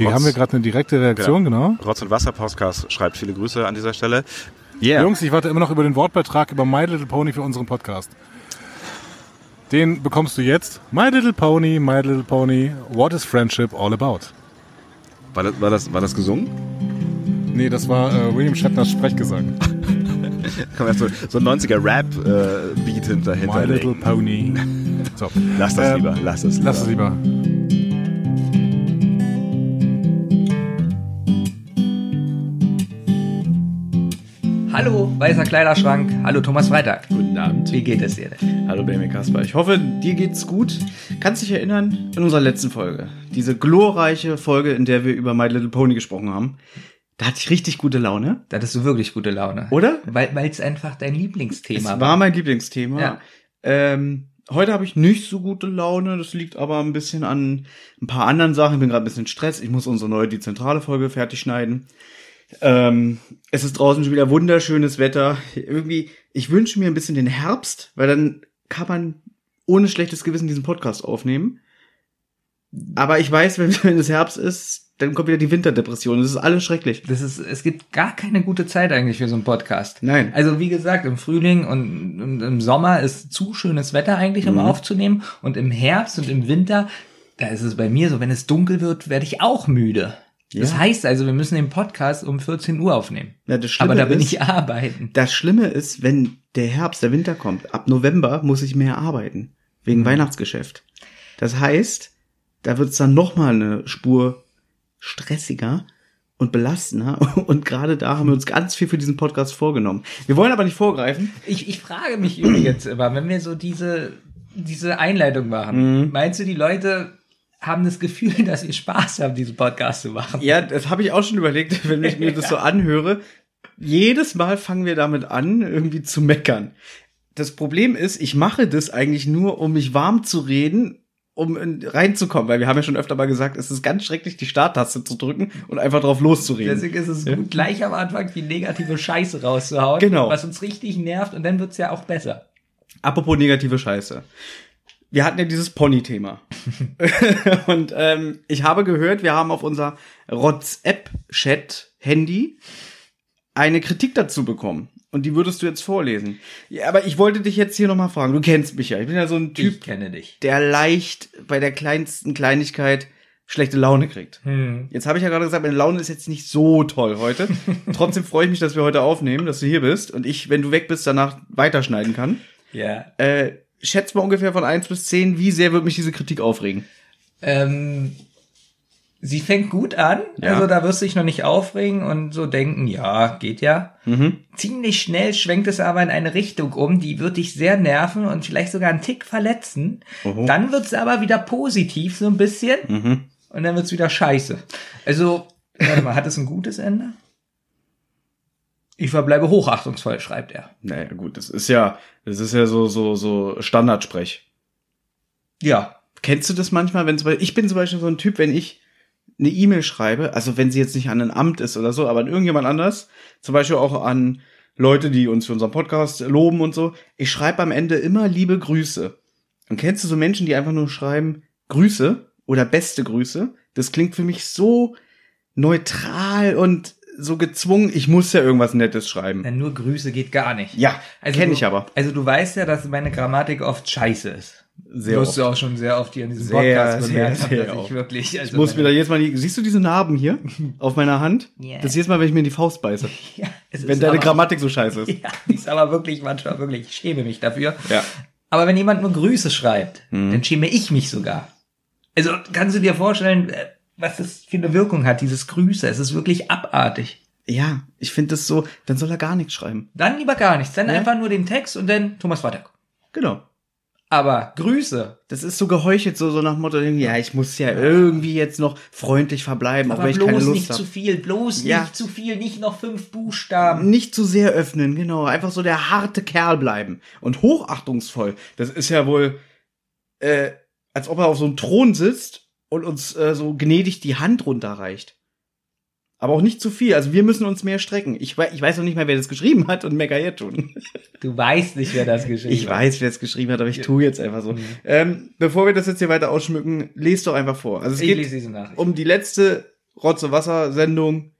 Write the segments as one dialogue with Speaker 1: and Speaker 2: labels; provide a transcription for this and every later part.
Speaker 1: Hier haben wir gerade eine direkte Reaktion, genau.
Speaker 2: Rotz und Wasser Podcast schreibt viele Grüße an dieser Stelle. Yeah.
Speaker 1: Jungs, ich warte immer noch über den Wortbeitrag über My Little Pony für unseren Podcast. Den bekommst du jetzt. My Little Pony, My Little Pony, what is friendship all about?
Speaker 2: War das, war das, war das gesungen?
Speaker 1: Nee, das war äh, William Shatners Sprechgesang.
Speaker 2: Man so, so ein 90er Rap-Beat äh, hinterher.
Speaker 1: My Little Pony. So.
Speaker 2: Lass das ähm, lieber, lass es lieber.
Speaker 1: Lass es lieber.
Speaker 3: Hallo, weißer Kleiderschrank. Hallo, Thomas Freitag.
Speaker 4: Guten Abend.
Speaker 3: Wie geht es dir denn?
Speaker 4: Hallo, Benjamin Kasper. Ich hoffe, dir geht's gut. Kannst dich erinnern an unserer letzten Folge? Diese glorreiche Folge, in der wir über My Little Pony gesprochen haben. Da hatte ich richtig gute Laune.
Speaker 3: Da hattest du wirklich gute Laune.
Speaker 4: Oder?
Speaker 3: Weil es einfach dein Lieblingsthema
Speaker 4: es
Speaker 3: war.
Speaker 4: war mein Lieblingsthema.
Speaker 3: Ja.
Speaker 4: Ähm, heute habe ich nicht so gute Laune. Das liegt aber ein bisschen an ein paar anderen Sachen. Ich bin gerade ein bisschen Stress. Ich muss unsere neue Die Zentrale Folge fertig schneiden. Ähm, es ist draußen schon wieder wunderschönes Wetter. Irgendwie, ich wünsche mir ein bisschen den Herbst, weil dann kann man ohne schlechtes Gewissen diesen Podcast aufnehmen. Aber ich weiß, wenn, wenn es Herbst ist, dann kommt wieder die Winterdepression. Das ist alles schrecklich.
Speaker 3: Das ist, es gibt gar keine gute Zeit eigentlich für so einen Podcast.
Speaker 4: Nein.
Speaker 3: Also wie gesagt, im Frühling und, und im Sommer ist zu schönes Wetter eigentlich, um
Speaker 4: Mhm.
Speaker 3: aufzunehmen. Und im Herbst und im Winter, da ist es bei mir so, wenn es dunkel wird, werde ich auch müde. Das
Speaker 4: Ja.
Speaker 3: heißt also, wir müssen den Podcast um 14 Uhr aufnehmen.
Speaker 4: Ja, das Schlimme
Speaker 3: Aber da bin
Speaker 4: ist,
Speaker 3: ich arbeiten.
Speaker 4: Das Schlimme ist, wenn der Herbst, der Winter kommt, ab November muss ich mehr arbeiten. Wegen Weihnachtsgeschäft. Das heißt, da wird es dann nochmal eine Spur stressiger und belastender. Und gerade da haben wir uns ganz viel für diesen Podcast vorgenommen. Wir wollen aber nicht vorgreifen.
Speaker 3: Ich, ich frage mich übrigens immer, wenn wir so diese, diese Einleitung machen,
Speaker 4: Mhm.
Speaker 3: meinst du, die Leute haben das Gefühl, dass sie Spaß haben, diesen Podcast zu machen?
Speaker 4: Ja, das habe ich auch schon überlegt, wenn ich mir das so anhöre. Jedes Mal fangen wir damit an, irgendwie zu meckern. Das Problem ist, ich mache das eigentlich nur, um mich warm zu reden, um in- reinzukommen, weil wir haben ja schon öfter mal gesagt, es ist ganz schrecklich, die Starttaste zu drücken und einfach drauf loszureden.
Speaker 3: Deswegen ist es gut, gleich am Anfang die negative Scheiße rauszuhauen,
Speaker 4: Genau.
Speaker 3: was uns richtig nervt und dann wird's ja auch besser.
Speaker 4: Apropos negative Scheiße. Wir hatten ja dieses Pony-Thema. und ähm, ich habe gehört, wir haben auf unser WhatsApp-Chat-Handy eine Kritik dazu bekommen. Und die würdest du jetzt vorlesen. Ja, aber ich wollte dich jetzt hier nochmal fragen. Du kennst mich ja. Ich bin ja so ein
Speaker 3: Ich
Speaker 4: Typ,
Speaker 3: kenne dich.
Speaker 4: der leicht bei der kleinsten Kleinigkeit schlechte Laune kriegt.
Speaker 3: Hm.
Speaker 4: Jetzt habe ich ja gerade gesagt, meine Laune ist jetzt nicht so toll heute. Trotzdem freue ich mich, dass wir heute aufnehmen, dass du hier bist und ich, wenn du weg bist, danach weiterschneiden kann.
Speaker 3: Ja.
Speaker 4: Äh, schätz mal ungefähr von 1 bis 10, wie sehr wird mich diese Kritik aufregen?
Speaker 3: Ähm, sie fängt gut an,
Speaker 4: Ja.
Speaker 3: also da wirst du dich noch nicht aufregen und so denken, ja, geht ja.
Speaker 4: Mhm.
Speaker 3: Ziemlich schnell schwenkt es aber in eine Richtung um, die wird dich sehr nerven und vielleicht sogar einen Tick verletzen.
Speaker 4: Oho.
Speaker 3: Dann wird's aber wieder positiv so ein bisschen
Speaker 4: Mhm.
Speaker 3: und dann wird's wieder scheiße. Also, warte mal, hat es ein gutes Ende? Ich verbleibe hochachtungsvoll, schreibt er.
Speaker 4: Naja, gut, das ist ja, das ist ja so, so, so Standardsprech.
Speaker 3: Ja.
Speaker 4: Kennst du das manchmal, wenn zum Beispiel, ich bin zum Beispiel so ein Typ, wenn ich eine E-Mail schreibe, also wenn sie jetzt nicht an ein Amt ist oder so, aber an irgendjemand anders, zum Beispiel auch an Leute, die uns für unseren Podcast loben und so, ich schreibe am Ende immer liebe Grüße. Und kennst du so Menschen, die einfach nur schreiben Grüße oder beste Grüße? Das klingt für mich so neutral und so gezwungen, ich muss ja irgendwas Nettes schreiben.
Speaker 3: Denn nur Grüße geht gar nicht.
Speaker 4: Ja, kenne
Speaker 3: du-
Speaker 4: ich aber.
Speaker 3: Also du weißt ja, dass meine Grammatik oft scheiße ist.
Speaker 4: Sehr
Speaker 3: Wirst
Speaker 4: oft.
Speaker 3: du auch schon sehr oft hier in diesem
Speaker 4: Sehr,
Speaker 3: Podcast bemerkt
Speaker 4: sehr,
Speaker 3: haben,
Speaker 4: sehr
Speaker 3: dass
Speaker 4: oft.
Speaker 3: ich wirklich, also
Speaker 4: Ich muss mir da jetzt mal die, siehst du diese Narben hier auf meiner Hand?
Speaker 3: Ja.
Speaker 4: Das ist jedes Mal, wenn ich mir in die Faust beiße.
Speaker 3: ja,
Speaker 4: Wenn deine
Speaker 3: aber,
Speaker 4: Grammatik so scheiße ist.
Speaker 3: Ja, die ist aber wirklich manchmal wirklich, ich schäme mich dafür.
Speaker 4: Ja.
Speaker 3: Aber wenn jemand nur Grüße schreibt,
Speaker 4: Mhm.
Speaker 3: dann schäme ich mich sogar. Also kannst du dir vorstellen, äh, was das für eine Wirkung hat, dieses Grüße. Es ist wirklich abartig.
Speaker 4: Ja, ich finde das so, dann soll er gar nichts schreiben.
Speaker 3: Dann lieber gar nichts. Dann
Speaker 4: Ja.
Speaker 3: einfach nur den Text und dann Thomas Freitag.
Speaker 4: Genau.
Speaker 3: Aber Grüße.
Speaker 4: Das ist so geheuchelt, so, so nach Motto, ja, ich muss ja irgendwie jetzt noch freundlich verbleiben, auch
Speaker 3: Aber
Speaker 4: wenn ich keine
Speaker 3: bloß
Speaker 4: Lust
Speaker 3: nicht zu
Speaker 4: habe.
Speaker 3: viel, bloß
Speaker 4: Ja.
Speaker 3: nicht zu viel, nicht noch fünf Buchstaben.
Speaker 4: Nicht zu sehr öffnen, genau. Einfach so der harte Kerl bleiben. Und hochachtungsvoll. Das ist ja wohl, äh, als ob er auf so einem Thron sitzt und uns äh, so gnädig die Hand runterreicht. Aber auch nicht zu viel. Also wir müssen uns mehr strecken. Ich, wei- ich weiß noch nicht mal, wer das geschrieben hat und mecker jetzt schon.
Speaker 3: Du weißt nicht, wer das geschrieben
Speaker 4: Ich
Speaker 3: hat.
Speaker 4: weiß, wer es geschrieben hat, aber ich tue jetzt einfach so. Ähm, bevor wir das jetzt hier weiter ausschmücken, lest doch einfach vor. Also es
Speaker 3: Ich
Speaker 4: geht um die letzte Rotze-Wasser-Sendung,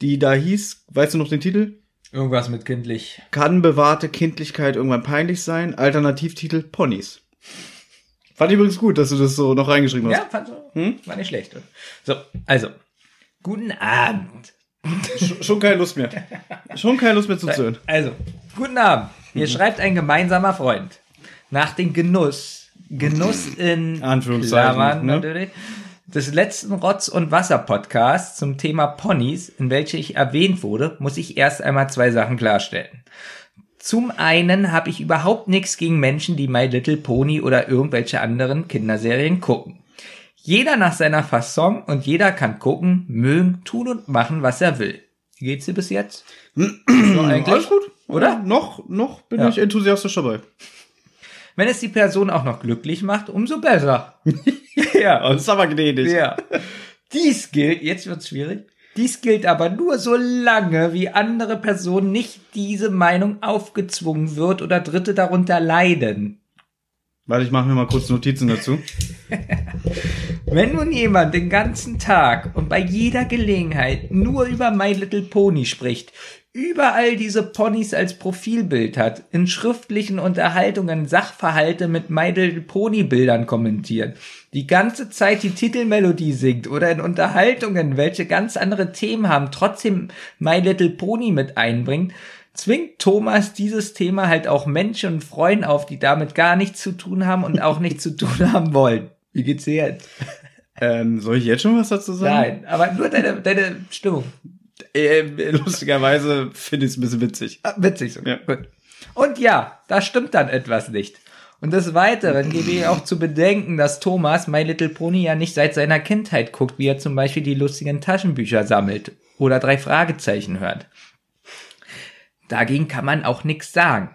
Speaker 4: die da hieß, weißt du noch den Titel?
Speaker 3: Irgendwas mit kindlich.
Speaker 4: Kann bewahrte Kindlichkeit irgendwann peinlich sein? Alternativtitel Ponys. Fand ich übrigens gut, dass du das so noch reingeschrieben hast.
Speaker 3: Ja, fand so, war nicht schlecht. So, also, guten Abend.
Speaker 4: Sch- Schon keine Lust mehr. Schon keine Lust mehr zuzuhören.
Speaker 3: Also, guten Abend.
Speaker 4: Mhm.
Speaker 3: Hier schreibt ein gemeinsamer Freund. Nach dem Genuss, Genuss in
Speaker 4: Anführungszeichen,
Speaker 3: Klammern
Speaker 4: ne?
Speaker 3: natürlich, des letzten Rotz- und Wasser-Podcasts zum Thema Ponys, in welche ich erwähnt wurde, muss ich erst einmal zwei Sachen klarstellen. Zum einen habe ich überhaupt nichts gegen Menschen, die My Little Pony oder irgendwelche anderen Kinderserien gucken. Jeder nach seiner Fasson und jeder kann gucken, mögen, tun und machen, was er will. Wie geht's dir bis jetzt? so?
Speaker 4: Alles gut,
Speaker 3: Oder?
Speaker 4: Noch, noch bin
Speaker 3: Ja.
Speaker 4: ich enthusiastisch dabei.
Speaker 3: Wenn es die Person auch noch glücklich macht, umso besser. ja.
Speaker 4: Das ist aber gnädig.
Speaker 3: ja. Dies gilt, jetzt wird's schwierig. Dies gilt aber nur so lange, wie andere Personen nicht diese Meinung aufgezwungen wird oder Dritte darunter leiden.
Speaker 4: Warte, ich mache mir mal kurz Notizen dazu.
Speaker 3: Wenn nun jemand den ganzen Tag und bei jeder Gelegenheit nur über My Little Pony spricht, überall diese Ponys als Profilbild hat, in schriftlichen Unterhaltungen Sachverhalte mit My Little Pony Bildern kommentiert, die ganze Zeit die Titelmelodie singt oder in Unterhaltungen, welche ganz andere Themen haben, trotzdem My Little Pony mit einbringt, zwingt Thomas dieses Thema halt auch Menschen und Freunden auf, die damit gar nichts zu tun haben und auch nichts zu tun haben wollen. Wie geht's dir jetzt?
Speaker 4: Ähm, soll ich jetzt schon was dazu sagen?
Speaker 3: Nein, aber nur deine, deine Stimmung.
Speaker 4: Ähm, lustigerweise finde ich es ein bisschen witzig.
Speaker 3: Ah, Witzig so.
Speaker 4: Ja.
Speaker 3: Gut. Und ja, da stimmt dann etwas nicht. Und des Weiteren gebe ich auch zu bedenken, dass Thomas My Little Pony ja nicht seit seiner Kindheit guckt, wie er zum Beispiel die lustigen Taschenbücher sammelt oder drei Fragezeichen hört. Dagegen kann man auch nichts sagen.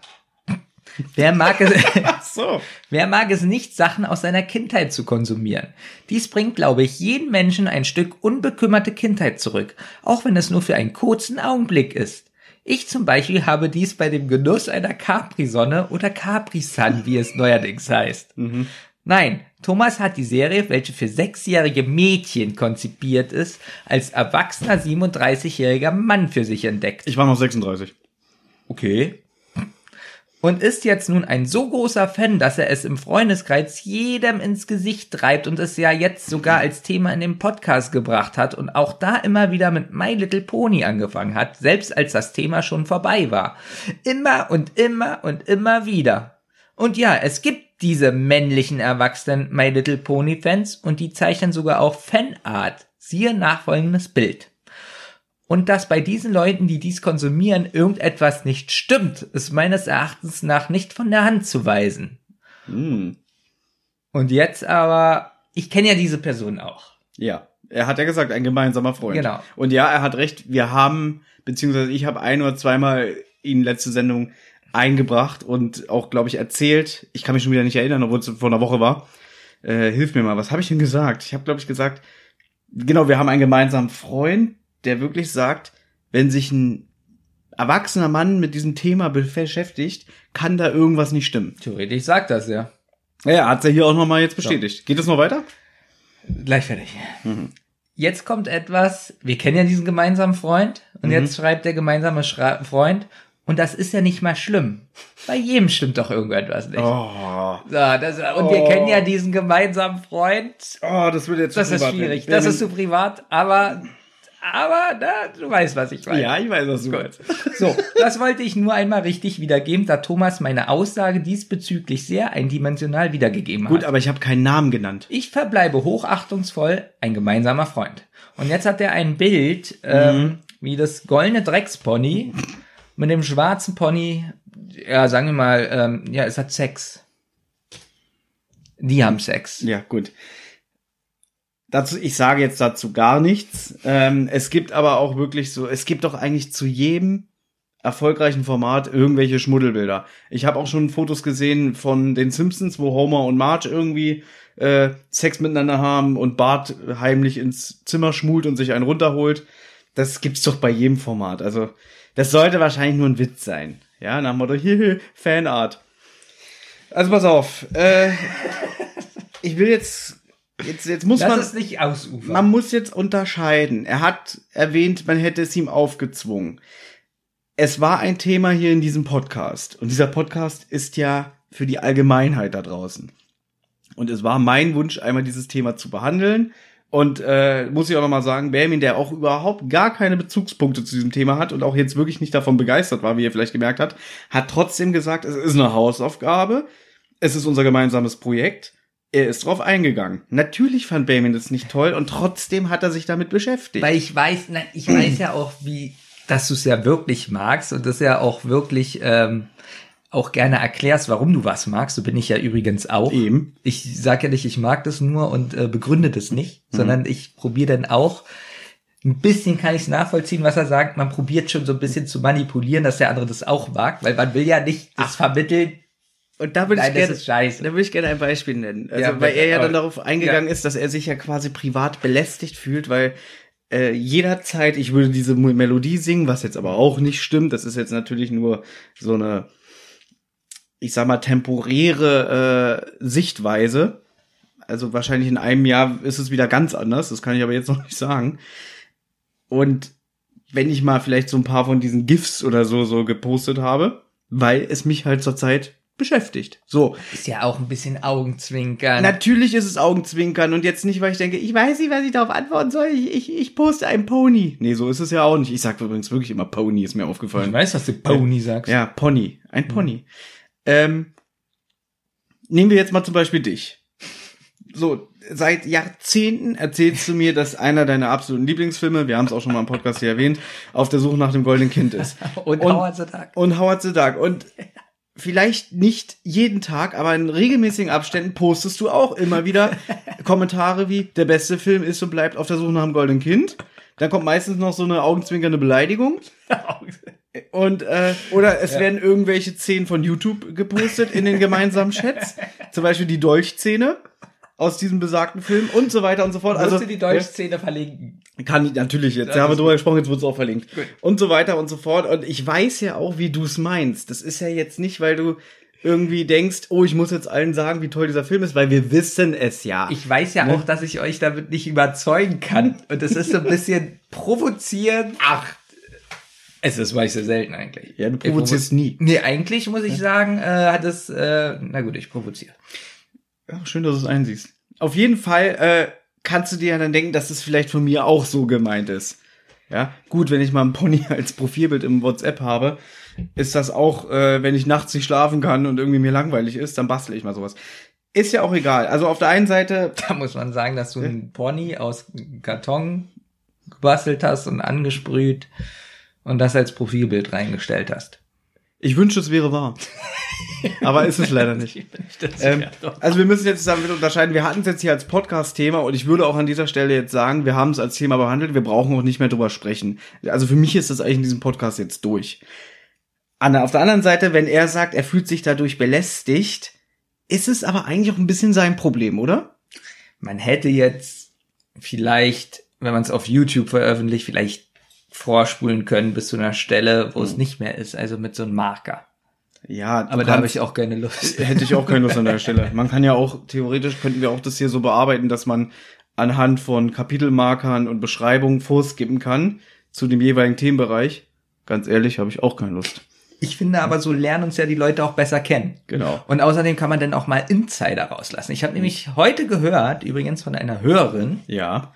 Speaker 3: Wer mag es,
Speaker 4: so.
Speaker 3: Wer mag es nicht, Sachen aus seiner Kindheit zu konsumieren? Dies bringt, glaube ich, jeden Menschen ein Stück unbekümmerte Kindheit zurück, auch wenn es nur für einen kurzen Augenblick ist. Ich zum Beispiel habe dies bei dem Genuss einer Capri-Sonne oder Capri-Sun, wie es neuerdings heißt. Nein, Thomas hat die Serie, welche für sechsjährige Mädchen konzipiert ist, als erwachsener 37-jähriger Mann für sich entdeckt.
Speaker 4: Ich war noch 36.
Speaker 3: Okay. Und ist jetzt nun ein so großer Fan, dass er es im Freundeskreis jedem ins Gesicht treibt und es ja jetzt sogar als Thema in den Podcast gebracht hat und auch da immer wieder mit My Little Pony angefangen hat, selbst als das Thema schon vorbei war. Immer und immer und immer wieder. Und ja, es gibt diese männlichen erwachsenen My Little Pony Fans und die zeichnen sogar auch Fanart. Siehe nachfolgendes Bild. Und dass bei diesen Leuten, die dies konsumieren, irgendetwas nicht stimmt, ist meines Erachtens nach nicht von der Hand zu weisen.
Speaker 4: Hm.
Speaker 3: Und jetzt aber, ich kenne ja diese Person auch.
Speaker 4: Ja. Er hat ja gesagt, ein gemeinsamer Freund.
Speaker 3: Genau.
Speaker 4: Und ja, er hat recht. Wir haben, beziehungsweise ich habe ein oder zweimal ihn letzte Sendung eingebracht und auch, glaube ich, erzählt. Ich kann mich schon wieder nicht erinnern, obwohl es vor einer Woche war. Äh, hilf mir mal, was habe ich denn gesagt? Ich habe, glaube ich, gesagt, genau, wir haben einen gemeinsamen Freund, der wirklich sagt, wenn sich ein erwachsener Mann mit diesem Thema beschäftigt, kann da irgendwas nicht stimmen.
Speaker 3: Theoretisch sagt das ja.
Speaker 4: Ja, er hat's ja hier auch nochmal jetzt bestätigt. Geht es noch weiter?
Speaker 3: Gleich fertig. Jetzt kommt etwas, wir kennen ja diesen gemeinsamen Freund und jetzt schreibt der gemeinsame Schra Freund und das ist ja nicht mal schlimm. Bei jedem stimmt doch irgendetwas nicht.
Speaker 4: Oh,
Speaker 3: So, das, und wir
Speaker 4: Oh.
Speaker 3: kennen ja diesen gemeinsamen Freund.
Speaker 4: oh das wird jetzt
Speaker 3: Das
Speaker 4: zu
Speaker 3: ist
Speaker 4: privat
Speaker 3: schwierig.
Speaker 4: werden.
Speaker 3: Das ist zu privat, aber, aber, na, du weißt, was ich meine.
Speaker 4: Ja, ich weiß, was du meinst.
Speaker 3: So, das wollte ich nur einmal richtig wiedergeben, da Thomas meine Aussage diesbezüglich sehr eindimensional wiedergegeben
Speaker 4: Gut,
Speaker 3: hat.
Speaker 4: aber ich habe keinen Namen genannt.
Speaker 3: Ich verbleibe hochachtungsvoll ein gemeinsamer Freund. Und jetzt hat er ein Bild, ähm, wie das goldene Dreckspony mit dem schwarzen Pony, ja, sagen wir mal, ähm, ja, es hat Sex. Die haben Sex.
Speaker 4: Ja, gut. Dazu, ich sage jetzt dazu gar nichts. Ähm, es gibt aber auch wirklich so, es gibt doch eigentlich zu jedem erfolgreichen Format irgendwelche Schmuddelbilder. Ich habe auch schon Fotos gesehen von den Simpsons, wo Homer und Marge irgendwie äh, Sex miteinander haben und Bart heimlich ins Zimmer schmult und sich einen runterholt. Das gibt's doch bei jedem Format. Also das sollte wahrscheinlich nur ein Witz sein. Ja, nach Motto, hier, Fanart. Also pass auf. Äh, ich will jetzt jetzt, jetzt muss
Speaker 3: Lass
Speaker 4: man,
Speaker 3: es nicht ausufern.
Speaker 4: man muss jetzt unterscheiden. Er hat erwähnt, man hätte es ihm aufgezwungen. Es war ein Thema hier in diesem Podcast. Und dieser Podcast ist ja für die Allgemeinheit da draußen. Und es war mein Wunsch, einmal dieses Thema zu behandeln. Und äh, muss ich auch nochmal sagen, Bermin, der auch überhaupt gar keine Bezugspunkte zu diesem Thema hat und auch jetzt wirklich nicht davon begeistert war, wie ihr vielleicht gemerkt habt, hat trotzdem gesagt, es ist eine Hausaufgabe, es ist unser gemeinsames Projekt. Er ist drauf eingegangen. Natürlich fand Bermin das nicht toll und trotzdem hat er sich damit beschäftigt.
Speaker 3: Weil ich weiß, na, ich weiß ja auch, wie, dass du es ja wirklich magst und das ja auch wirklich ähm, auch gerne erklärst, warum du was magst. So bin ich ja übrigens auch.
Speaker 4: Eben.
Speaker 3: Ich sage ja nicht, ich mag das nur und äh, begründe das nicht, sondern ich probiere dann auch. Ein bisschen kann ich es nachvollziehen, was er sagt. Man probiert schon so ein bisschen zu manipulieren, dass der andere das auch mag, weil man will ja nicht das vermitteln.
Speaker 4: Und da würde ich gerne, da würde ich gerne ein Beispiel nennen. Also,
Speaker 3: Ja,
Speaker 4: weil er ja dann darauf eingegangen ist, dass er sich ja quasi privat belästigt fühlt, weil äh, jederzeit, ich würde diese Melodie singen, was jetzt aber auch nicht stimmt. Das ist jetzt natürlich nur so eine, ich sag mal, temporäre äh, Sichtweise. Also wahrscheinlich in einem Jahr ist es wieder ganz anders. Das kann ich aber jetzt noch nicht sagen. Und wenn ich mal vielleicht so ein paar von diesen GIFs oder so so gepostet habe, weil es mich halt zurzeit beschäftigt. So,
Speaker 3: Ist ja auch ein bisschen Augenzwinkern.
Speaker 4: natürlich ist es Augenzwinkern und jetzt nicht, weil ich denke, ich weiß nicht, was ich darauf antworten soll. Ich, ich, ich poste ein Pony. Nee, so ist es ja auch nicht. Ich sage übrigens wirklich immer Pony, ist mir
Speaker 3: ich
Speaker 4: aufgefallen.
Speaker 3: weiß, was du Pony sagst.
Speaker 4: Ja, Pony. Ein Pony. Ähm, nehmen wir jetzt mal zum Beispiel dich. So, seit Jahrzehnten erzählst du mir, dass einer deiner absoluten Lieblingsfilme, wir haben es auch schon mal im Podcast hier erwähnt, auf der Suche nach dem goldenen Kind ist.
Speaker 3: Und,
Speaker 4: Und-
Speaker 3: Howard the Duck.
Speaker 4: Und Howard the Duck. Und vielleicht nicht jeden Tag, aber in regelmäßigen Abständen postest du auch immer wieder Kommentare wie, der beste Film ist und bleibt auf der Suche nach dem goldenen Kind. Dann kommt meistens noch so eine augenzwinkernde Beleidigung. Und äh, oder es werden irgendwelche Szenen von YouTube gepostet in den gemeinsamen Chats. Zum Beispiel die Dolchszene aus diesem besagten Film und so weiter und so fort.
Speaker 3: Also
Speaker 4: Also
Speaker 3: die Deutschszene verlinken.
Speaker 4: kann ich natürlich jetzt. Da haben wir drüber gesprochen, jetzt wird es auch verlinkt.
Speaker 3: Gut.
Speaker 4: Und so weiter und so fort. Und ich weiß ja auch, wie du es meinst. Das ist ja jetzt nicht, weil du irgendwie denkst, oh, ich muss jetzt allen sagen, wie toll dieser Film ist, weil wir wissen es ja.
Speaker 3: Ich weiß ja
Speaker 4: Ne?
Speaker 3: auch, dass ich euch damit nicht überzeugen kann. Und das ist so ein bisschen provozieren. Ach, es ist weil ich so selten eigentlich.
Speaker 4: ja, du provozierst
Speaker 3: provo-
Speaker 4: nie.
Speaker 3: Nee, eigentlich muss ich sagen, äh, hat es, äh, na gut, ich provoziere.
Speaker 4: Ja, schön, dass du es einsiehst. Auf jeden Fall äh, kannst du dir ja dann denken, dass es vielleicht von mir auch so gemeint ist. Ja, gut, wenn ich mal einen Pony als Profilbild im WhatsApp habe, ist das auch, äh, wenn ich nachts nicht schlafen kann und irgendwie mir langweilig ist, dann bastle ich mal sowas. Ist ja auch egal. Also auf der einen Seite,
Speaker 3: Da muss man sagen, dass du einen Pony aus Karton gebastelt hast und angesprüht und das als Profilbild reingestellt hast.
Speaker 4: Ich wünschte, es wäre wahr. Aber ist es leider nicht. Ähm, also wir müssen jetzt damit unterscheiden, wir hatten es jetzt hier als Podcast-Thema und ich würde auch an dieser Stelle jetzt sagen, wir haben es als Thema behandelt, wir brauchen auch nicht mehr drüber sprechen. Also für mich ist das eigentlich in diesem Podcast jetzt durch. An, auf der anderen Seite, wenn er sagt, er fühlt sich dadurch belästigt, ist es aber eigentlich auch ein bisschen sein Problem, oder?
Speaker 3: man hätte jetzt vielleicht, wenn man es auf YouTube veröffentlicht, vielleicht vorspulen können bis zu einer Stelle, wo es nicht mehr ist, also mit so einem Marker.
Speaker 4: Ja,
Speaker 3: Aber da habe ich auch keine Lust.
Speaker 4: Hätte ich auch keine Lust an der Stelle. Man kann ja auch, theoretisch könnten wir auch das hier so bearbeiten, dass man anhand von Kapitelmarkern und Beschreibungen vorskippen kann zu dem jeweiligen Themenbereich. Ganz ehrlich, habe ich auch keine Lust.
Speaker 3: Ich finde aber, so lernen uns ja die Leute auch besser kennen.
Speaker 4: Genau.
Speaker 3: Und außerdem kann man dann auch mal Insider rauslassen. Ich habe nämlich heute gehört, übrigens von einer Hörerin,
Speaker 4: Ja.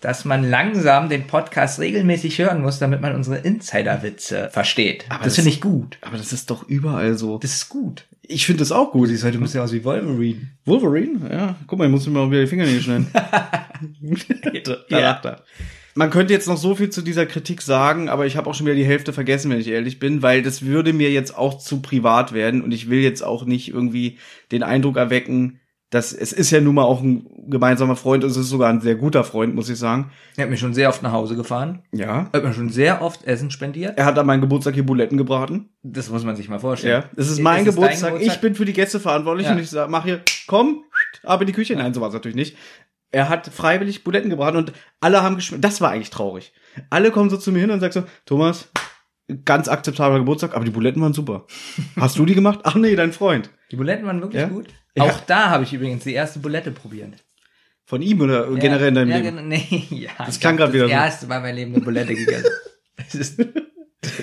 Speaker 3: Dass man langsam den Podcast regelmäßig hören muss, damit man unsere Insider-Witze versteht.
Speaker 4: Aber
Speaker 3: das
Speaker 4: das-
Speaker 3: finde ich gut.
Speaker 4: Aber das ist doch überall so.
Speaker 3: Das ist gut.
Speaker 4: Ich finde das auch gut.
Speaker 3: Du bist ja aus wie Wolverine.
Speaker 4: Wolverine? Ja. Guck mal, ich muss mir mal wieder die Fingernägel schneiden. da
Speaker 3: Ja.
Speaker 4: lacht er. Man könnte jetzt noch so viel zu dieser Kritik sagen, aber ich habe auch schon wieder die Hälfte vergessen, wenn ich ehrlich bin, weil das würde mir jetzt auch zu privat werden und ich will jetzt auch nicht irgendwie den Eindruck erwecken, dass es ist ja nun mal auch ein gemeinsamer Freund, es ist sogar ein sehr guter Freund, muss ich sagen.
Speaker 3: Er hat mich schon sehr oft nach Hause gefahren.
Speaker 4: Ja.
Speaker 3: Hat mir schon sehr oft Essen spendiert.
Speaker 4: Er hat an meinem Geburtstag hier Buletten gebraten.
Speaker 3: Das muss man sich mal vorstellen.
Speaker 4: Ja. Es ist mein
Speaker 3: Ist es
Speaker 4: Geburtstag.
Speaker 3: Geburtstag?
Speaker 4: Ich bin für die Gäste verantwortlich
Speaker 3: Ja.
Speaker 4: und ich sag, mach hier, komm, ab in die Küche. Nein, so war es natürlich nicht. Er hat freiwillig Buletten gebraten und alle haben geschmeckt. Das war eigentlich traurig. Alle kommen so zu mir hin und sagen so, Thomas, ganz akzeptabler Geburtstag, aber die Buletten waren super. Hast du die gemacht? Ach nee, dein Freund.
Speaker 3: Die Buletten waren wirklich
Speaker 4: Ja?
Speaker 3: gut.
Speaker 4: Ja.
Speaker 3: Auch da habe ich übrigens die erste Bulette probiert.
Speaker 4: Von ihm oder generell in deinem
Speaker 3: ja,
Speaker 4: Leben?
Speaker 3: Nee, ja.
Speaker 4: Das klang grad wieder
Speaker 3: Das
Speaker 4: so.
Speaker 3: erste Mal in meinem Leben eine Bulette gegessen.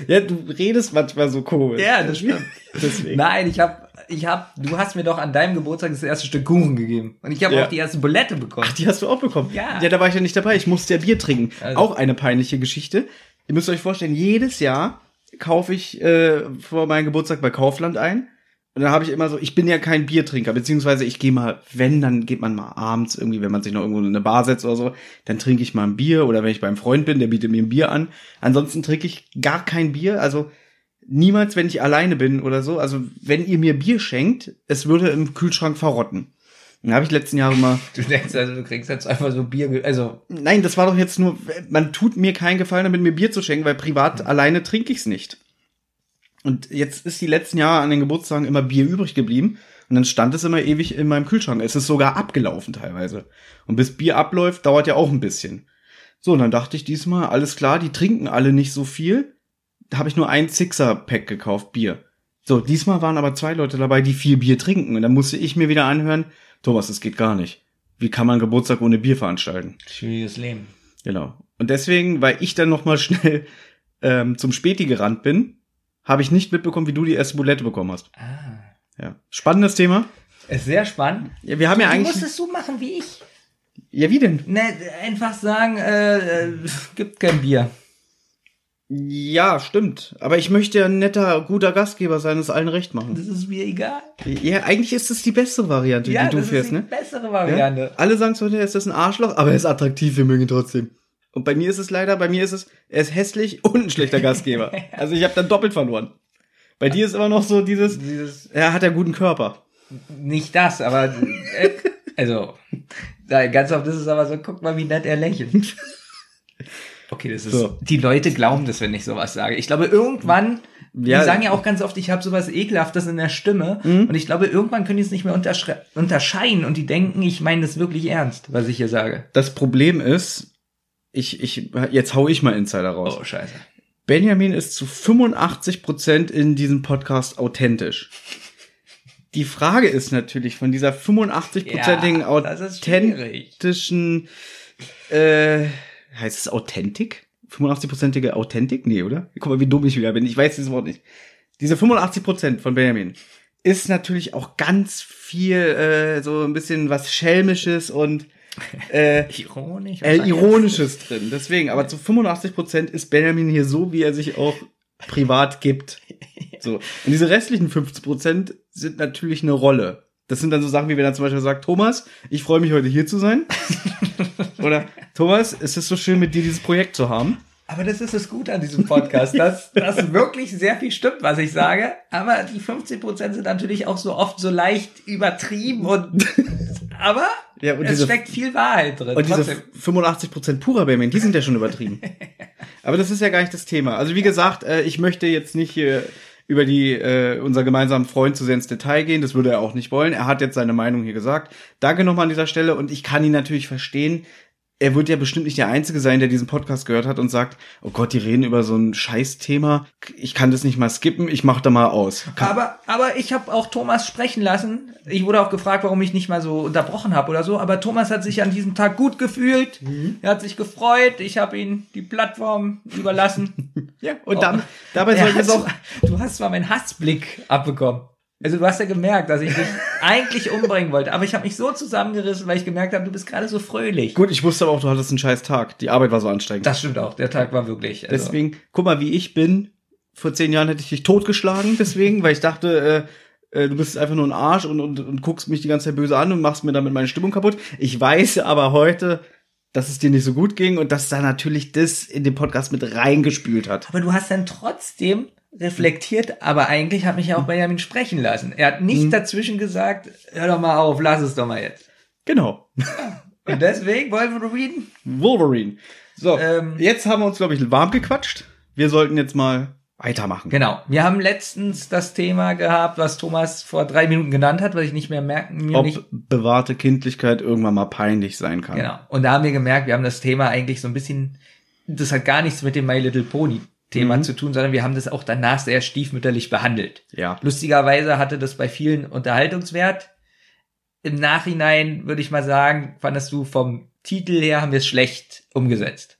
Speaker 4: Ja, du redest manchmal so komisch.
Speaker 3: ja, das stimmt.
Speaker 4: Deswegen.
Speaker 3: Nein, ich hab, ich hab, du hast mir doch an deinem Geburtstag das erste Stück Kuchen gegeben. Und ich habe
Speaker 4: Ja.
Speaker 3: auch die erste Bulette bekommen.
Speaker 4: Ach, die hast du auch bekommen?
Speaker 3: Ja.
Speaker 4: Ja, da war ich ja nicht dabei. Ich musste ja Bier trinken.
Speaker 3: Also-
Speaker 4: Auch eine peinliche Geschichte. Ihr müsst euch vorstellen, jedes Jahr kaufe ich äh, vor meinem Geburtstag bei Kaufland ein. Und dann habe ich immer so, ich bin ja kein Biertrinker, beziehungsweise ich gehe mal, wenn, dann geht man mal abends irgendwie, wenn man sich noch irgendwo in eine Bar setzt oder so, dann trinke ich mal ein Bier oder wenn ich beim Freund bin, der bietet mir ein Bier an. Ansonsten trinke ich gar kein Bier, also niemals, wenn ich alleine bin oder so. Also wenn ihr mir Bier schenkt, es würde im Kühlschrank verrotten. Dann habe ich letzten Jahre mal
Speaker 3: Du denkst also, du kriegst jetzt einfach so Bier, also,
Speaker 4: Nein, das war doch jetzt nur, man tut mir keinen Gefallen damit, mir Bier zu schenken, weil privat alleine trinke ich's nicht. Und jetzt ist die letzten Jahre an den Geburtstagen immer Bier übrig geblieben. Und dann stand es immer ewig in meinem Kühlschrank. Es ist sogar abgelaufen teilweise. Und bis Bier abläuft, dauert ja auch ein bisschen. So, und dann dachte ich diesmal, alles klar, die trinken alle nicht so viel. Da habe ich nur ein Sixer-Pack gekauft, Bier. So, diesmal waren aber zwei Leute dabei, die viel Bier trinken. Und dann musste ich mir wieder anhören, Thomas, das geht gar nicht. Wie kann man Geburtstag ohne Bier veranstalten?
Speaker 3: schwieriges Leben.
Speaker 4: Genau. Und deswegen, weil ich dann noch mal schnell ähm, zum Späti gerannt bin, habe ich nicht mitbekommen, wie du die erste Bulette bekommen hast.
Speaker 3: Ah.
Speaker 4: Ja. Spannendes Thema.
Speaker 3: Ist sehr spannend.
Speaker 4: Ja, wir haben ja
Speaker 3: du
Speaker 4: eigentlich.
Speaker 3: musst es so machen wie ich.
Speaker 4: Ja, wie denn?
Speaker 3: Ne, einfach sagen, äh, äh, gibt kein Bier.
Speaker 4: Ja, stimmt. Aber ich möchte ja ein netter, guter Gastgeber sein, es allen recht machen.
Speaker 3: Das ist mir egal.
Speaker 4: Ja, eigentlich ist es die bessere Variante,
Speaker 3: Ja,
Speaker 4: die du
Speaker 3: das
Speaker 4: fährst,
Speaker 3: ist die
Speaker 4: ne?
Speaker 3: bessere
Speaker 4: Ja?
Speaker 3: Variante.
Speaker 4: Alle sagen zwar, er ist das ein Arschloch, aber er ist attraktiv, wir mögen ihn trotzdem. Und bei mir ist es leider, bei mir ist es, er ist hässlich und ein schlechter Gastgeber. Also ich habe dann doppelt verloren. Bei dir ist immer noch so dieses,
Speaker 3: Dieses,
Speaker 4: er hat ja guten Körper.
Speaker 3: nicht das, aber, äh, also, da, ganz oft ist es aber so, guck mal, wie nett er lächelt. Okay, das ist,
Speaker 4: So.
Speaker 3: die Leute glauben das, wenn ich sowas sage. Ich glaube, irgendwann,
Speaker 4: Ja.
Speaker 3: die sagen ja auch ganz oft, ich habe sowas Ekelhaftes in der Stimme. Und ich glaube, irgendwann können die es nicht mehr unterscheiden und die denken, ich meine das wirklich ernst, was ich hier sage.
Speaker 4: Das Problem ist, ich, ich, jetzt hau ich mal Insider raus.
Speaker 3: Oh, scheiße.
Speaker 4: Benjamin ist zu 85% in diesem Podcast authentisch. Die Frage ist natürlich von dieser 85%igen
Speaker 3: Ja,
Speaker 4: authentischen, äh, heißt es Authentik? 85%ige Authentik? Nee, oder? Guck mal, wie dumm ich wieder bin. Ich weiß dieses Wort nicht. Diese 85% von Benjamin ist natürlich auch ganz viel, äh, so ein bisschen was Schelmisches und, äh,
Speaker 3: Ironisch.
Speaker 4: äh, Ironisches drin. Deswegen, aber zu 85% ist Benjamin hier so, wie er sich auch privat gibt. So. Und diese restlichen 50% sind natürlich eine Rolle. Das sind dann so Sachen, wie wenn er zum Beispiel sagt, Thomas, ich freue mich heute hier zu sein. Oder Thomas, es ist so schön, mit dir dieses Projekt zu haben.
Speaker 3: Aber das ist das Gute an diesem Podcast, dass, dass wirklich sehr viel stimmt, was ich sage. Aber die 15% sind natürlich auch so oft so leicht übertrieben und, aber
Speaker 4: Ja, und
Speaker 3: es
Speaker 4: diese-
Speaker 3: steckt viel Wahrheit drin.
Speaker 4: Und diese
Speaker 3: Trotzdem.
Speaker 4: 85% purer Benjamin, die sind ja schon übertrieben. Aber das ist ja gar nicht das Thema. Also wie gesagt, äh, ich möchte jetzt nicht hier über die äh, unser gemeinsamen Freund zu sehr ins Detail gehen. Das würde er auch nicht wollen. Er hat jetzt seine Meinung hier gesagt. Danke nochmal an dieser Stelle und ich kann ihn natürlich verstehen. Er wird ja bestimmt nicht der Einzige sein, der diesen Podcast gehört hat und sagt, oh Gott, die reden über so ein Scheißthema. Ich kann das nicht mal skippen, ich mach da mal aus.
Speaker 3: Aber, aber ich habe auch Thomas sprechen lassen. Ich wurde auch gefragt, warum ich nicht mal so unterbrochen habe oder so. Aber Thomas hat sich an diesem Tag gut gefühlt.
Speaker 4: Mhm.
Speaker 3: Er hat sich gefreut. Ich habe ihm die Plattform überlassen.
Speaker 4: Ja, und dann, dabei sollten wir
Speaker 3: hat
Speaker 4: es auch
Speaker 3: du hast zwar meinen Hassblick abbekommen. Also du hast ja gemerkt, dass ich dich eigentlich umbringen wollte. Aber ich habe mich so zusammengerissen, weil ich gemerkt habe, du bist gerade so fröhlich.
Speaker 4: Gut, ich wusste aber auch, du hattest einen scheiß Tag. Die Arbeit war so anstrengend.
Speaker 3: Das stimmt auch. Der Tag war wirklich. Also,
Speaker 4: Deswegen, guck mal, wie ich bin. Vor zehn Jahren hätte ich dich totgeschlagen, deswegen, weil ich dachte, äh, äh, du bist einfach nur ein Arsch und, und, und guckst mich die ganze Zeit böse an und machst mir damit meine Stimmung kaputt. Ich weiß aber heute, dass es dir nicht so gut ging und dass da natürlich das in den Podcast mit reingespült hat.
Speaker 3: aber du hast dann trotzdem reflektiert, aber eigentlich hat mich ja auch Benjamin sprechen lassen. Er hat
Speaker 4: Mhm.
Speaker 3: nicht dazwischen gesagt, hör doch mal auf, lass es doch mal jetzt.
Speaker 4: Genau.
Speaker 3: Und deswegen reden.
Speaker 4: Wolverine. So,
Speaker 3: Ähm,
Speaker 4: jetzt haben wir uns, glaube ich, warm gequatscht. Wir sollten jetzt mal weitermachen.
Speaker 3: Genau. Wir haben letztens das Thema gehabt, was Thomas vor drei Minuten genannt hat, weil ich nicht mehr merken, mir
Speaker 4: Ob
Speaker 3: nicht
Speaker 4: bewahrte Kindlichkeit irgendwann mal peinlich sein kann.
Speaker 3: Genau. Und da haben wir gemerkt, wir haben das Thema eigentlich so ein bisschen, das hat gar nichts mit dem My Little Pony Thema
Speaker 4: Mhm.
Speaker 3: zu tun, sondern wir haben das auch danach sehr stiefmütterlich behandelt.
Speaker 4: Ja.
Speaker 3: Lustigerweise hatte das bei vielen Unterhaltungswert. im Nachhinein würde ich mal sagen, fandest du vom Titel her haben wir es schlecht umgesetzt.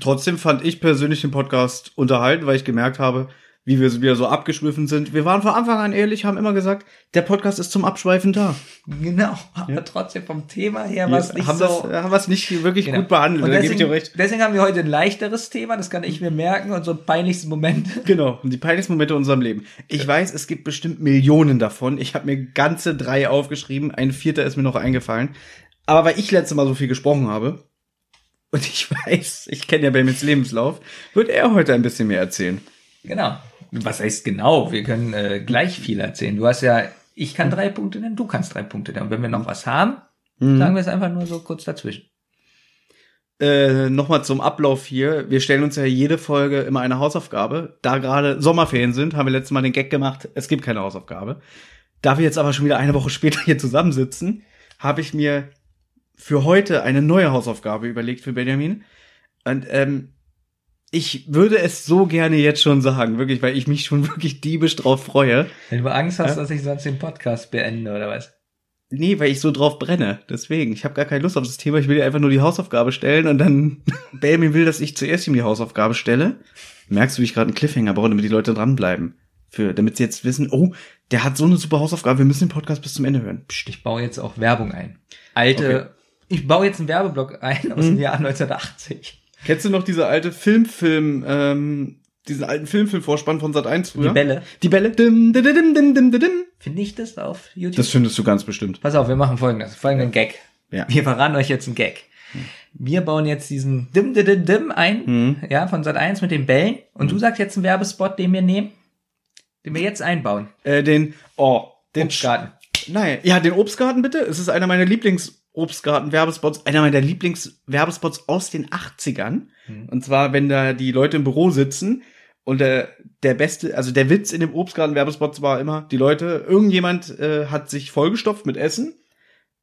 Speaker 4: Trotzdem fand ich persönlich den Podcast unterhalten, weil ich gemerkt habe, wie wir wieder so abgeschwiffen sind. Wir waren von Anfang an ehrlich, haben immer gesagt, der Podcast ist zum Abschweifen da.
Speaker 3: Genau, aber trotzdem vom Thema her war es
Speaker 4: Wir
Speaker 3: nicht
Speaker 4: haben,
Speaker 3: so.
Speaker 4: das, haben wir es nicht wirklich
Speaker 3: Genau.
Speaker 4: gut behandelt,
Speaker 3: Und deswegen, deswegen haben wir heute ein leichteres Thema, das kann ich mir merken und so ein peinlichsten Moment.
Speaker 4: Genau, und die peinlichsten Momente in unserem Leben. Ich weiß, es gibt bestimmt Millionen davon. Ich habe mir ganze drei aufgeschrieben, ein vierter ist mir noch eingefallen. Aber weil ich letztes Mal so viel gesprochen habe, und ich weiß, ich kenne ja Benjamins Lebenslauf, wird er heute ein bisschen mehr erzählen.
Speaker 3: Genau. Was heißt genau? Wir können äh, gleich viel erzählen. Du hast ja, ich kann drei Punkte nennen, du kannst drei Punkte nennen. Und wenn wir noch was haben,
Speaker 4: Mhm.
Speaker 3: sagen wir es einfach nur so kurz dazwischen.
Speaker 4: Äh, Nochmal zum Ablauf hier. Wir stellen uns ja jede Folge immer eine Hausaufgabe. Da gerade Sommerferien sind, haben wir letztes Mal den Gag gemacht, es gibt keine Hausaufgabe. Da wir jetzt aber schon wieder eine Woche später hier zusammensitzen, habe ich mir für heute eine neue Hausaufgabe überlegt für Benjamin. Und ähm, ich würde es so gerne jetzt schon sagen, wirklich, weil ich mich schon wirklich diebisch drauf freue.
Speaker 3: Wenn du Angst hast,
Speaker 4: Ja.
Speaker 3: dass ich sonst den Podcast beende oder was?
Speaker 4: Nee, weil ich so drauf brenne. Deswegen, ich habe gar keine Lust auf das Thema. Ich will dir einfach nur die Hausaufgabe stellen und dann Benjamin will, dass ich zuerst ihm die Hausaufgabe stelle. Merkst du, wie ich gerade einen Cliffhanger baue, damit die Leute dranbleiben? Für, damit sie jetzt wissen, oh, der hat so eine super Hausaufgabe, wir müssen den Podcast bis zum Ende hören. Psst.
Speaker 3: Ich baue jetzt auch Werbung ein. Alte, ich baue jetzt einen Werbeblock ein aus
Speaker 4: Mhm.
Speaker 3: dem Jahr 1980.
Speaker 4: Kennst du noch diese alte Filmfilm, ähm, diesen alten Filmfilm-Vorspann von Sat 1 früher?
Speaker 3: Die Bälle.
Speaker 4: Die Bälle. Dim, dim, dim, dim, dim.
Speaker 3: Finde ich das auf YouTube?
Speaker 4: Das findest du ganz bestimmt.
Speaker 3: Pass auf, wir machen folgendes. Folgenden Gag.
Speaker 4: Ja.
Speaker 3: Wir verraten euch jetzt einen Gag. Wir bauen jetzt diesen Dim Dim Dim Dim ein,
Speaker 4: Mhm.
Speaker 3: ja, von Sat 1 mit den Bällen. Und du sagst jetzt einen Werbespot, den wir nehmen, den wir jetzt einbauen.
Speaker 4: Äh, den, oh, den
Speaker 3: Obstgarten.
Speaker 4: Nein, ja, den Obstgarten bitte. Es ist einer meiner Lieblings-Obstgarten-Werbespots, einer meiner Lieblings-Werbespots aus den 80ern.
Speaker 3: Hm.
Speaker 4: Und zwar, wenn da die Leute im Büro sitzen und der, der beste, also der Witz in dem Obstgarten-Werbespot war immer, die Leute, irgendjemand äh, hat sich vollgestopft mit Essen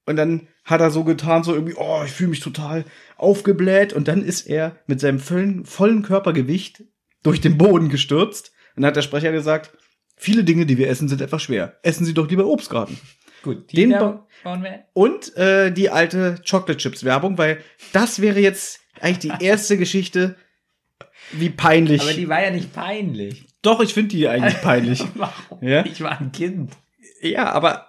Speaker 4: und dann hat er so getan, so irgendwie, oh, ich fühle mich total aufgebläht und dann ist er mit seinem vollen, vollen Körpergewicht durch den Boden gestürzt und dann hat der Sprecher gesagt, viele Dinge, die wir essen, sind etwas schwer. Essen Sie doch lieber Obstgarten.
Speaker 3: Gut, die
Speaker 4: Den
Speaker 3: Werbung bauen wir.
Speaker 4: Und äh, die alte Chocolate Chips Werbung, weil das wäre jetzt eigentlich die erste Geschichte, wie peinlich.
Speaker 3: Aber die war ja nicht peinlich.
Speaker 4: Doch, ich finde die eigentlich peinlich.
Speaker 3: Warum?
Speaker 4: Ja?
Speaker 3: Ich war ein Kind.
Speaker 4: ja, aber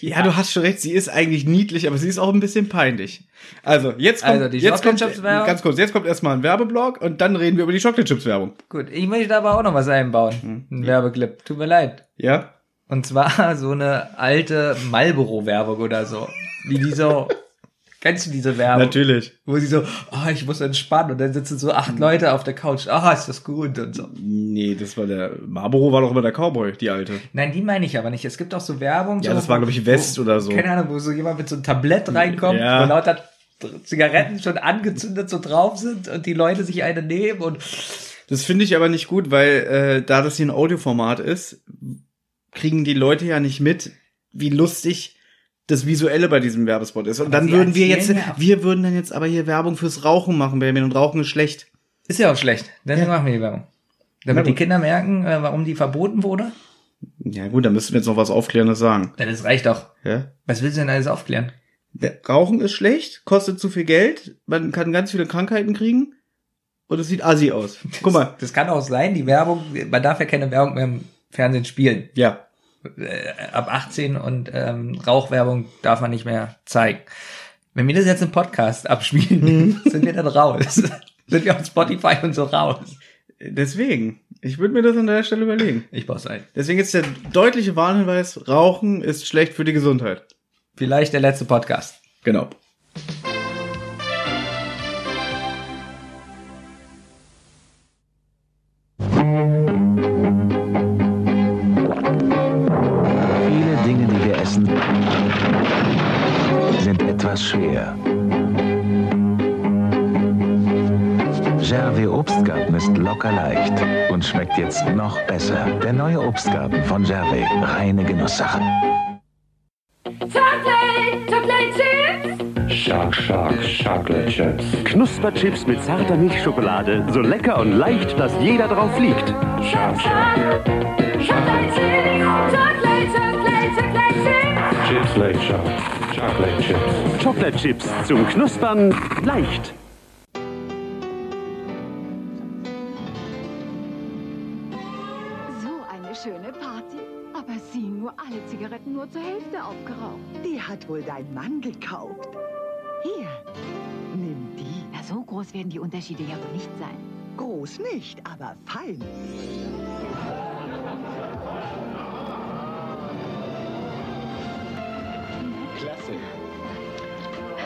Speaker 4: ja, du hast schon recht, sie ist eigentlich niedlich, aber sie ist auch ein bisschen peinlich. Also, jetzt kommt,
Speaker 3: Also, die
Speaker 4: jetzt kommt
Speaker 3: Chocolate Chips Werbung.
Speaker 4: ganz kurz, jetzt kommt erstmal ein Werbeblock und dann reden wir über die Chocolate Chips Werbung.
Speaker 3: Gut, ich möchte aber auch noch was einbauen.
Speaker 4: Hm.
Speaker 3: Ein Werbeclip. Tut mir leid.
Speaker 4: Ja?
Speaker 3: Und zwar so eine alte Marlboro-Werbung oder so. Wie die so. Kennst du diese Werbung?
Speaker 4: Natürlich.
Speaker 3: Wo sie so, ah, ich muss entspannen. Und dann sitzen so acht Leute auf der Couch. Ah, ist das gut und so.
Speaker 4: Nee, das war der Marlboro war doch immer der Cowboy, die alte.
Speaker 3: Nein, die meine ich aber nicht. Es gibt auch so Werbung.
Speaker 4: Ja,
Speaker 3: so,
Speaker 4: das war glaube ich West
Speaker 3: wo,
Speaker 4: oder so.
Speaker 3: Keine Ahnung, wo so jemand mit so einem Tablett reinkommt,
Speaker 4: Ja.
Speaker 3: wo lauter Zigaretten schon angezündet so drauf sind und die Leute sich eine nehmen und
Speaker 4: Das finde ich aber nicht gut, weil äh, da das hier ein Audioformat ist, kriegen die Leute ja nicht mit, wie lustig das Visuelle bei diesem Werbespot ist. Und
Speaker 3: Aber
Speaker 4: dann würden wir jetzt,
Speaker 3: ja
Speaker 4: wir würden dann jetzt aber hier Werbung fürs Rauchen machen, Benjamin, und Rauchen ist schlecht.
Speaker 3: ist ja auch schlecht. Deswegen
Speaker 4: Ja.
Speaker 3: machen wir die Werbung. Damit die. Kinder merken, äh, warum die verboten wurde.
Speaker 4: Ja gut, dann müssten wir jetzt noch was Aufklärendes sagen.
Speaker 3: Ja, das reicht doch.
Speaker 4: Ja?
Speaker 3: Was willst du denn alles aufklären?
Speaker 4: Rauchen ist schlecht, kostet zu viel Geld, man kann ganz viele Krankheiten kriegen und es sieht assi aus. Guck mal.
Speaker 3: Das kann auch sein, die Werbung, man darf ja keine Werbung mehr Fernsehen spielen.
Speaker 4: Ja.
Speaker 3: Äh, ab 18 und ähm, Rauchwerbung darf man nicht mehr zeigen. Wenn wir das jetzt im Podcast abspielen, sind wir dann raus. sind wir auf Spotify und so raus.
Speaker 4: Deswegen. Ich würde mir das an der Stelle überlegen.
Speaker 3: Ich baue ein.
Speaker 4: Deswegen ist der deutliche Warnhinweis, Rauchen ist schlecht für die Gesundheit.
Speaker 3: Vielleicht der letzte Podcast.
Speaker 4: Genau.
Speaker 5: Schwer. Gervais Obstgarten ist locker leicht und schmeckt jetzt noch besser. Der neue Obstgarten von Gervais. Reine Genusssache.
Speaker 6: Chocolate, Chocolate Chips.
Speaker 7: Shark Shark Chocolate Chips. Knusperchips mit zarter Milchschokolade. So lecker und leicht, dass jeder drauf fliegt. Shark Shark
Speaker 6: Chocolate Chips. Chocolate, Chocolate, Chocolate Chips.
Speaker 7: Chips. Chocolate Chips. Chocolate Chips zum Knuspern leicht.
Speaker 6: So eine schöne Party. Aber sie nur alle Zigaretten nur zur Hälfte aufgeraucht.
Speaker 8: Die hat wohl dein Mann gekauft. Hier, nimm die.
Speaker 6: Na, so groß werden die Unterschiede ja wohl nicht sein.
Speaker 8: Groß nicht, aber fein.
Speaker 7: Klasse.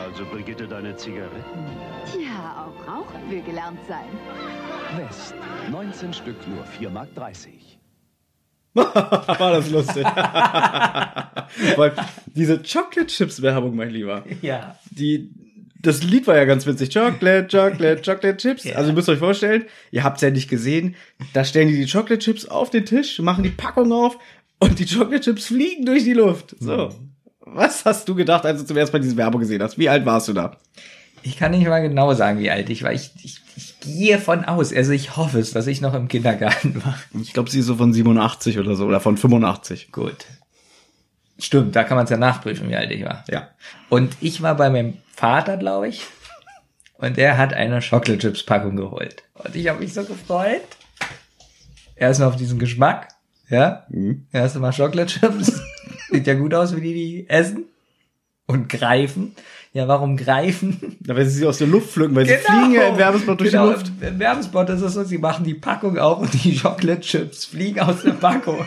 Speaker 7: Also Brigitte, deine Zigaretten?
Speaker 6: Tja, auch rauchen will gelernt sein.
Speaker 5: West. 19 Stück nur 4,30 Mark.
Speaker 4: War das lustig. Weil diese Chocolate Chips Werbung, mein Lieber.
Speaker 3: Ja.
Speaker 4: Die, das Lied war ja ganz witzig. Chocolate, Chocolate, Chocolate Chips.
Speaker 3: Ja.
Speaker 4: Also ihr müsst euch vorstellen, ihr habt's ja nicht gesehen. Da stellen die die Chocolate Chips auf den Tisch, machen die Packung auf und die Chocolate Chips fliegen durch die Luft. So. Was hast du gedacht, als du zum ersten Mal diese Werbung gesehen hast? Wie alt warst du da?
Speaker 3: Ich kann nicht mal genau sagen, wie alt ich war. Ich, ich, ich gehe von aus, also ich hoffe es, dass ich noch im Kindergarten war.
Speaker 4: Ich glaube, sie ist so von 87 oder so oder von 85.
Speaker 3: Gut. Stimmt, da kann man es ja nachprüfen, wie alt ich war.
Speaker 4: Ja.
Speaker 3: Und ich war bei meinem Vater, glaube ich. Und der hat eine Chocolate Chips Packung geholt. Und ich habe mich so gefreut. Erstmal auf diesen Geschmack. Ja.
Speaker 4: Mhm.
Speaker 3: Erst mal Chocolate Chips. Sieht ja gut aus, wie die die essen. Und greifen. Ja, warum greifen?
Speaker 4: Da werden sie aus der Luft pflücken, weil sie fliegen ja im Werbespot durch
Speaker 3: genau,
Speaker 4: die Luft.
Speaker 3: Im Werbespot ist es so, sie machen die Packung auf und die Chocolate Chips fliegen aus der Packung.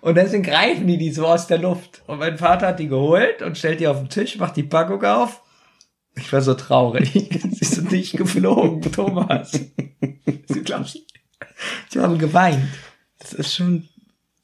Speaker 3: Und deswegen greifen die die so aus der Luft. Und mein Vater hat die geholt und stellt die auf den Tisch, macht die Packung auf. Ich war so traurig. Sie sind nicht geflogen, Thomas. Sie glaubst, ich habe geweint.
Speaker 4: Das ist schon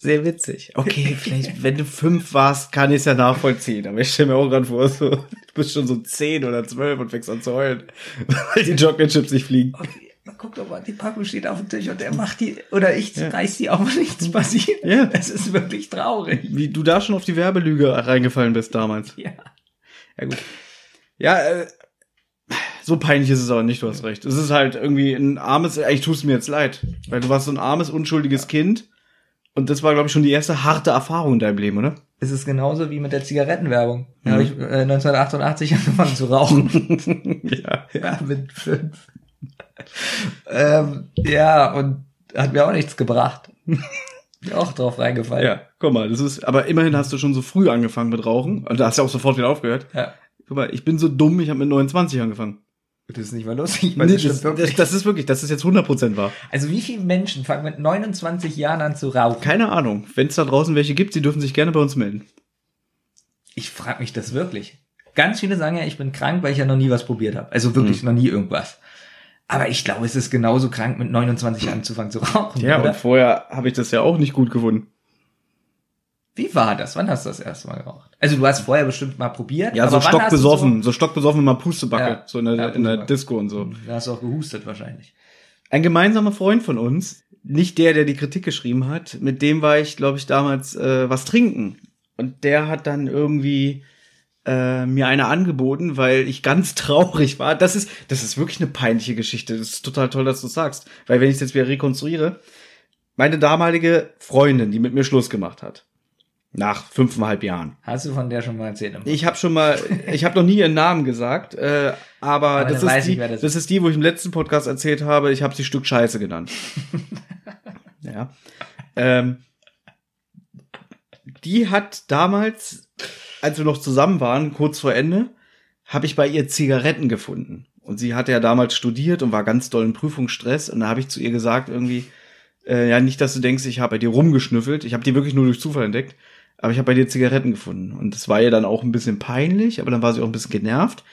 Speaker 4: sehr witzig. Okay, vielleicht, wenn du fünf warst, kann ich es ja nachvollziehen. Aber ich stelle mir auch gerade vor, so, du bist schon so zehn oder zwölf und fängst an zu heulen, weil die Chocolate Chips nicht fliegen.
Speaker 3: Und guck doch mal, die Packung steht auf dem Tisch und er macht die, oder ich reiß die auf und nichts passiert.
Speaker 4: Ja.
Speaker 3: Es ist wirklich traurig.
Speaker 4: Wie du da schon auf die Werbelüge reingefallen bist damals.
Speaker 3: Ja.
Speaker 4: Ja, gut. Ja, äh, so peinlich ist es aber nicht, du hast recht. Es ist halt irgendwie ein armes, eigentlich tust mir jetzt leid, weil du warst so ein armes, unschuldiges Kind und das war, glaube ich, schon die erste harte Erfahrung in deinem Leben, oder?
Speaker 3: Es ist genauso wie mit der Zigarettenwerbung. Da habe ich äh, 1988 angefangen zu rauchen.
Speaker 4: ja.
Speaker 3: ja, mit fünf. ähm, ja, und hat mir auch nichts gebracht. Bin auch drauf reingefallen.
Speaker 4: Ja, guck mal, das ist, aber immerhin hast du schon so früh angefangen mit Rauchen. Und da hast du auch sofort wieder aufgehört.
Speaker 3: ja.
Speaker 4: Guck mal, ich bin so dumm, ich habe mit 29 angefangen.
Speaker 3: Das ist nicht mal lustig. weil
Speaker 4: Nee,
Speaker 3: das
Speaker 4: das, das, das ist wirklich, das ist jetzt 100% wahr.
Speaker 3: also wie viele Menschen fangen mit 29 Jahren an zu rauchen?
Speaker 4: Keine Ahnung. Wenn es da draußen welche gibt, sie dürfen sich gerne bei uns melden.
Speaker 3: Ich frage mich das wirklich. Ganz viele sagen ja, ich bin krank, weil ich ja noch nie was probiert habe. Also wirklich noch nie irgendwas. Aber ich glaube, es ist genauso krank, mit 29 anzufangen zu rauchen.
Speaker 4: Ja,
Speaker 3: oder?
Speaker 4: und vorher habe ich das ja auch nicht gut gefunden.
Speaker 3: Wie war das? Wann hast du das erste Mal geraucht? Also du hast vorher bestimmt mal probiert.
Speaker 4: Ja, so stockbesoffen, so, stockbesoffen mal Pustebacke,
Speaker 3: Ja.
Speaker 4: so in der,
Speaker 3: Ja,
Speaker 4: in der. Disco und so.
Speaker 3: So, da hast du auch gehustet wahrscheinlich.
Speaker 4: Ein gemeinsamer Freund von uns, nicht der, der die Kritik geschrieben hat, mit dem war ich, glaube ich, damals äh, was trinken. Und der hat dann irgendwie äh, mir eine angeboten, weil ich ganz traurig war. Das ist, das ist wirklich eine peinliche Geschichte. Das ist total toll, dass du sagst. Weil wenn ich es jetzt wieder rekonstruiere, meine damalige Freundin, die mit mir Schluss gemacht hat, nach fünfeinhalb Jahren.
Speaker 3: Hast du von der schon mal erzählt?
Speaker 4: Ich habe schon mal, ich habe noch nie ihren Namen gesagt, äh, aber,
Speaker 3: Aber
Speaker 4: das, ist die, das,
Speaker 3: das
Speaker 4: ist die, wo ich im letzten Podcast erzählt habe, ich habe sie Stück Scheiße genannt. ja. Ähm, die hat damals, als wir noch zusammen waren, kurz vor Ende, habe ich bei ihr Zigaretten gefunden. Und sie hatte ja damals studiert und war ganz doll im Prüfungsstress. Und da habe ich zu ihr gesagt, irgendwie, äh, ja, nicht, dass du denkst, ich habe bei dir rumgeschnüffelt. Ich habe die wirklich nur durch Zufall entdeckt. Aber ich habe bei dir Zigaretten gefunden. Und das war ihr dann auch ein bisschen peinlich, aber dann war sie auch ein bisschen genervt.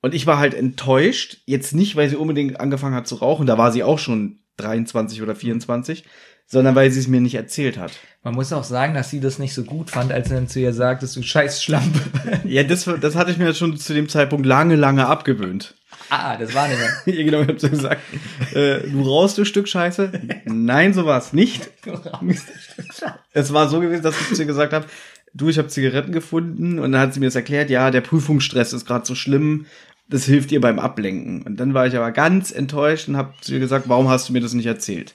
Speaker 4: Und ich war halt enttäuscht. Jetzt nicht, weil sie unbedingt angefangen hat zu rauchen. Da war sie auch schon 23 oder 24. Sondern weil sie es mir nicht erzählt hat.
Speaker 3: Man muss auch sagen, dass sie das nicht so gut fand, als er dann zu ihr sagtest, du scheiß Schlampe.
Speaker 4: Ja, das, das hatte ich mir schon zu dem Zeitpunkt lange, lange abgewöhnt.
Speaker 3: Ah, das war nicht mehr.
Speaker 4: Ja, genau, ich hab so gesagt, äh, du rauchst du Stück Scheiße? Nein, so war es nicht.
Speaker 3: Du rauchst ein Stück Scheiße.
Speaker 4: Es war so gewesen, dass ich zu ihr gesagt habe, du, ich habe Zigaretten gefunden und dann hat sie mir das erklärt, ja, der Prüfungsstress ist gerade so schlimm, das hilft ihr beim Ablenken. Und dann war ich aber ganz enttäuscht und habe zu ihr gesagt, warum hast du mir das nicht erzählt?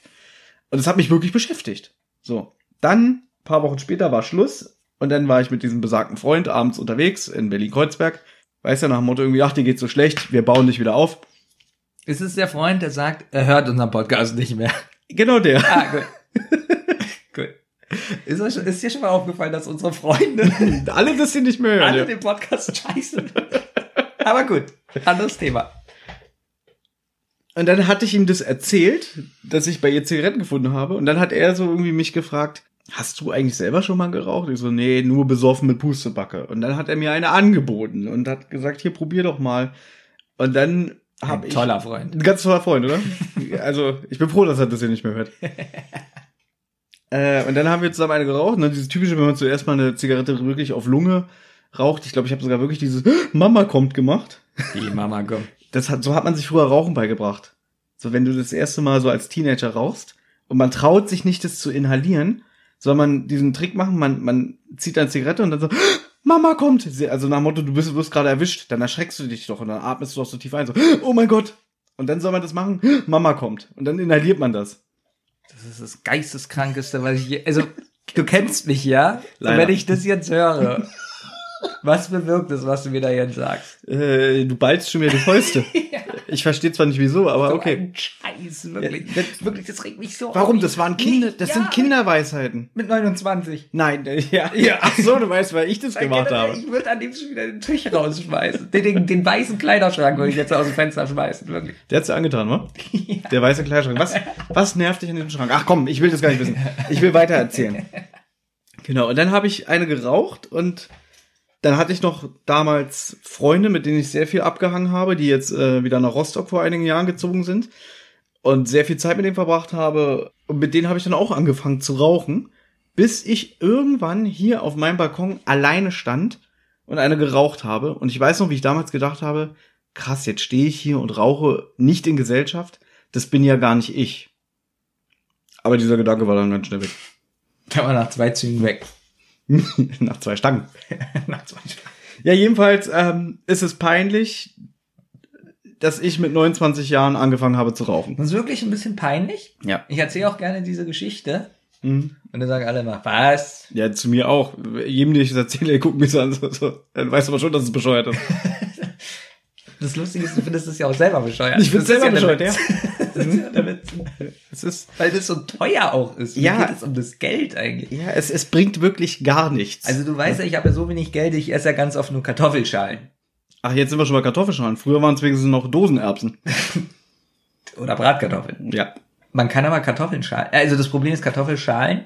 Speaker 4: Und das hat mich wirklich beschäftigt. So, dann, paar Wochen später war Schluss Und dann war ich mit diesem besagten Freund abends unterwegs in Berlin-Kreuzberg. Weißt du, nach dem Motto irgendwie, ach, dir geht's so schlecht, wir bauen dich wieder auf.
Speaker 3: Ist es der Freund, der sagt, er hört unseren Podcast nicht mehr?
Speaker 4: Genau der.
Speaker 3: Ah, gut. gut. Ist, euch, ist dir schon mal aufgefallen, dass unsere Freunde
Speaker 4: Alle das sind nicht mehr hören.
Speaker 3: alle
Speaker 4: ja.
Speaker 3: den Podcast scheiße Aber gut, anderes Thema.
Speaker 4: Und dann hatte ich ihm das erzählt, dass ich bei ihr Zigaretten gefunden habe. Und dann hat er so irgendwie mich gefragt, hast du eigentlich selber schon mal geraucht? Ich so, nee, nur besoffen mit Pustebacke. Und dann hat er mir eine angeboten und hat gesagt, hier, probier doch mal. Und dann habe
Speaker 3: Ein
Speaker 4: ich...
Speaker 3: toller Freund.
Speaker 4: Ein ganz toller Freund, oder? also, ich bin froh, dass er das hier nicht mehr hört. äh, und dann haben wir zusammen eine geraucht. Ne? Dieses typische, wenn man zuerst mal eine Zigarette wirklich auf Lunge raucht. Ich glaube, ich habe sogar wirklich dieses Mama kommt gemacht.
Speaker 3: Die Mama kommt.
Speaker 4: Das hat, so hat man sich früher Rauchen beigebracht. So, wenn du das erste Mal so als Teenager rauchst und man traut sich nicht, das zu inhalieren, soll man diesen Trick machen, man, man zieht eine Zigarette und dann so, Mama kommt. Also nach dem Motto, du bist, du wirst gerade erwischt, dann erschreckst du dich doch und dann atmest du doch so tief ein, so, oh mein Gott. Und dann soll man das machen, Mama kommt. Und dann inhaliert man das.
Speaker 3: Das ist das geisteskrankeste, was ich je, also, du kennst mich, ja? Und
Speaker 4: Leider.
Speaker 3: wenn ich das jetzt höre, was bewirkt es, was du mir da jetzt sagst?
Speaker 4: Äh, du ballst schon wieder die Fäuste. Ich verstehe zwar nicht wieso, aber
Speaker 3: So
Speaker 4: okay.
Speaker 3: Scheiß, wirklich.
Speaker 4: Ja,
Speaker 3: wirklich, das regt mich so
Speaker 4: Warum?
Speaker 3: auf.
Speaker 4: Das waren Kinder, das
Speaker 3: Ja,
Speaker 4: sind Kinderweisheiten.
Speaker 3: Mit 29.
Speaker 4: Nein, äh, ja, ja. Ach so, du weißt, weil ich das gemacht habe.
Speaker 3: Ich würde an dem schon wieder den Tisch rausschmeißen. Den, den, den weißen Kleiderschrank würde ich jetzt aus dem Fenster schmeißen, wirklich.
Speaker 4: Der hat's dir angetan, wa? Der weiße Kleiderschrank. Was, was nervt dich an diesem Schrank? Ach komm, ich will das gar nicht wissen. Ich will weiter erzählen. Genau, und dann habe ich eine geraucht und dann hatte ich noch damals Freunde, mit denen ich sehr viel abgehangen habe, die jetzt äh, wieder nach Rostock vor einigen Jahren gezogen sind und sehr viel Zeit mit denen verbracht habe. Und mit denen habe ich dann auch angefangen zu rauchen, bis ich irgendwann hier auf meinem Balkon alleine stand und eine geraucht habe. Und ich weiß noch, wie ich damals gedacht habe, krass, jetzt stehe ich hier und rauche nicht in Gesellschaft. Das bin ja gar nicht ich. Aber dieser Gedanke war dann ganz schnell weg.
Speaker 3: Da war nach zwei Zügen weg.
Speaker 4: Nach zwei Stangen.
Speaker 3: nach zwei Zügen.
Speaker 4: Ja, jedenfalls ähm, ist es peinlich, dass ich mit 29 Jahren angefangen habe zu rauchen.
Speaker 3: Das ist wirklich ein bisschen peinlich.
Speaker 4: Ja.
Speaker 3: Ich erzähle auch gerne diese Geschichte.
Speaker 4: Mhm.
Speaker 3: Und dann sagen alle immer, was?
Speaker 4: Ja, zu mir auch. Jedem, den ich das erzähle, der guckt mich so an, so, so. dann weißt du aber schon, dass es bescheuert ist.
Speaker 3: Das Lustige ist, du findest es ja auch selber bescheuert.
Speaker 4: Ich find's
Speaker 3: Das ist
Speaker 4: selber
Speaker 3: der
Speaker 4: bescheuert,
Speaker 3: ja Witz.
Speaker 4: Es ist,
Speaker 3: Weil das so teuer auch ist.
Speaker 4: Ja.
Speaker 3: Mir geht es um das Geld eigentlich.
Speaker 4: ja, es, es bringt wirklich gar nichts.
Speaker 3: Also du weißt ja, ich habe ja so wenig Geld, ich esse ja ganz oft nur Kartoffelschalen.
Speaker 4: Ach, jetzt sind wir schon bei Kartoffelschalen. Früher waren es wenigstens noch Dosenerbsen.
Speaker 3: Oder Bratkartoffeln.
Speaker 4: Ja.
Speaker 3: Man kann aber Kartoffeln schalen. Also das Problem ist Kartoffelschalen.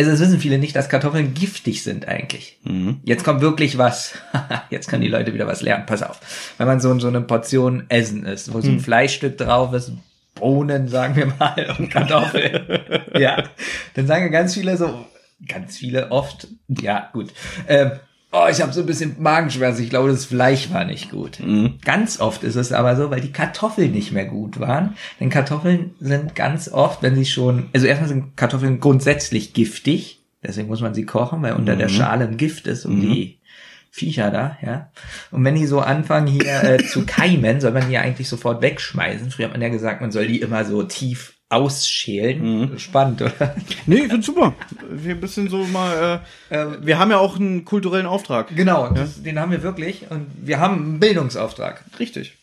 Speaker 3: Also es wissen viele nicht, dass Kartoffeln giftig sind eigentlich. Jetzt kommt wirklich was. Jetzt können die Leute wieder was lernen. Pass auf. Wenn man so, so eine Portion Essen isst, wo so ein Fleischstück drauf ist, Bohnen, sagen wir mal, und Kartoffeln. ja. Dann sagen ja ganz viele so, ganz viele oft, ja, gut. Ähm, oh, ich habe so ein bisschen Magenschmerzen. Ich glaube, das Fleisch war nicht gut. Ganz oft ist es aber so, weil die Kartoffeln nicht mehr gut waren. Denn Kartoffeln sind ganz oft, wenn sie schon, also erstmal sind Kartoffeln grundsätzlich giftig. Deswegen muss man sie kochen, weil unter der Schale ein Gift ist um die Viecher da, ja. Und wenn die so anfangen hier äh, zu keimen, soll man die ja eigentlich sofort wegschmeißen. Früher hat man ja gesagt, man soll die immer so tief ausschälen. Spannend, oder?
Speaker 4: Nee, ich find's super. Wir ein bisschen so mal, äh,
Speaker 3: Ähm,
Speaker 4: wir haben ja auch einen kulturellen Auftrag.
Speaker 3: Genau, das, den haben wir wirklich. Und wir haben einen Bildungsauftrag.
Speaker 4: Richtig.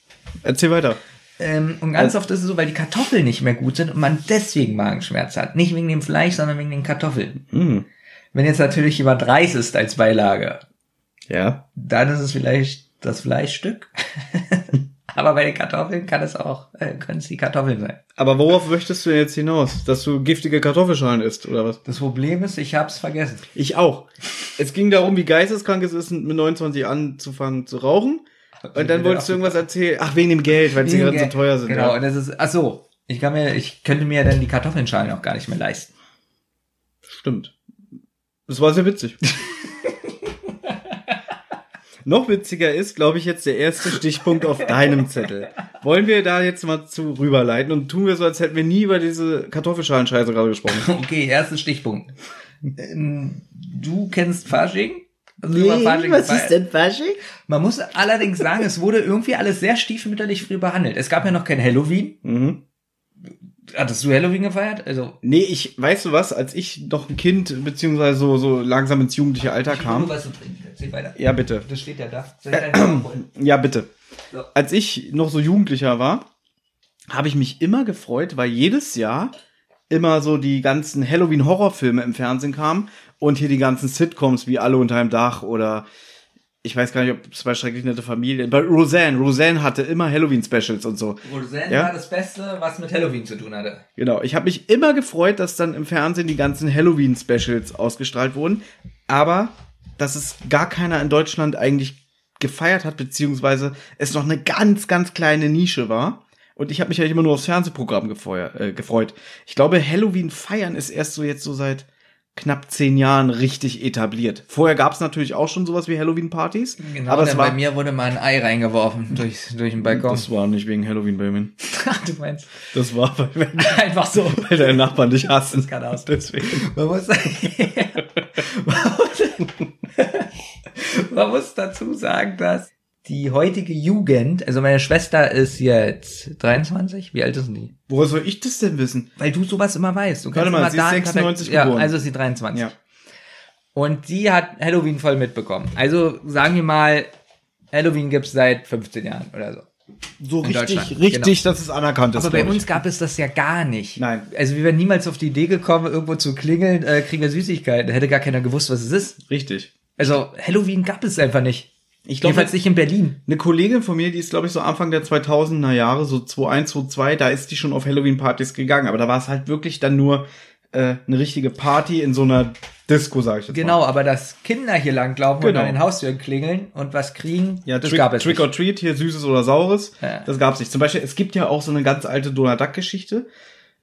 Speaker 4: Erzähl weiter.
Speaker 3: Ähm, und ganz oft ist es so, weil die Kartoffeln nicht mehr gut sind und man deswegen Magenschmerz hat. Nicht wegen dem Fleisch, sondern wegen den Kartoffeln.
Speaker 4: Mhm.
Speaker 3: Wenn jetzt natürlich jemand Reis isst als Beilage,
Speaker 4: Ja.
Speaker 3: dann ist es vielleicht das Fleischstück. Aber bei den Kartoffeln kann es auch, äh, können es die Kartoffeln sein.
Speaker 4: Aber worauf möchtest du jetzt hinaus? Dass du giftige Kartoffelschalen isst, oder was?
Speaker 3: Das Problem ist, ich hab's vergessen.
Speaker 4: Ich auch. Es ging darum, wie geisteskrank es ist, mit 29 anzufangen zu rauchen. Und dann wolltest du irgendwas erzählen. Ach, wegen dem Geld, weil Zigaretten so teuer sind.
Speaker 3: Genau,
Speaker 4: Ja.
Speaker 3: und das ist, ach so, ich kann mir, ich könnte mir dann die Kartoffelschalen auch gar nicht mehr leisten.
Speaker 4: Stimmt. Das war sehr witzig. Noch witziger ist, glaube ich, jetzt der erste Stichpunkt auf deinem Zettel. Wollen wir da jetzt mal zu rüberleiten und tun wir so, als hätten wir nie über diese Kartoffelschalenscheiße gerade gesprochen.
Speaker 3: Okay, erster Stichpunkt. Ähm, Du kennst Fasching? Also über Fasching gefeiert?
Speaker 4: Fasching?
Speaker 3: Man muss allerdings sagen, es wurde irgendwie alles sehr stiefmütterlich früh behandelt. Es gab ja noch kein Halloween.
Speaker 4: Mhm.
Speaker 3: Hattest du Halloween gefeiert? Also,
Speaker 4: Nee, ich, weißt du was, als ich noch ein Kind, beziehungsweise so, so langsam ins jugendliche Alter
Speaker 3: nur
Speaker 4: kam.
Speaker 3: was zu trinken. Erzähl weiter.
Speaker 4: Ja, bitte.
Speaker 3: Das steht ja da. Ich abholen?
Speaker 4: Ja, bitte.
Speaker 3: So.
Speaker 4: Als ich noch so Jugendlicher war, habe ich mich immer gefreut, weil jedes Jahr immer so die ganzen Halloween-Horrorfilme im Fernsehen kamen und hier die ganzen Sitcoms wie Alle unter einem Dach oder ich weiß gar nicht, ob es bei Schrecklich Nette Familie, bei Roseanne, Roseanne hatte immer Halloween-Specials und so.
Speaker 3: Roseanne
Speaker 4: Ja?
Speaker 3: war das Beste, was mit Halloween zu tun hatte.
Speaker 4: Genau, ich habe mich immer gefreut, dass dann im Fernsehen die ganzen Halloween-Specials ausgestrahlt wurden, aber dass es gar keiner in Deutschland eigentlich gefeiert hat, beziehungsweise es noch eine ganz, ganz kleine Nische war. Und ich habe mich ja immer nur aufs Fernsehprogramm gefeuer, äh, gefreut. Ich glaube, Halloween feiern ist erst so jetzt so seit knapp zehn Jahren richtig etabliert. Vorher gab es natürlich auch schon sowas wie Halloween-Partys.
Speaker 3: Genau,
Speaker 4: aber es war,
Speaker 3: bei mir wurde mal ein Ei reingeworfen durch, durch den Balkon.
Speaker 4: das war nicht wegen Halloween bei mir.
Speaker 3: Ach, du meinst.
Speaker 4: Das war, weil,
Speaker 3: Einfach so.
Speaker 4: weil deine Nachbarn dich hassen.
Speaker 3: Das kann aus.
Speaker 4: Deswegen.
Speaker 3: Man muss, man muss, man muss dazu sagen, dass die heutige Jugend, also meine Schwester ist jetzt 23, wie alt ist denn die?
Speaker 4: Woher soll ich das denn wissen?
Speaker 3: Weil du sowas immer weißt. Du
Speaker 4: Warte mal, sie ist
Speaker 3: Daten
Speaker 4: 96
Speaker 3: ja,
Speaker 4: geboren.
Speaker 3: also ist sie 23.
Speaker 4: Ja.
Speaker 3: Und die hat Halloween voll mitbekommen. Also sagen wir mal, Halloween gibt's seit 15 Jahren oder so.
Speaker 4: So
Speaker 3: In
Speaker 4: richtig,
Speaker 3: Deutschland,
Speaker 4: richtig, dass es anerkannt ist.
Speaker 3: Aber bei uns gab es das ja gar nicht.
Speaker 4: Nein.
Speaker 3: Also wir wären niemals auf die Idee gekommen, irgendwo zu klingeln, äh, kriegen wir Süßigkeiten. Hätte gar keiner gewusst, was es ist.
Speaker 4: Richtig.
Speaker 3: Also Halloween gab es einfach nicht.
Speaker 4: Ich glaube,
Speaker 3: Jedenfalls nicht in Berlin.
Speaker 4: eine Kollegin von mir, die ist, glaube ich, so Anfang der 2000er Jahre, so 2001, 2002, da ist die schon auf Halloween-Partys gegangen. Aber da war es halt wirklich dann nur äh, eine richtige Party in so einer Disco, sag ich jetzt
Speaker 3: Genau,
Speaker 4: mal.
Speaker 3: aber dass Kinder hier langlaufen
Speaker 4: Genau.
Speaker 3: und an den Haustüren klingeln und was kriegen,
Speaker 4: Ja,
Speaker 3: das
Speaker 4: Trick,
Speaker 3: gab es
Speaker 4: Trick
Speaker 3: nicht.
Speaker 4: or Treat, hier Süßes oder Saures,
Speaker 3: Ja.
Speaker 4: das gab's nicht. Zum Beispiel, es gibt ja auch so eine ganz alte Donald Duck-Geschichte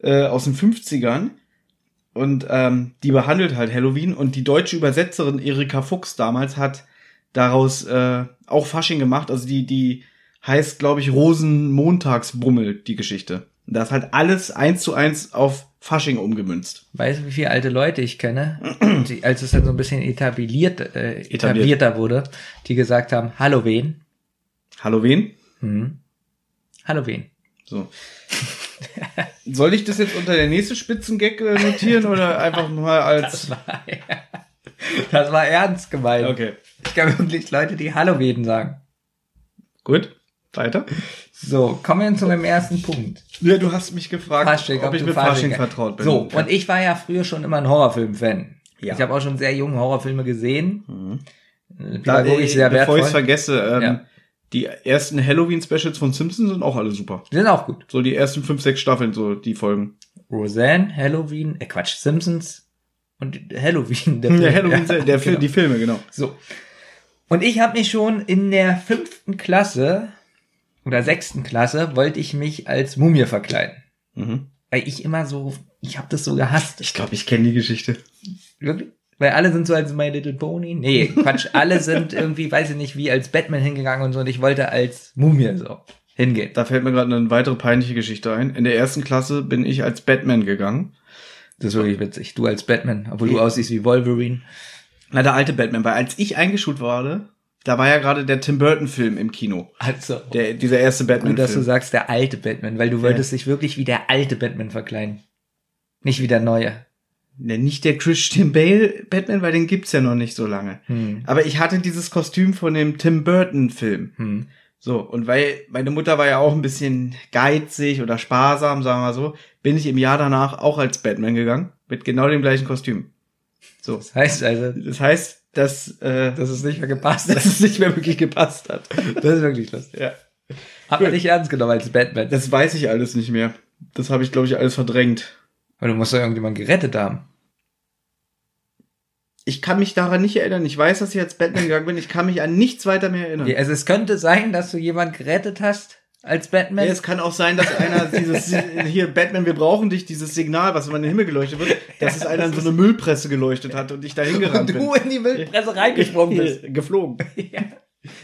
Speaker 4: äh, aus den 50ern. Und ähm, die behandelt halt Halloween. Und die deutsche Übersetzerin Erika Fuchs damals hat daraus äh, auch Fasching gemacht. Also die, die heißt, glaube ich, Rosenmontagsbummel, die Geschichte. Und da ist halt alles eins zu eins auf Fasching umgemünzt.
Speaker 3: Weißt du, wie viele alte Leute ich kenne, die, als es dann so ein bisschen etabliert, äh, etablierter wurde, die gesagt haben, Halloween,
Speaker 4: Halloween?
Speaker 3: hm. Halloween.
Speaker 4: So. Soll ich das jetzt unter der nächste Spitzengag äh, notieren oder einfach mal als.
Speaker 3: Das war, das war ernst gemeint.
Speaker 4: Okay.
Speaker 3: Ich kenne wirklich Leute, die Halloween sagen.
Speaker 4: Gut. Weiter.
Speaker 3: So, kommen wir zu meinem ersten Punkt.
Speaker 4: Ja, du hast mich gefragt,
Speaker 3: Fasching,
Speaker 4: ob ich
Speaker 3: du
Speaker 4: mit Fasching vertraut bin.
Speaker 3: So, und ich war ja früher schon immer ein Horrorfilm-Fan.
Speaker 4: Ja.
Speaker 3: Ich habe auch schon sehr junge Horrorfilme gesehen. Äh,
Speaker 4: da,
Speaker 3: Pädagogisch
Speaker 4: äh,
Speaker 3: sehr
Speaker 4: bevor ich
Speaker 3: wertvoll.
Speaker 4: es vergesse, ähm,
Speaker 3: Ja.
Speaker 4: die ersten Halloween-Specials von Simpsons sind auch alle super.
Speaker 3: Die sind auch gut.
Speaker 4: So die ersten fünf, sechs Staffeln, so die Folgen.
Speaker 3: Roseanne, Halloween, äh Quatsch, Simpsons und Halloween. Der,
Speaker 4: Der
Speaker 3: Film.
Speaker 4: Halloween,
Speaker 3: Ja,
Speaker 4: der
Speaker 3: genau.
Speaker 4: die Filme, genau.
Speaker 3: So. Und ich habe mich schon in der fünften Klasse oder sechsten Klasse wollte ich mich als Mumie verkleiden.
Speaker 4: Mhm.
Speaker 3: Weil ich immer so, ich habe das so gehasst.
Speaker 4: Ich glaube, ich kenne die Geschichte.
Speaker 3: Wirklich? Weil alle sind so als My Little Pony. Nee, Quatsch. alle sind irgendwie, weiß ich nicht, wie als Batman hingegangen und so. Und ich wollte als Mumie so hingehen.
Speaker 4: Da fällt mir gerade eine weitere peinliche Geschichte ein. In der ersten Klasse bin ich als Batman gegangen.
Speaker 3: Das ist wirklich witzig. Du als Batman, obwohl du aussiehst wie Wolverine.
Speaker 4: Na, der alte Batman, weil als ich eingeschult wurde, da war ja gerade der Tim Burton-Film im Kino.
Speaker 3: Also,
Speaker 4: Der, dieser erste
Speaker 3: gut, dass du sagst, der alte Batman, weil du wolltest dich wirklich wie der alte Batman verkleiden. Nicht wie der neue.
Speaker 4: Ne, nicht der Christian Bale Batman, weil den gibt's ja noch nicht so lange.
Speaker 3: Hm.
Speaker 4: Aber ich hatte dieses Kostüm von dem Tim Burton-Film.
Speaker 3: Hm.
Speaker 4: So, und weil meine Mutter war ja auch ein bisschen geizig oder sparsam, sagen wir mal so, bin ich im Jahr danach auch als Batman gegangen. Mit genau dem gleichen Kostüm. So.
Speaker 3: Das heißt also,
Speaker 4: Das heißt, dass, äh,
Speaker 3: dass es nicht mehr gepasst
Speaker 4: dass
Speaker 3: hat.
Speaker 4: es nicht mehr wirklich gepasst hat.
Speaker 3: Das ist wirklich lustig.
Speaker 4: Ja.
Speaker 3: Hat man nicht ernst genommen als Batman.
Speaker 4: Das weiß ich alles nicht mehr. Das habe ich, glaube ich, alles verdrängt.
Speaker 3: Aber du musst doch irgendjemanden gerettet haben.
Speaker 4: Ich kann mich daran nicht erinnern. Ich weiß, dass ich als Batman gegangen bin. Ich kann mich an nichts weiter mehr erinnern.
Speaker 3: Ja, also es könnte sein, dass du jemanden gerettet hast als Batman.
Speaker 4: Ja, es kann auch sein, dass einer dieses hier Batman, wir brauchen dich, dieses Signal, was immer in den Himmel geleuchtet wird, dass es einer in so eine Müllpresse geleuchtet hat und ich dahin gerannt
Speaker 3: und
Speaker 4: bin.
Speaker 3: du in die Müllpresse reingesprungen bist.
Speaker 4: Geflogen.
Speaker 3: ja.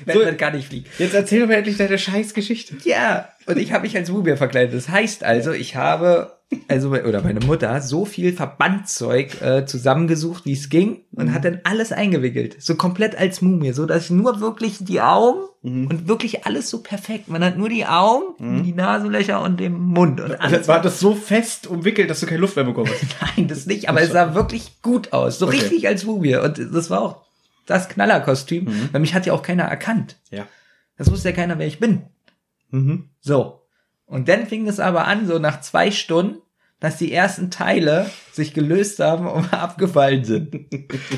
Speaker 3: Batman kann nicht fliegen.
Speaker 4: Jetzt erzähl doch mal endlich deine Scheißgeschichte.
Speaker 3: Ja, und ich habe mich als Mumie verkleidet. Das heißt also, ich habe also oder meine Mutter, so viel Verbandzeug äh, zusammengesucht, wie es ging und hat dann alles eingewickelt. So komplett als Mumie, so dass nur wirklich die Augen und wirklich alles so perfekt. Man hat nur die Augen, die Nasenlöcher und den Mund und alles.
Speaker 4: War das so fest umwickelt, dass du keine Luft mehr bekommst.
Speaker 3: Nein, das nicht, aber es sah wirklich gut aus. So richtig als Mumie. Und das war auch das Knallerkostüm, weil mich hat ja auch keiner erkannt.
Speaker 4: Ja.
Speaker 3: Das wusste ja keiner, wer ich bin.
Speaker 4: Mhm.
Speaker 3: So. Und dann fing es aber an, so nach zwei Stunden, dass die ersten Teile sich gelöst haben und abgefallen sind.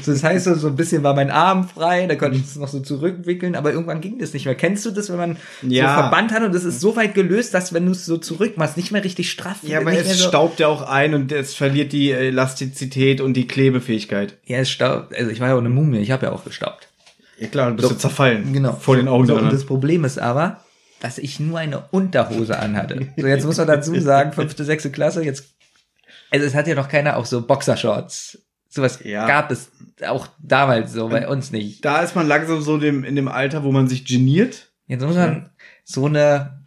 Speaker 3: So, das heißt, so, so ein bisschen war mein Arm frei, da konnte ich es noch so zurückwickeln, aber irgendwann ging das nicht mehr. Kennst du das, wenn man
Speaker 4: Ja.
Speaker 3: so Verband hat und es ist so weit gelöst, dass wenn du es so zurück machst, nicht mehr richtig straff
Speaker 4: Ja, aber es
Speaker 3: so,
Speaker 4: staubt ja auch ein und es verliert die Elastizität und die Klebefähigkeit.
Speaker 3: Ja, es staubt. Also ich war ja auch eine Mumie, ich habe ja auch gestaubt.
Speaker 4: Ja klar, du bist ja zerfallen.
Speaker 3: Genau.
Speaker 4: Vor den Augen
Speaker 3: so, Und
Speaker 4: anderen.
Speaker 3: das Problem ist aber, dass ich nur eine Unterhose anhatte. So, jetzt muss man dazu sagen, fünfte, sechste Klasse, jetzt, also es hat ja noch keiner auch so Boxershorts. Sowas
Speaker 4: Ja.
Speaker 3: gab es auch damals so bei uns nicht.
Speaker 4: Da ist man langsam so dem, in dem Alter, wo man sich geniert.
Speaker 3: Jetzt muss man so eine,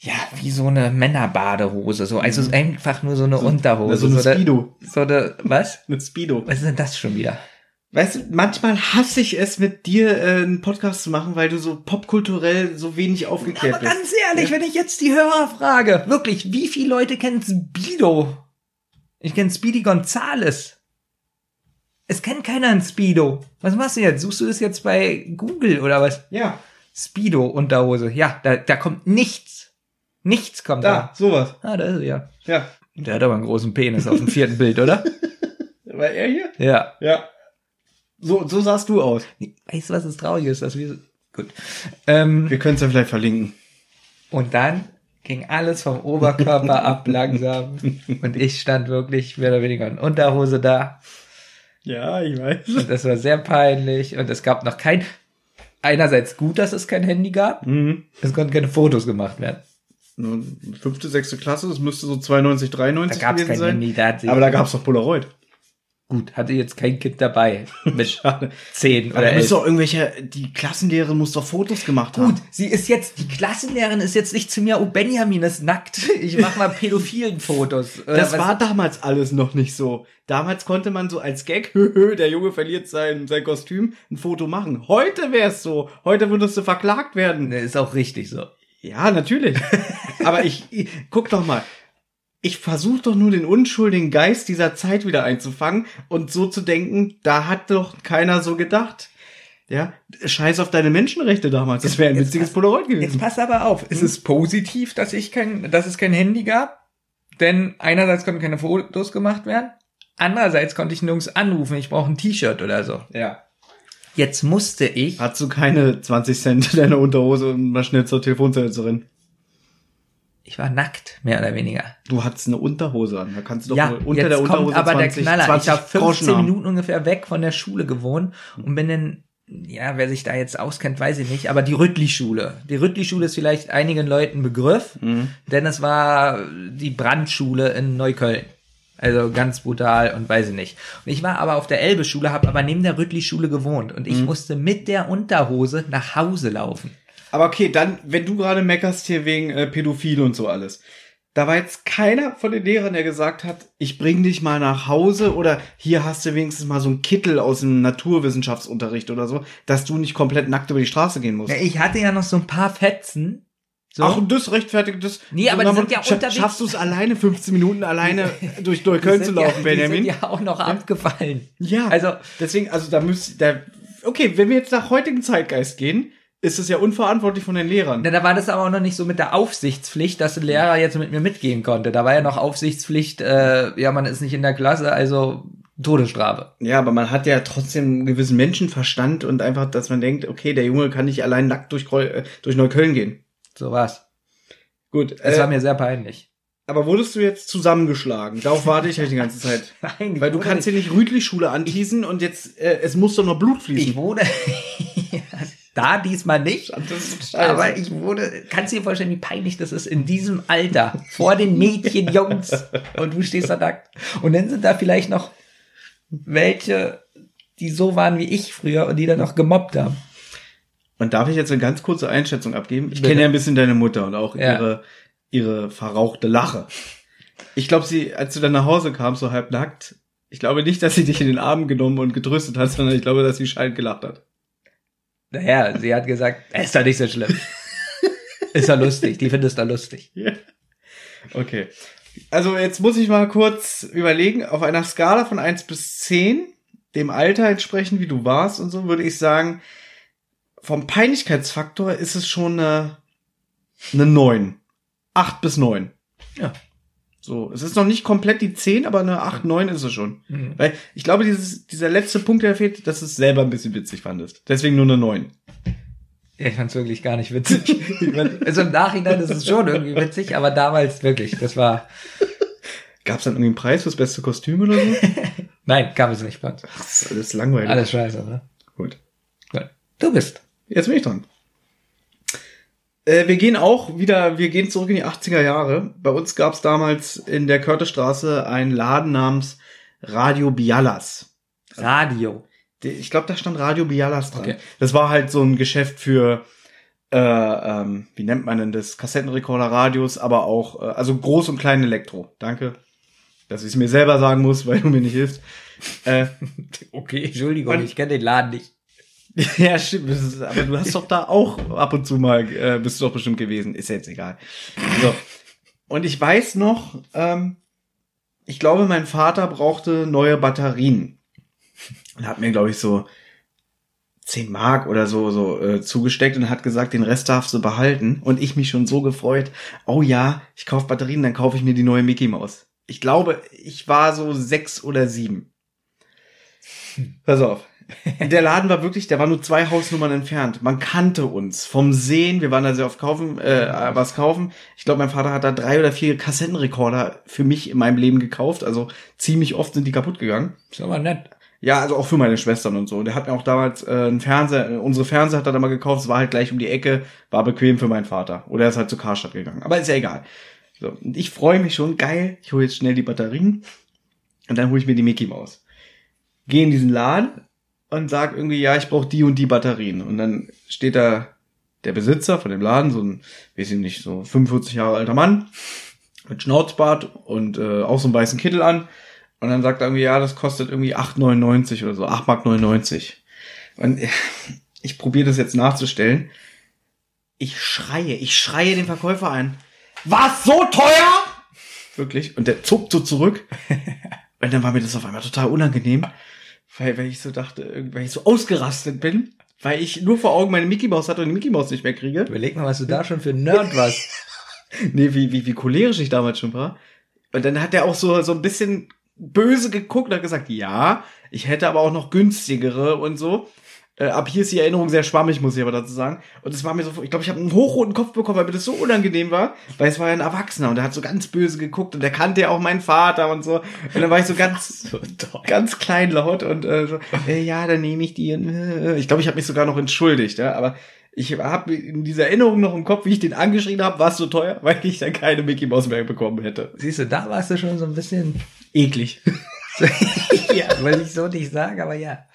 Speaker 3: ja, wie so eine Männerbadehose, so, also einfach nur so eine Unterhose.
Speaker 4: Mhm. so eine
Speaker 3: eine-
Speaker 4: Speedo.
Speaker 3: So eine, was?
Speaker 4: Mit Speedo.
Speaker 3: Was ist denn das schon wieder?
Speaker 4: Weißt du, manchmal hasse ich es, mit dir äh, einen Podcast zu machen, weil du so popkulturell so wenig aufgeklärt
Speaker 3: Aber
Speaker 4: bist.
Speaker 3: ganz ehrlich, wenn ich jetzt die Hörer frage, wirklich, wie viele Leute kennen Speedo? Ich kenne Speedy Gonzales. Es kennt keiner ein Speedo. Was machst du jetzt? Suchst du das jetzt bei Google oder was?
Speaker 4: Ja,
Speaker 3: Speedo Unterhose. Ja, da, da kommt nichts. Nichts kommt
Speaker 4: da,
Speaker 3: da.
Speaker 4: sowas.
Speaker 3: Ah, da ist er ja.
Speaker 4: Ja.
Speaker 3: Der hat aber einen großen Penis auf dem vierten Bild, oder?
Speaker 4: War er hier?
Speaker 3: Ja.
Speaker 4: Ja. So, so sahst du aus.
Speaker 3: Weißt du, was das Traurige ist? Dass wir Gut. Ähm,
Speaker 4: Wir können es ja vielleicht verlinken.
Speaker 3: Und dann ging alles vom Oberkörper ab langsam. Und ich stand wirklich mehr oder weniger in Unterhose da.
Speaker 4: Ja, ich weiß.
Speaker 3: Und das war sehr peinlich. Und es gab noch kein. Einerseits gut, dass es kein Handy gab.
Speaker 4: Mhm.
Speaker 3: Es konnten keine Fotos gemacht werden.
Speaker 4: Fünfte, sechste Klasse, das müsste so 92,
Speaker 3: Da
Speaker 4: 93
Speaker 3: gab es
Speaker 4: gewesen
Speaker 3: kein
Speaker 4: sein.
Speaker 3: Handy. Da hat sie,
Speaker 4: Aber da gab's doch Polaroid.
Speaker 3: Gut, hatte jetzt kein Kind dabei. Mit zehn oder elf.
Speaker 4: doch irgendwelche, die Klassenlehrerin muss doch Fotos gemacht haben.
Speaker 3: Gut, sie ist jetzt, die Klassenlehrerin ist jetzt nicht zu mir, oh Benjamin ist nackt. Ich mach mal pädophilen Fotos. Oder
Speaker 4: Das
Speaker 3: was-
Speaker 4: war damals alles noch nicht so. Damals konnte man so als Gag, höhö, der Junge verliert sein, sein Kostüm, ein Foto machen. Heute wär's so. Heute würdest du verklagt werden.
Speaker 3: Ne, ist auch richtig so.
Speaker 4: Ja, natürlich. Aber ich, ich guck doch mal. Ich versuche doch nur den unschuldigen Geist dieser Zeit wieder einzufangen und so zu denken, da hat doch keiner so gedacht. Ja, scheiß auf deine Menschenrechte damals. Das wäre ein
Speaker 3: Jetzt
Speaker 4: witziges
Speaker 3: pass-
Speaker 4: Polaroid
Speaker 3: Jetzt
Speaker 4: gewesen.
Speaker 3: pass aber auf. Es ist positiv, dass ich kein, dass es kein Handy gab. Denn einerseits konnten keine Fotos gemacht werden. Andererseits konnte ich nirgends anrufen. Ich brauche ein T-Shirt oder so.
Speaker 4: Ja.
Speaker 3: Jetzt musste ich.
Speaker 4: Hast du keine 20 Cent in deiner Unterhose und mal schnell zur Telefonzellnerin?
Speaker 3: Ich war nackt, mehr oder weniger.
Speaker 4: Du hattest eine Unterhose an. Da kannst du doch
Speaker 3: ja,
Speaker 4: unter
Speaker 3: jetzt
Speaker 4: der
Speaker 3: kommt
Speaker 4: Unterhose
Speaker 3: aber
Speaker 4: 20,
Speaker 3: der Knaller.
Speaker 4: 20
Speaker 3: ich habe 15
Speaker 4: Groschen haben.
Speaker 3: Minuten ungefähr weg von der Schule gewohnt und bin dann, ja, wer sich da jetzt auskennt, weiß ich nicht, aber die Rüttli-Schule. Die Rüttli-Schule ist vielleicht einigen Leuten Begriff,
Speaker 4: Mhm.
Speaker 3: denn es war die Brandschule in Neukölln. Also ganz brutal und weiß ich nicht. Und ich war aber auf der Elbe-Schule, habe aber neben der Rüttli-Schule gewohnt und
Speaker 4: Mhm.
Speaker 3: ich musste mit der Unterhose nach Hause laufen.
Speaker 4: Aber okay, dann, wenn du gerade meckerst hier wegen äh, Pädophil und so alles. Da war jetzt keiner von den Lehrern, der gesagt hat, ich bring dich mal nach Hause oder hier hast du wenigstens mal so einen Kittel aus dem Naturwissenschaftsunterricht oder so, dass du nicht komplett nackt über die Straße gehen musst.
Speaker 3: Ja, ich hatte ja noch so ein paar Fetzen. So.
Speaker 4: Ach, und das rechtfertigt das.
Speaker 3: Nee, aber die sind ja unterwegs.
Speaker 4: Schaffst du es alleine 15 Minuten alleine durch Neukölln zu laufen,
Speaker 3: ja,
Speaker 4: Benjamin?
Speaker 3: Die sind ja auch noch abgefallen.
Speaker 4: Ja,
Speaker 3: Also-
Speaker 4: deswegen, also da müsst, da, okay, wenn wir jetzt nach heutigem Zeitgeist gehen, ist es ja unverantwortlich von den Lehrern.
Speaker 3: Na, Da war das aber auch noch nicht so mit der Aufsichtspflicht, dass ein Lehrer jetzt mit mir mitgehen konnte. Da war ja noch Aufsichtspflicht, äh, ja, man ist nicht in der Klasse, also Todesstrafe.
Speaker 4: Ja, aber man hat ja trotzdem einen gewissen Menschenverstand und einfach, dass man denkt, okay, der Junge kann nicht allein nackt durch, Kreu- äh, durch Neukölln gehen.
Speaker 3: So war's.
Speaker 4: Gut,
Speaker 3: Es
Speaker 4: äh,
Speaker 3: war mir sehr peinlich.
Speaker 4: aber wurdest du jetzt zusammengeschlagen? Darauf warte ich halt die ganze Zeit.
Speaker 3: Nein, ich
Speaker 4: Weil du kannst hier
Speaker 3: nicht,
Speaker 4: Rüdli-Schule anteasen und jetzt, äh, es muss doch noch Blut fließen.
Speaker 3: ich wurde, da diesmal nicht. Aber ich wurde, kannst du dir vorstellen, wie peinlich das ist in diesem Alter, vor den Mädchen, Jungs, und du stehst da nackt. Und dann sind da vielleicht noch welche, die so waren wie ich früher und die dann noch gemobbt haben.
Speaker 4: Und darf ich jetzt eine ganz kurze Einschätzung abgeben? Ich kenne ja ein bisschen deine Mutter und auch
Speaker 3: Ja.
Speaker 4: ihre, ihre verrauchte Lache. Ich glaube, sie, als du dann nach Hause kamst, so halb nackt, ich glaube nicht, dass sie dich in den Arm genommen und getröstet hat, sondern ich glaube, dass sie schallend gelacht hat.
Speaker 3: Naja, sie hat gesagt, ist doch nicht so schlimm. ist doch lustig, die findest du lustig.
Speaker 4: Ja. Okay. Also jetzt muss ich mal kurz überlegen, auf einer Skala von 1 bis 10, dem Alter entsprechend, wie du warst und so, würde ich sagen, vom Peinlichkeitsfaktor ist es schon eine, eine 9. 8 bis 9.
Speaker 3: Ja.
Speaker 4: So, es ist noch nicht komplett die 10, aber eine 8, 9 ist es schon. Weil ich glaube, dieses, dieser letzte Punkt, der fehlt, dass du es selber ein bisschen witzig fandest. Deswegen nur eine 9.
Speaker 3: Ja, ich fand's wirklich gar nicht witzig. Also im Nachhinein ist es schon irgendwie witzig, aber damals wirklich, das war,
Speaker 4: Gab es dann irgendwie einen Preis fürs beste Kostüm oder so?
Speaker 3: nein, gab es nicht uns.
Speaker 4: das ist alles langweilig.
Speaker 3: Alles scheiße, ne?
Speaker 4: Gut.
Speaker 3: Gut. Du bist.
Speaker 4: Jetzt bin ich dran. Äh, wir gehen auch wieder, wir gehen zurück in die 80er Jahre. Bei uns gab es damals in der Körtestraße einen Laden namens Radio Bialas.
Speaker 3: Radio.
Speaker 4: Ich glaube, da stand Radio Bialas dran.
Speaker 3: Okay.
Speaker 4: Das war halt so ein Geschäft für, äh, ähm, wie nennt man denn das? Kassettenrekorder, Radios, aber auch, äh, also groß und klein Elektro. Danke, dass ich es mir selber sagen muss, weil du mir nicht hilfst. Äh,
Speaker 3: Okay, Entschuldigung, ich kenne den Laden nicht.
Speaker 4: Ja, stimmt. Ist, aber du hast doch da auch ab und zu mal, äh, bist du doch bestimmt gewesen. Ist ja jetzt egal. So. Und ich weiß noch, ähm, ich glaube, mein Vater brauchte neue Batterien. Und hat mir, glaube ich, so 10 Mark oder so, so äh, zugesteckt und hat gesagt, den Rest darfst du behalten. Und ich mich schon so gefreut, oh ja, ich kaufe Batterien, dann kaufe ich mir die neue Mickey Maus. Ich glaube, ich war so sechs oder sieben. Pass auf. Der Laden war wirklich, der war nur zwei Hausnummern entfernt. Man kannte uns vom Sehen. Wir waren da sehr oft kaufen, äh, was kaufen. Ich glaube, mein Vater hat da drei oder vier Kassettenrekorder für mich in meinem Leben gekauft. Also ziemlich oft sind die kaputt gegangen.
Speaker 3: Ist aber nett.
Speaker 4: Ja, also auch für meine Schwestern und so. Der hat mir auch damals äh, einen Fernseher, äh, unsere Fernseher hat er da mal gekauft. Es war halt gleich um die Ecke, war bequem für meinen Vater. Oder er ist halt zu Karstadt gegangen. Aber ist ja egal. So, und ich freue mich schon, geil. Ich hole jetzt schnell die Batterien und dann hole ich mir die Mickey Maus. Gehe in diesen Laden und sag irgendwie, ja, ich brauche die und die Batterien. Und dann steht da der Besitzer von dem Laden, so ein, weiß ich nicht, so 45 Jahre alter Mann mit Schnauzbart und äh, auch so einen weißen Kittel an. Und dann sagt er irgendwie, ja, das kostet irgendwie 8,99 oder so, 8,99 Mark. Und äh, ich probiere das jetzt nachzustellen. Ich schreie, ich schreie den Verkäufer ein. Was so teuer? Wirklich. Und der zuckt so zurück. Und dann war mir das auf einmal total unangenehm, weil, weil ich so dachte, weil ich so ausgerastet bin, weil ich nur vor Augen meine Mickey Maus hatte und die Mickey Maus nicht mehr kriege.
Speaker 3: Überleg mal, was du da schon für ein Nerd warst.
Speaker 4: Nee, wie, wie, wie cholerisch ich damals schon war. Und dann hat er auch so, so ein bisschen böse geguckt und hat gesagt, ja, ich hätte aber auch noch günstigere und so. Äh, ab hier ist die Erinnerung sehr schwammig, muss ich aber dazu sagen. Und es war mir so, ich glaube, ich habe einen hochroten Kopf bekommen, weil mir das so unangenehm war, weil es war ja ein Erwachsener und der hat so ganz böse geguckt und der kannte ja auch meinen Vater und so. Und dann war ich so ganz, ganz kleinlaut und äh, so, äh, ja, dann nehme ich die. Äh, ich glaube, ich habe mich sogar noch entschuldigt, ja, aber ich habe in dieser Erinnerung noch im Kopf, wie ich den angeschrien habe, war es so teuer, weil ich dann keine Mickey Maus mehr bekommen hätte.
Speaker 3: Siehst du, da warst du schon so ein bisschen,
Speaker 4: Eklig.
Speaker 3: ja, will ich so nicht sagen, aber ja.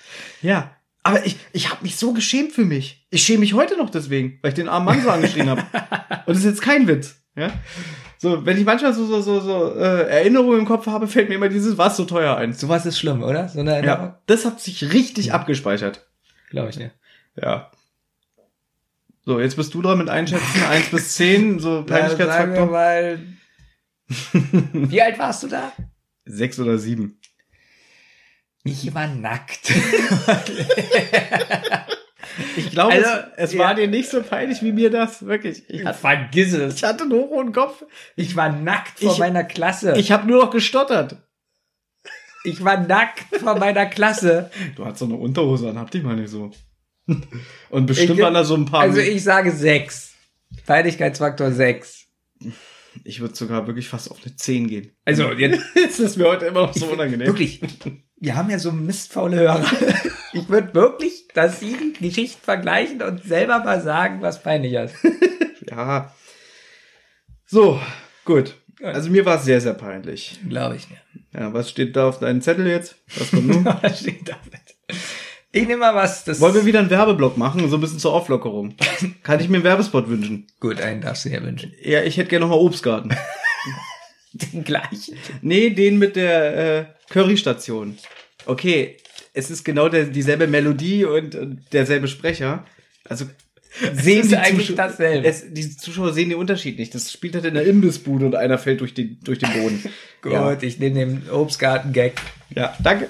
Speaker 4: Ja. Aber ich, ich habe mich so geschämt für mich. Ich schäme mich heute noch deswegen, weil ich den armen Mann so angeschrien habe. Und das ist jetzt kein Witz. Ja? So, wenn ich manchmal so, so, so, so äh, Erinnerungen im Kopf habe, fällt mir immer dieses was so teuer ein.
Speaker 3: Sowas ist schlimm, oder? So eine Erinnerung?
Speaker 4: Ja, das hat sich richtig abgespeichert.
Speaker 3: Glaube ich nicht.
Speaker 4: Ja. So, jetzt bist du dran mit Einschätzen, 1 bis 10, so
Speaker 3: Na, sagen wir
Speaker 4: Peinlichkeitsfaktor.
Speaker 3: mal. Wie alt warst du da?
Speaker 4: 6 oder 7.
Speaker 3: Ich war nackt.
Speaker 4: Ich glaube,
Speaker 3: Also,
Speaker 4: es, es
Speaker 3: ja.
Speaker 4: war dir nicht so peinlich wie mir das, wirklich. Ich hatte,
Speaker 3: Vergiss es.
Speaker 4: ich hatte einen hochroten Kopf.
Speaker 3: Ich war nackt vor
Speaker 4: Ich-
Speaker 3: meiner Klasse.
Speaker 4: Ich habe nur noch gestottert.
Speaker 3: ich war nackt vor meiner Klasse.
Speaker 4: Du hattest so eine Unterhose an, hab die mal nicht so. Und bestimmt
Speaker 3: Ich-
Speaker 4: waren da so ein paar.
Speaker 3: Also ich sage sechs. Peinlichkeitsfaktor sechs.
Speaker 4: ich würde sogar wirklich fast auf eine 10 gehen.
Speaker 3: Also jetzt
Speaker 4: Es ist mir heute immer noch so unangenehm.
Speaker 3: wirklich. Wir haben ja so mistfaule Hörer. Ich würde wirklich, dass sie die Geschichten vergleichen und selber mal sagen, was peinlich ist.
Speaker 4: Ja. So, gut. Also mir war es sehr, sehr peinlich.
Speaker 3: Glaube ich mir.
Speaker 4: Ja, was steht da auf deinem Zettel jetzt? Was kommt nun?
Speaker 3: Was steht da mit? Ich nehme mal was. Das
Speaker 4: Wollen wir wieder einen Werbeblock machen? So ein bisschen zur Auflockerung. Kann ich mir einen Werbespot wünschen?
Speaker 3: Gut, einen darfst du dir wünschen.
Speaker 4: Ja, ich hätte gerne noch mal Obstgarten.
Speaker 3: Den gleichen.
Speaker 4: Nee, den mit der äh, Currystation. Okay, es ist genau der, dieselbe Melodie und, und derselbe Sprecher. Also sehen
Speaker 3: ist
Speaker 4: die
Speaker 3: eigentlich
Speaker 4: Zuschauer-
Speaker 3: dasselbe.
Speaker 4: Es, die Zuschauer sehen den Unterschied nicht. Das spielt halt in der Imbissbude und einer fällt durch den, durch den Boden.
Speaker 3: Gut,
Speaker 4: Ja.
Speaker 3: ich nehme den Obstgarten-Gag.
Speaker 4: ja, danke.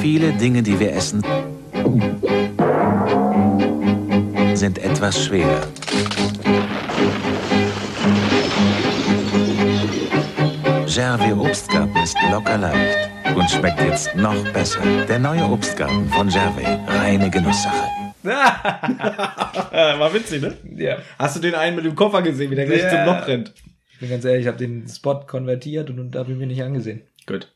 Speaker 5: Viele Dinge, die wir essen, sind etwas schwer. Gervais Obstgarten ist locker leicht und schmeckt jetzt noch besser. Der neue Obstgarten von Gervais. Reine Genusssache.
Speaker 4: War witzig, ne?
Speaker 3: Ja.
Speaker 4: Hast du den einen mit dem Koffer gesehen, wie der gleich
Speaker 3: Ja.
Speaker 4: zum Loch rennt?
Speaker 3: Ich bin ganz ehrlich, ich habe den Spot konvertiert und, und habe ihn mir nicht angesehen.
Speaker 4: Gut.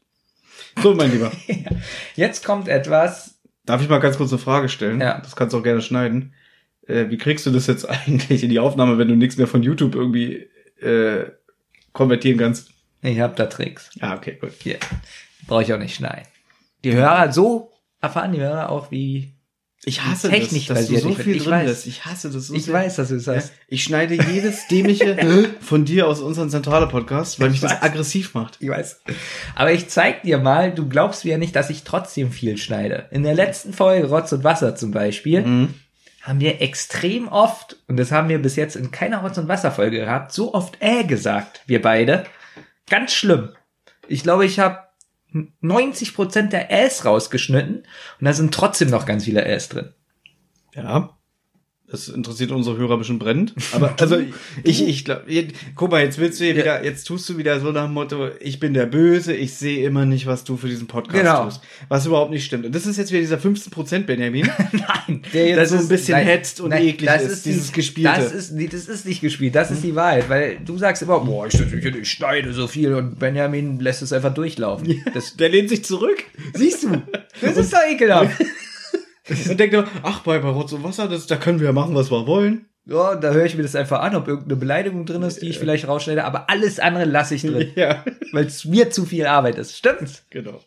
Speaker 4: So, mein Lieber.
Speaker 3: Jetzt kommt etwas.
Speaker 4: Darf ich mal ganz kurz eine Frage stellen?
Speaker 3: Ja.
Speaker 4: Das kannst du auch gerne schneiden. Äh, wie kriegst du das jetzt eigentlich in die Aufnahme, wenn du nichts mehr von YouTube irgendwie äh, konvertieren kannst?
Speaker 3: Ich habe da Tricks.
Speaker 4: Ja, okay, gut.
Speaker 3: Hier. Brauche ich auch nicht schneiden. Die Hörer, so erfahren die Hörer auch, wie.
Speaker 4: Ich hasse
Speaker 3: Technisch
Speaker 4: das, dass du so
Speaker 3: Ich-
Speaker 4: viel
Speaker 3: ich
Speaker 4: drin
Speaker 3: weiß.
Speaker 4: Ich hasse das so
Speaker 3: Ich
Speaker 4: sehr.
Speaker 3: weiß, dass du es
Speaker 4: Ja,
Speaker 3: hast.
Speaker 4: ich schneide jedes dämliche von dir aus unserem zentrale Podcast, weil mich das
Speaker 3: weiß.
Speaker 4: aggressiv macht.
Speaker 3: Ich weiß. Aber ich zeig dir mal, du glaubst mir ja nicht, dass ich trotzdem viel schneide. In der letzten Folge Rotz und Wasser zum Beispiel
Speaker 4: Mhm.
Speaker 3: Haben wir extrem oft, und das haben wir bis jetzt in keiner Rotz und Wasser Folge gehabt, so oft äh gesagt, wir beide. Ganz schlimm. Ich glaube, ich habe 90% der Äs rausgeschnitten und da sind trotzdem noch ganz viele Äs drin.
Speaker 4: Ja. Das interessiert unsere Hörer bestimmt brennend. Aber also ich, ich glaube, guck mal, jetzt willst du hier wieder, jetzt tust du wieder so nach dem Motto, ich bin der Böse, ich sehe immer nicht, was du für diesen Podcast
Speaker 3: Genau.
Speaker 4: tust. Was überhaupt nicht stimmt. Und das ist jetzt wieder dieser 15% Benjamin.
Speaker 3: Nein, der
Speaker 4: Der so ein bisschen hetzt und eklig
Speaker 3: das
Speaker 4: ist, dieses
Speaker 3: die,
Speaker 4: Gespielte.
Speaker 3: Das ist, nee, das ist nicht gespielt, das ist die Wahrheit, weil du sagst immer, boah, ich, ich, ich schneide so viel und Benjamin lässt es einfach durchlaufen. Das,
Speaker 4: Der lehnt sich zurück.
Speaker 3: siehst du, das ist doch ekelhaft.
Speaker 4: Und denkt immer, ach, bei, bei Rotz und Wasser, das, da können wir ja machen, was wir wollen.
Speaker 3: Ja, da höre ich mir das einfach an, ob irgendeine Beleidigung drin ist, die ich vielleicht rausschneide, aber alles andere lasse ich drin,
Speaker 4: Ja,
Speaker 3: weil es mir zu viel Arbeit ist. Stimmt.
Speaker 4: genau.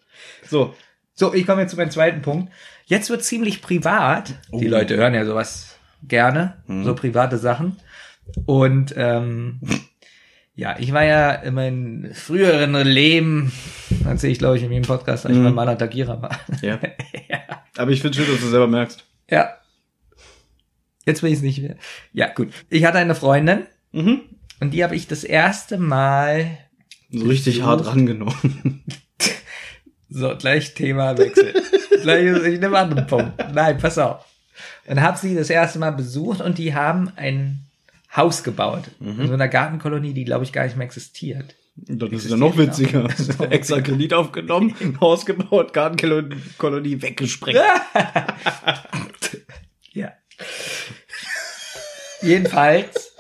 Speaker 4: So,
Speaker 3: So, ich komme jetzt zu meinem zweiten Punkt. Jetzt wird ziemlich privat. Die Leute hören ja sowas gerne, so private Sachen. Und ähm, ja, ich war ja in meinem früheren Leben, erzähle ich glaube ich in jedem Podcast, als ich beim Manatagierer war.
Speaker 4: ja. Aber ich finde schön, dass du selber merkst.
Speaker 3: ja. Jetzt will ich es nicht mehr. Ja, gut. Ich hatte eine Freundin
Speaker 4: Mhm.
Speaker 3: und die habe ich das erste Mal
Speaker 4: So richtig
Speaker 3: So.
Speaker 4: hart rangenommen.
Speaker 3: So, gleich Thema Wechsel. gleich, ich nehme an den Punkt. Nein, pass auf. Und habe sie das erste Mal besucht und die haben ein Haus gebaut. In so einer Gartenkolonie, die, glaube ich, gar nicht mehr existiert.
Speaker 4: Dann ist ja noch witziger.
Speaker 3: noch. Das
Speaker 4: Extra Kredit aufgenommen, Haus gebaut, Gartenkolonie weggesprengt.
Speaker 3: Ja. Jedenfalls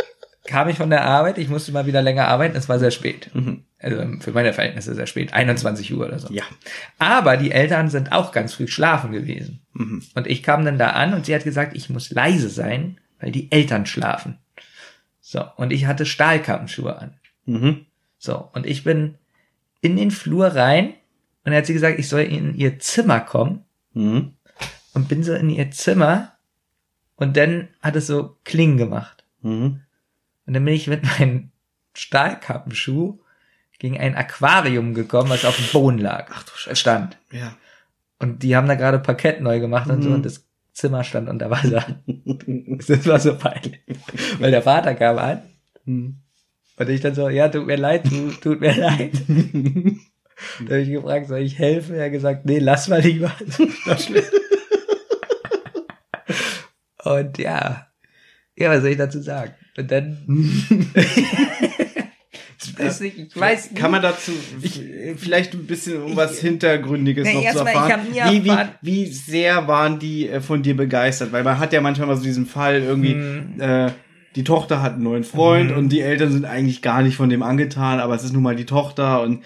Speaker 3: kam ich von der Arbeit, ich musste mal wieder länger arbeiten, es war sehr spät. Also für meine Verhältnisse sehr spät, 21 Uhr oder so.
Speaker 4: Ja.
Speaker 3: Aber die Eltern sind auch ganz früh schlafen gewesen. Und ich kam dann da an und sie hat gesagt, ich muss leise sein, weil die Eltern schlafen. So, und ich hatte Stahlkappenschuhe an.
Speaker 4: Mhm.
Speaker 3: So, und ich bin in den Flur rein und dann hat sie gesagt, ich soll in ihr Zimmer kommen
Speaker 4: Mhm.
Speaker 3: und bin so in ihr Zimmer und dann hat es so Klingen gemacht.
Speaker 4: Mhm.
Speaker 3: Und dann bin ich mit meinem Stahlkappenschuh gegen ein Aquarium gekommen, was auf dem Boden lag. Ach du Scheiße. Stand.
Speaker 4: Ja.
Speaker 3: Und die haben da gerade Parkett neu gemacht und so
Speaker 4: Mhm.
Speaker 3: und das Zimmer stand unter Wasser. das war so peinlich. Weil der Vater kam an und ich dann so, ja, tut mir leid, tu, tut mir leid. da habe ich gefragt, soll ich helfen? Er hat gesagt, nee, lass mal lieber. Und ja, ja, was soll ich dazu sagen? Und dann, ich weiß nicht, ich weiß
Speaker 4: Kann man
Speaker 3: nicht.
Speaker 4: dazu vielleicht ein bisschen um was Hintergründiges
Speaker 3: Nee,
Speaker 4: noch zu
Speaker 3: ich
Speaker 4: erfahren?
Speaker 3: nie
Speaker 4: wie, wie, wie sehr waren die äh, von dir begeistert? Weil man hat ja manchmal mal so diesen Fall irgendwie,
Speaker 3: Hm.
Speaker 4: äh, die Tochter hat einen neuen Freund und die Eltern sind eigentlich gar nicht von dem angetan, aber es ist nun mal die Tochter und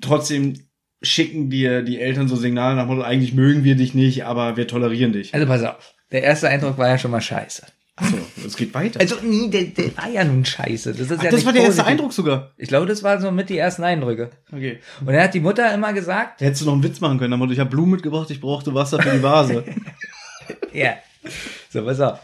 Speaker 4: trotzdem schicken dir die Eltern so Signale nach Motto, eigentlich mögen wir dich nicht, aber wir tolerieren dich.
Speaker 3: Also pass auf, der erste Eindruck war ja schon mal scheiße.
Speaker 4: Achso, es geht weiter.
Speaker 3: Also, nee, der, der war ja nun scheiße. Das ist
Speaker 4: Ach,
Speaker 3: ja
Speaker 4: das war der erste
Speaker 3: positiv.
Speaker 4: Eindruck sogar.
Speaker 3: Ich glaube, das waren so mit die ersten Eindrücke.
Speaker 4: Okay.
Speaker 3: Und dann hat die Mutter immer gesagt,
Speaker 4: Da hättest du noch einen Witz machen können. Motto, Ich habe Blumen mitgebracht, ich brauchte Wasser für die Vase.
Speaker 3: ja, so, pass auf.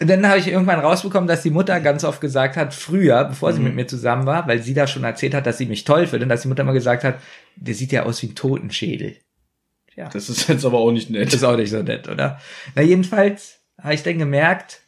Speaker 3: Und dann habe ich irgendwann rausbekommen, dass die Mutter ganz oft gesagt hat, früher, bevor sie mit mir zusammen war, weil sie da schon erzählt hat, dass sie mich toll findet, dass die Mutter mal gesagt hat, der sieht ja aus wie ein Totenschädel. Ja.
Speaker 4: Das ist jetzt aber auch nicht nett.
Speaker 3: Das ist auch nicht so nett, oder? Na, jedenfalls habe ich dann gemerkt,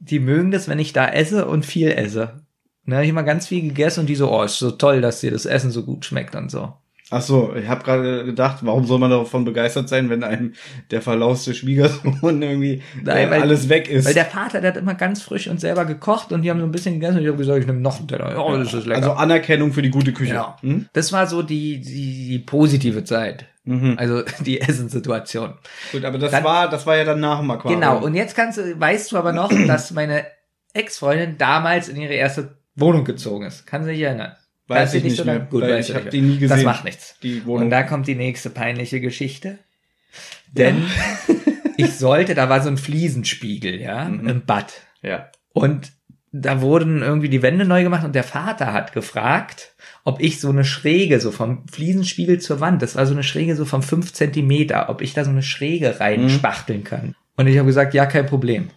Speaker 3: die mögen das, wenn ich da esse und viel esse. Da habe ich immer ganz viel gegessen und die so, oh, ist so toll, dass dir das Essen so gut schmeckt und so.
Speaker 4: Ach so, ich habe gerade gedacht, warum soll man davon begeistert sein, wenn einem der verlauste Schwiegersohn irgendwie
Speaker 3: Nein,
Speaker 4: äh,
Speaker 3: weil-
Speaker 4: alles weg ist?
Speaker 3: Weil der Vater, der hat immer ganz frisch und selber gekocht und die haben so ein bisschen gegessen und ich habe gesagt, ich nehme noch einen Teller. Oh, das ist lecker.
Speaker 4: also Anerkennung für die gute Küche.
Speaker 3: Ja.
Speaker 4: Hm?
Speaker 3: Das war so die, die, die positive Zeit.
Speaker 4: Mhm.
Speaker 3: Also die Essenssituation.
Speaker 4: Gut, aber das
Speaker 3: Dann-
Speaker 4: war, das war ja dann nach dem Aquarium.
Speaker 3: Genau. Und jetzt kannst du, weißt du aber noch, dass meine Ex-Freundin damals in ihre erste Wohnung gezogen ist. Kann sie sich erinnern?
Speaker 4: Weiß
Speaker 3: du
Speaker 4: ich nicht
Speaker 3: so
Speaker 4: mehr,
Speaker 3: Gut,
Speaker 4: weil ich
Speaker 3: nicht
Speaker 4: hab
Speaker 3: mehr.
Speaker 4: die nie gesehen.
Speaker 3: Das macht nichts. Und da kommt die nächste peinliche Geschichte. Denn ich sollte, da war so ein Fliesenspiegel, ja,
Speaker 4: Mhm.
Speaker 3: im Bad.
Speaker 4: ja.
Speaker 3: Und da wurden irgendwie die Wände neu gemacht und der Vater hat gefragt, ob ich so eine Schräge, so vom Fliesenspiegel zur Wand, das war so eine Schräge so von fünf Zentimeter, ob ich da so eine Schräge reinspachteln kann. Und ich habe gesagt, ja, kein Problem.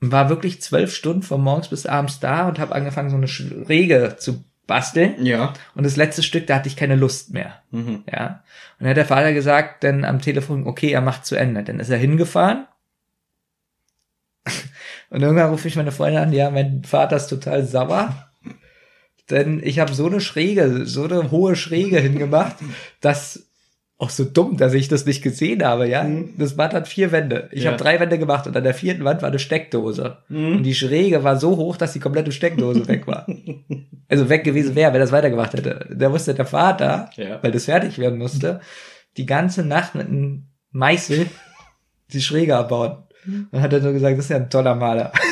Speaker 3: Und war wirklich zwölf Stunden von morgens bis abends da und habe angefangen, so eine Schräge zu basteln.
Speaker 4: Ja.
Speaker 3: Und das letzte Stück, da hatte ich keine Lust mehr.
Speaker 4: Mhm.
Speaker 3: Ja. Und dann hat der Vater gesagt, dann am Telefon, okay, er macht zu Ende. Dann ist er hingefahren. Und irgendwann rufe ich meine Freundin an, ja, mein Vater ist total sauer. Denn ich habe so eine Schräge, so eine hohe Schräge hingemacht, dass auch so dumm, dass ich das nicht gesehen habe, ja. Das Bad hat vier Wände. Ich
Speaker 4: Ja.
Speaker 3: habe drei Wände gemacht und an der vierten Wand war eine Steckdose. Und die Schräge war so hoch, dass die komplette Steckdose weg war. Also weg gewesen wäre, wenn das weitergemacht hätte. Da musste der Vater,
Speaker 4: Ja.
Speaker 3: weil das fertig werden musste, die ganze Nacht mit einem Meißel die Schräge abbauen. Und hat er so gesagt, das ist ja ein toller Maler.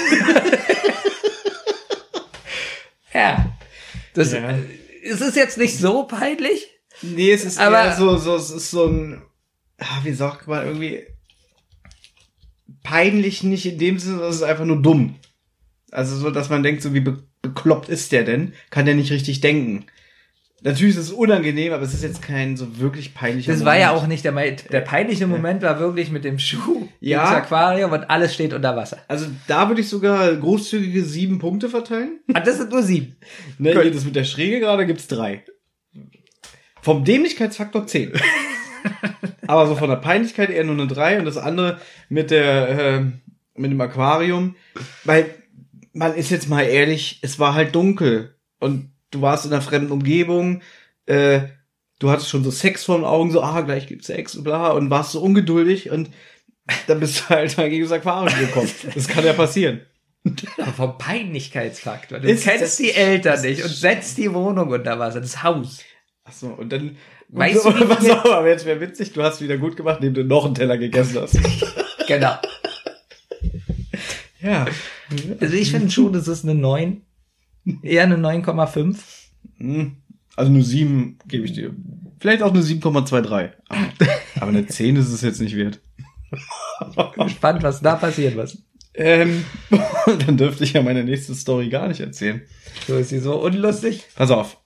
Speaker 3: ja. Das,
Speaker 4: Ja.
Speaker 3: Es ist jetzt nicht so peinlich.
Speaker 4: Nee, es ist
Speaker 3: Aber-
Speaker 4: eher so, so, es ist so ein, ah, wie sagt man, irgendwie peinlich nicht in dem Sinne, sondern es ist einfach nur dumm. Also so, dass man denkt, so wie be bekloppt ist der denn? Kann der nicht richtig denken? Natürlich ist es unangenehm, aber es ist jetzt kein so wirklich peinlicher
Speaker 3: Das war ja
Speaker 4: Moment.
Speaker 3: auch nicht der, der peinliche Moment, war wirklich mit dem Schuh
Speaker 4: Ja.
Speaker 3: ins Aquarium und alles steht unter Wasser.
Speaker 4: Also da würde ich sogar großzügige sieben Punkte verteilen.
Speaker 3: Ah, das sind nur sieben.
Speaker 4: Ne, das mit der Schräge gerade gibt's drei. Vom Dämlichkeitsfaktor zehn. Aber so von der Peinlichkeit eher nur eine drei und das andere mit der ähm, mit dem Aquarium, weil man ist jetzt mal ehrlich, es war halt dunkel und du warst in einer fremden Umgebung, äh, du hattest schon so Sex vor den Augen, so ah gleich gibt's Sex und bla und warst so ungeduldig und dann bist du halt mal gegen das Aquarium gekommen. Das kann ja passieren.
Speaker 3: Aber vom Peinlichkeitsfaktor. Du
Speaker 4: Ist
Speaker 3: kennst die Eltern nicht und setzt die Wohnung unter Wasser, das Haus.
Speaker 4: Ach so, und dann
Speaker 3: Weißt
Speaker 4: und,
Speaker 3: du,
Speaker 4: pass auf, aber jetzt wäre witzig, du hast wieder gut gemacht, indem du noch einen Teller gegessen hast.
Speaker 3: Genau.
Speaker 4: ja.
Speaker 3: Also ich finde schon, das ist eine 9. Eher eine 9,5.
Speaker 4: Hm. Also nur sieben gebe ich dir. Vielleicht auch eine 7,23. Aber, aber eine 10 ist es jetzt nicht wert.
Speaker 3: Spannend, was da passiert was.
Speaker 4: Ähm, dann dürfte ich ja meine nächste Story gar nicht erzählen.
Speaker 3: So ist sie so unlustig.
Speaker 4: Pass auf.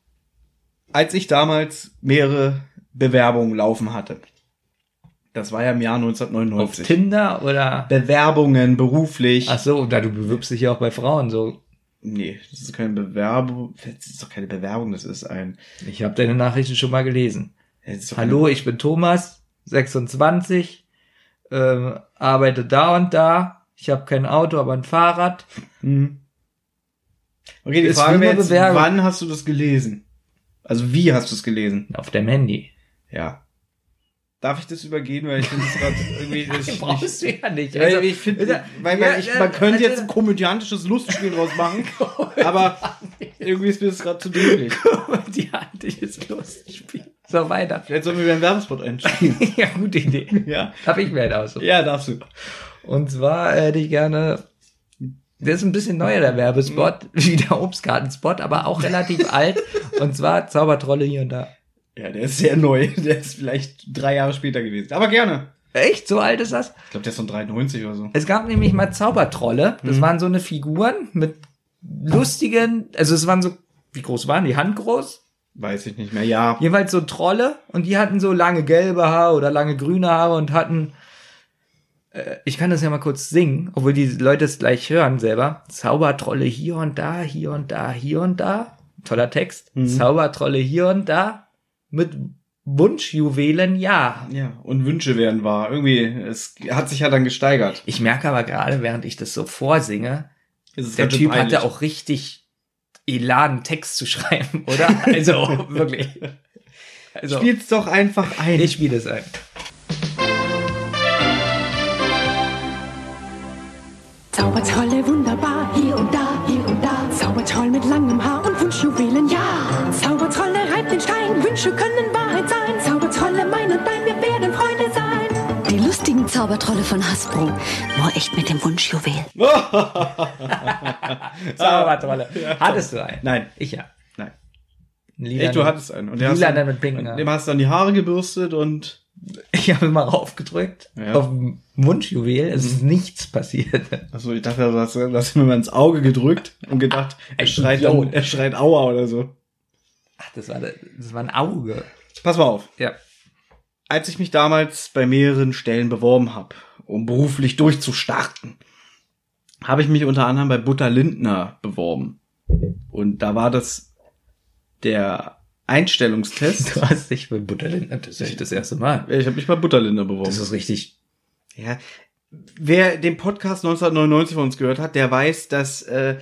Speaker 4: Als ich damals mehrere Bewerbungen laufen hatte, das war ja im Jahr
Speaker 3: Auf
Speaker 4: 1999.
Speaker 3: Tinder oder.
Speaker 4: Bewerbungen beruflich.
Speaker 3: Ach so, da du bewirbst dich ja auch bei Frauen so.
Speaker 4: Nee, das ist keine Bewerbung. Das ist doch keine Bewerbung, das ist ein.
Speaker 3: Ich habe deine Nachrichten schon mal gelesen. Hallo, ich bin Thomas, 26, ähm, arbeite da und da. Ich habe kein Auto, aber ein Fahrrad.
Speaker 4: Mhm. Okay, die
Speaker 3: Ist
Speaker 4: Frage wäre jetzt,
Speaker 3: Bewerbung.
Speaker 4: wann hast du das gelesen? Also wie hast du es gelesen?
Speaker 3: Auf dem Handy.
Speaker 4: Ja. Darf ich das übergehen, weil ich finde es gerade irgendwie das ist
Speaker 3: Brauchst
Speaker 4: nicht,
Speaker 3: du ja nicht. Also,
Speaker 4: ich finde,
Speaker 3: ist ja-
Speaker 4: weil,
Speaker 3: ja,
Speaker 4: weil ich,
Speaker 3: ja,
Speaker 4: man könnte
Speaker 3: also-
Speaker 4: jetzt ein komödiantisches Lustspiel draus machen, aber irgendwie ist mir das gerade zu dämlich.
Speaker 3: handliches Lustspiel. So weiter.
Speaker 4: Vielleicht sollen wir wieder einen Werbespot einspielen.
Speaker 3: ja, gute Idee.
Speaker 4: ja.
Speaker 3: Hab ich mir halt aus.
Speaker 4: Ja, darfst du.
Speaker 3: Und zwar hätte ich gerne, der ist ein bisschen neuer, der Werbespot, wie der Obstgartenspot, aber auch relativ alt. Und zwar Zaubertrolle hier und da.
Speaker 4: Ja, der ist sehr neu. Der ist vielleicht drei Jahre später gewesen. Aber gerne.
Speaker 3: Echt? So alt ist das?
Speaker 4: Ich glaube, der ist von 93 oder so.
Speaker 3: Es gab nämlich mal Zaubertrolle. Das waren so eine Figuren mit lustigen, also es waren so, wie groß waren die? Handgroß?
Speaker 4: Weiß ich nicht mehr. Ja.
Speaker 3: Jeweils so Trolle und die hatten so lange gelbe Haare oder lange grüne Haare und hatten Ich kann das ja mal kurz singen, obwohl die Leute es gleich hören selber. Zaubertrolle hier und da, hier und da, hier und da. Toller Text. Zaubertrolle hier und da. Mit Wunschjuwelen, ja.
Speaker 4: Ja, und Wünsche werden wahr. Irgendwie, es hat sich ja dann gesteigert.
Speaker 3: Ich merke aber gerade, während ich das so vorsinge, der Typ
Speaker 4: peinlich.
Speaker 3: hatte auch richtig Elan, Text zu schreiben, oder? Also, wirklich. Also,
Speaker 4: Spiel's doch einfach ein.
Speaker 3: ich spiele es ein.
Speaker 6: Zaubertrolle wunderbar, hier und da, hier und da. Zaubertroll mit langem Haar und Wunschjuwelen, ja. Zaubertrolle reibt den Stein, Wünsche können Wahrheit sein. Zaubertrolle mein und dein, wir werden Freunde sein.
Speaker 9: Die lustigen Zaubertrolle von Hasbro. Nur echt mit dem Wunschjuwel.
Speaker 3: Zaubertrolle. Hattest du einen?
Speaker 4: Nein.
Speaker 3: Ich ja.
Speaker 4: Nein.
Speaker 3: Lila,
Speaker 4: Echt, du hattest einen. Und
Speaker 3: Lila
Speaker 4: hast
Speaker 3: dann mit pinken
Speaker 4: und dem hast du dann die Haare gebürstet und
Speaker 3: Ich habe mal raufgedrückt
Speaker 4: Ja.
Speaker 3: auf dem Wunschjuwel. Es ist nichts passiert.
Speaker 4: Achso, ich dachte, du hast, du hast ihm mal ins Auge gedrückt und gedacht, er schreit, dann, er schreit Aua oder so.
Speaker 3: Ach, das war, das war ein Auge.
Speaker 4: Pass mal auf.
Speaker 3: Ja.
Speaker 4: Als ich mich damals bei mehreren Stellen beworben habe, um beruflich durchzustarten, habe ich mich unter anderem bei Butter Lindner beworben. Und da war das der Einstellungstest.
Speaker 3: Du hast dich bei Butterlindner, das ist echt das erste Mal.
Speaker 4: Ich habe mich bei Butter Lindner beworben.
Speaker 3: Das ist richtig.
Speaker 4: Ja, wer den Podcast 1999 von uns gehört hat, der weiß, dass äh,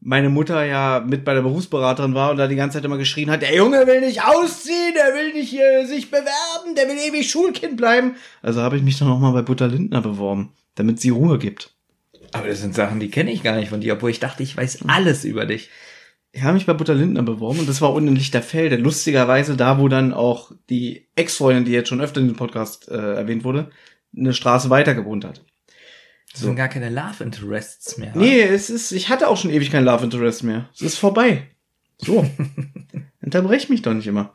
Speaker 4: meine Mutter ja mit bei der Berufsberaterin war und da die ganze Zeit immer geschrien hat, der Junge will nicht ausziehen, der will nicht äh, sich bewerben, der will ewig Schulkind bleiben. Also habe ich mich dann nochmal bei Butter Lindner beworben, damit sie Ruhe gibt.
Speaker 3: Aber das sind Sachen, die kenne ich gar nicht von dir, obwohl ich dachte, ich weiß alles über dich.
Speaker 4: Ich habe mich bei Butter Lindner beworben und das war unten in Lichterfelde. Lustigerweise da, wo dann auch die Ex-Freundin, die jetzt schon öfter in diesem Podcast äh, erwähnt wurde, eine Straße weiter gewohnt hat.
Speaker 3: Das sind gar keine Love Interests mehr.
Speaker 4: Nee, es ist, ich hatte auch schon ewig kein Love Interest mehr. Es ist vorbei. So. Unterbrech mich doch nicht immer.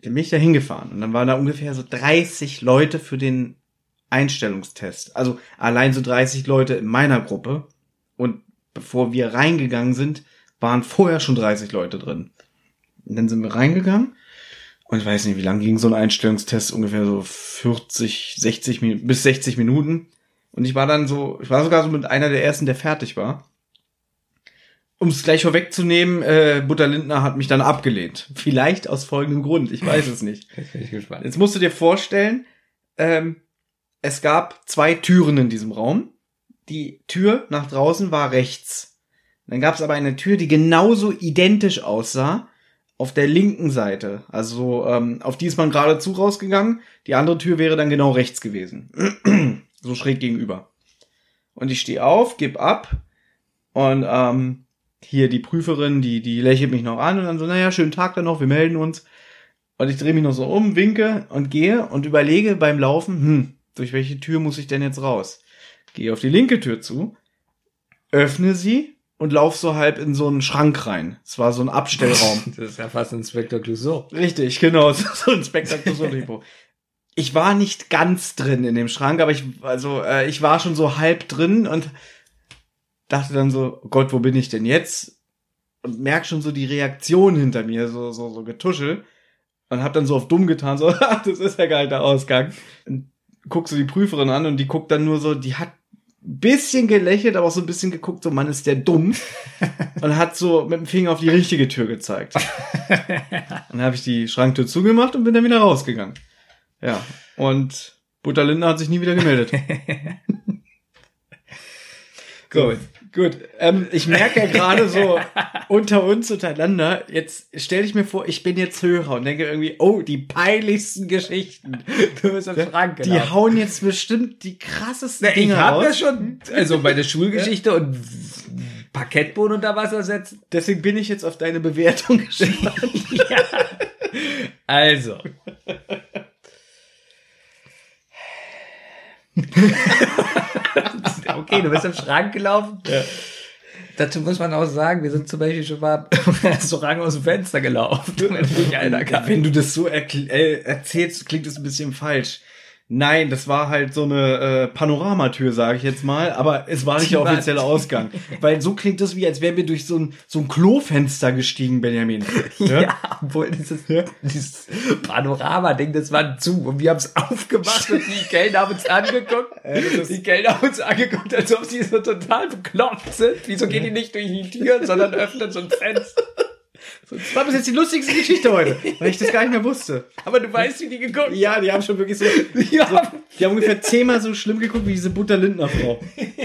Speaker 4: Dann bin ich da hingefahren und dann waren da ungefähr so 30 Leute für den Einstellungstest. Also allein so 30 Leute in meiner Gruppe. Und bevor wir reingegangen sind, waren vorher schon 30 Leute drin. Und dann sind wir reingegangen. Und ich weiß nicht, wie lang ging so ein Einstellungstest? Ungefähr so 40, 60 Minuten, bis 60 Minuten. Und ich war dann so, ich war sogar so mit einer der ersten, der fertig war. Um es gleich vorwegzunehmen, äh, Butter Lindner hat mich dann abgelehnt. Vielleicht aus folgendem Grund, ich weiß es nicht.
Speaker 3: Jetzt bin ich gespannt.
Speaker 4: Jetzt musst du dir vorstellen, ähm, es gab zwei Türen in diesem Raum. Die Tür nach draußen war rechts. Dann gab es aber eine Tür, die genauso identisch aussah auf der linken Seite. Also ähm, auf die ist man geradezu rausgegangen. Die andere Tür wäre dann genau rechts gewesen. so schräg gegenüber. Und ich stehe auf, geb ab und ähm, hier die Prüferin, die, die lächelt mich noch an und dann so, naja, schönen Tag dann noch, wir melden uns. Und ich drehe mich noch so um, winke und gehe und überlege beim Laufen, hm, durch welche Tür muss ich denn jetzt raus? Gehe auf die linke Tür zu, öffne sie und lauf so halb in so einen Schrank rein. Es war so ein Abstellraum.
Speaker 3: Das ist ja fast Inspector Clouseau.
Speaker 4: Richtig, genau, so ein Spektakuläres Ich war nicht ganz drin in dem Schrank, aber ich, also, äh, ich war schon so halb drin und dachte dann so, oh Gott, wo bin ich denn jetzt? Und merk schon so die Reaktion hinter mir, so, so, so getuschel. Und hab dann so auf dumm getan, so, ach, das ist ja gar nicht der Ausgang. Und guckst du die Prüferin an und die guckt dann nur so, die hat ein bisschen gelächelt, aber auch so ein bisschen geguckt, so, Mann, ist der dumm. und hat so mit dem Finger auf die richtige Tür gezeigt. Dann habe ich die Schranktür zugemacht und bin dann wieder rausgegangen. Ja. Und Butter Lindner hat sich nie wieder gemeldet. Gut. Gut. Ähm, ich merke ja gerade so unter uns untereinander, jetzt stelle ich mir vor, ich bin jetzt Hörer und denke irgendwie, oh, die peinlichsten Geschichten.
Speaker 3: Du bist im Schrank
Speaker 4: Die hauen jetzt bestimmt die krassesten
Speaker 3: Ich
Speaker 4: Dinge
Speaker 3: habe
Speaker 4: raus.
Speaker 3: das schon, also meine Schulgeschichte und Parkettboden unter Wasser setzen.
Speaker 4: Deswegen bin ich jetzt auf deine Bewertung gespannt.
Speaker 3: ja. Also. okay, du bist im Schrank gelaufen. Dazu muss man auch sagen, wir sind zum Beispiel schon mal im Restaurant aus dem Fenster gelaufen. Wenn,
Speaker 4: du das so äh, erzählst, klingt es ein bisschen falsch. Nein, das war halt so eine äh, Panoramatür, sage ich jetzt mal, aber es war nicht der offizielle Ausgang. Weil so klingt das wie, als wären wir durch so ein, so ein Klofenster gestiegen, Benjamin.
Speaker 3: Ja, obwohl dieses, dieses Panorama-Ding, das war zu. Und wir haben es aufgemacht und die Kellner haben uns angeguckt. die Kellner haben uns angeguckt, als ob sie so total bekloppt sind. Wieso gehen die nicht durch die Türen, sondern öffnen so ein Fenster?
Speaker 4: Das war bis jetzt die lustigste Geschichte heute, weil ich das gar nicht mehr wusste.
Speaker 3: Aber du weißt, wie die geguckt
Speaker 4: Ja, die haben schon wirklich so,
Speaker 3: Die haben,
Speaker 4: die haben ungefähr zehnmal so schlimm geguckt wie diese Butter-Lindner-Frau.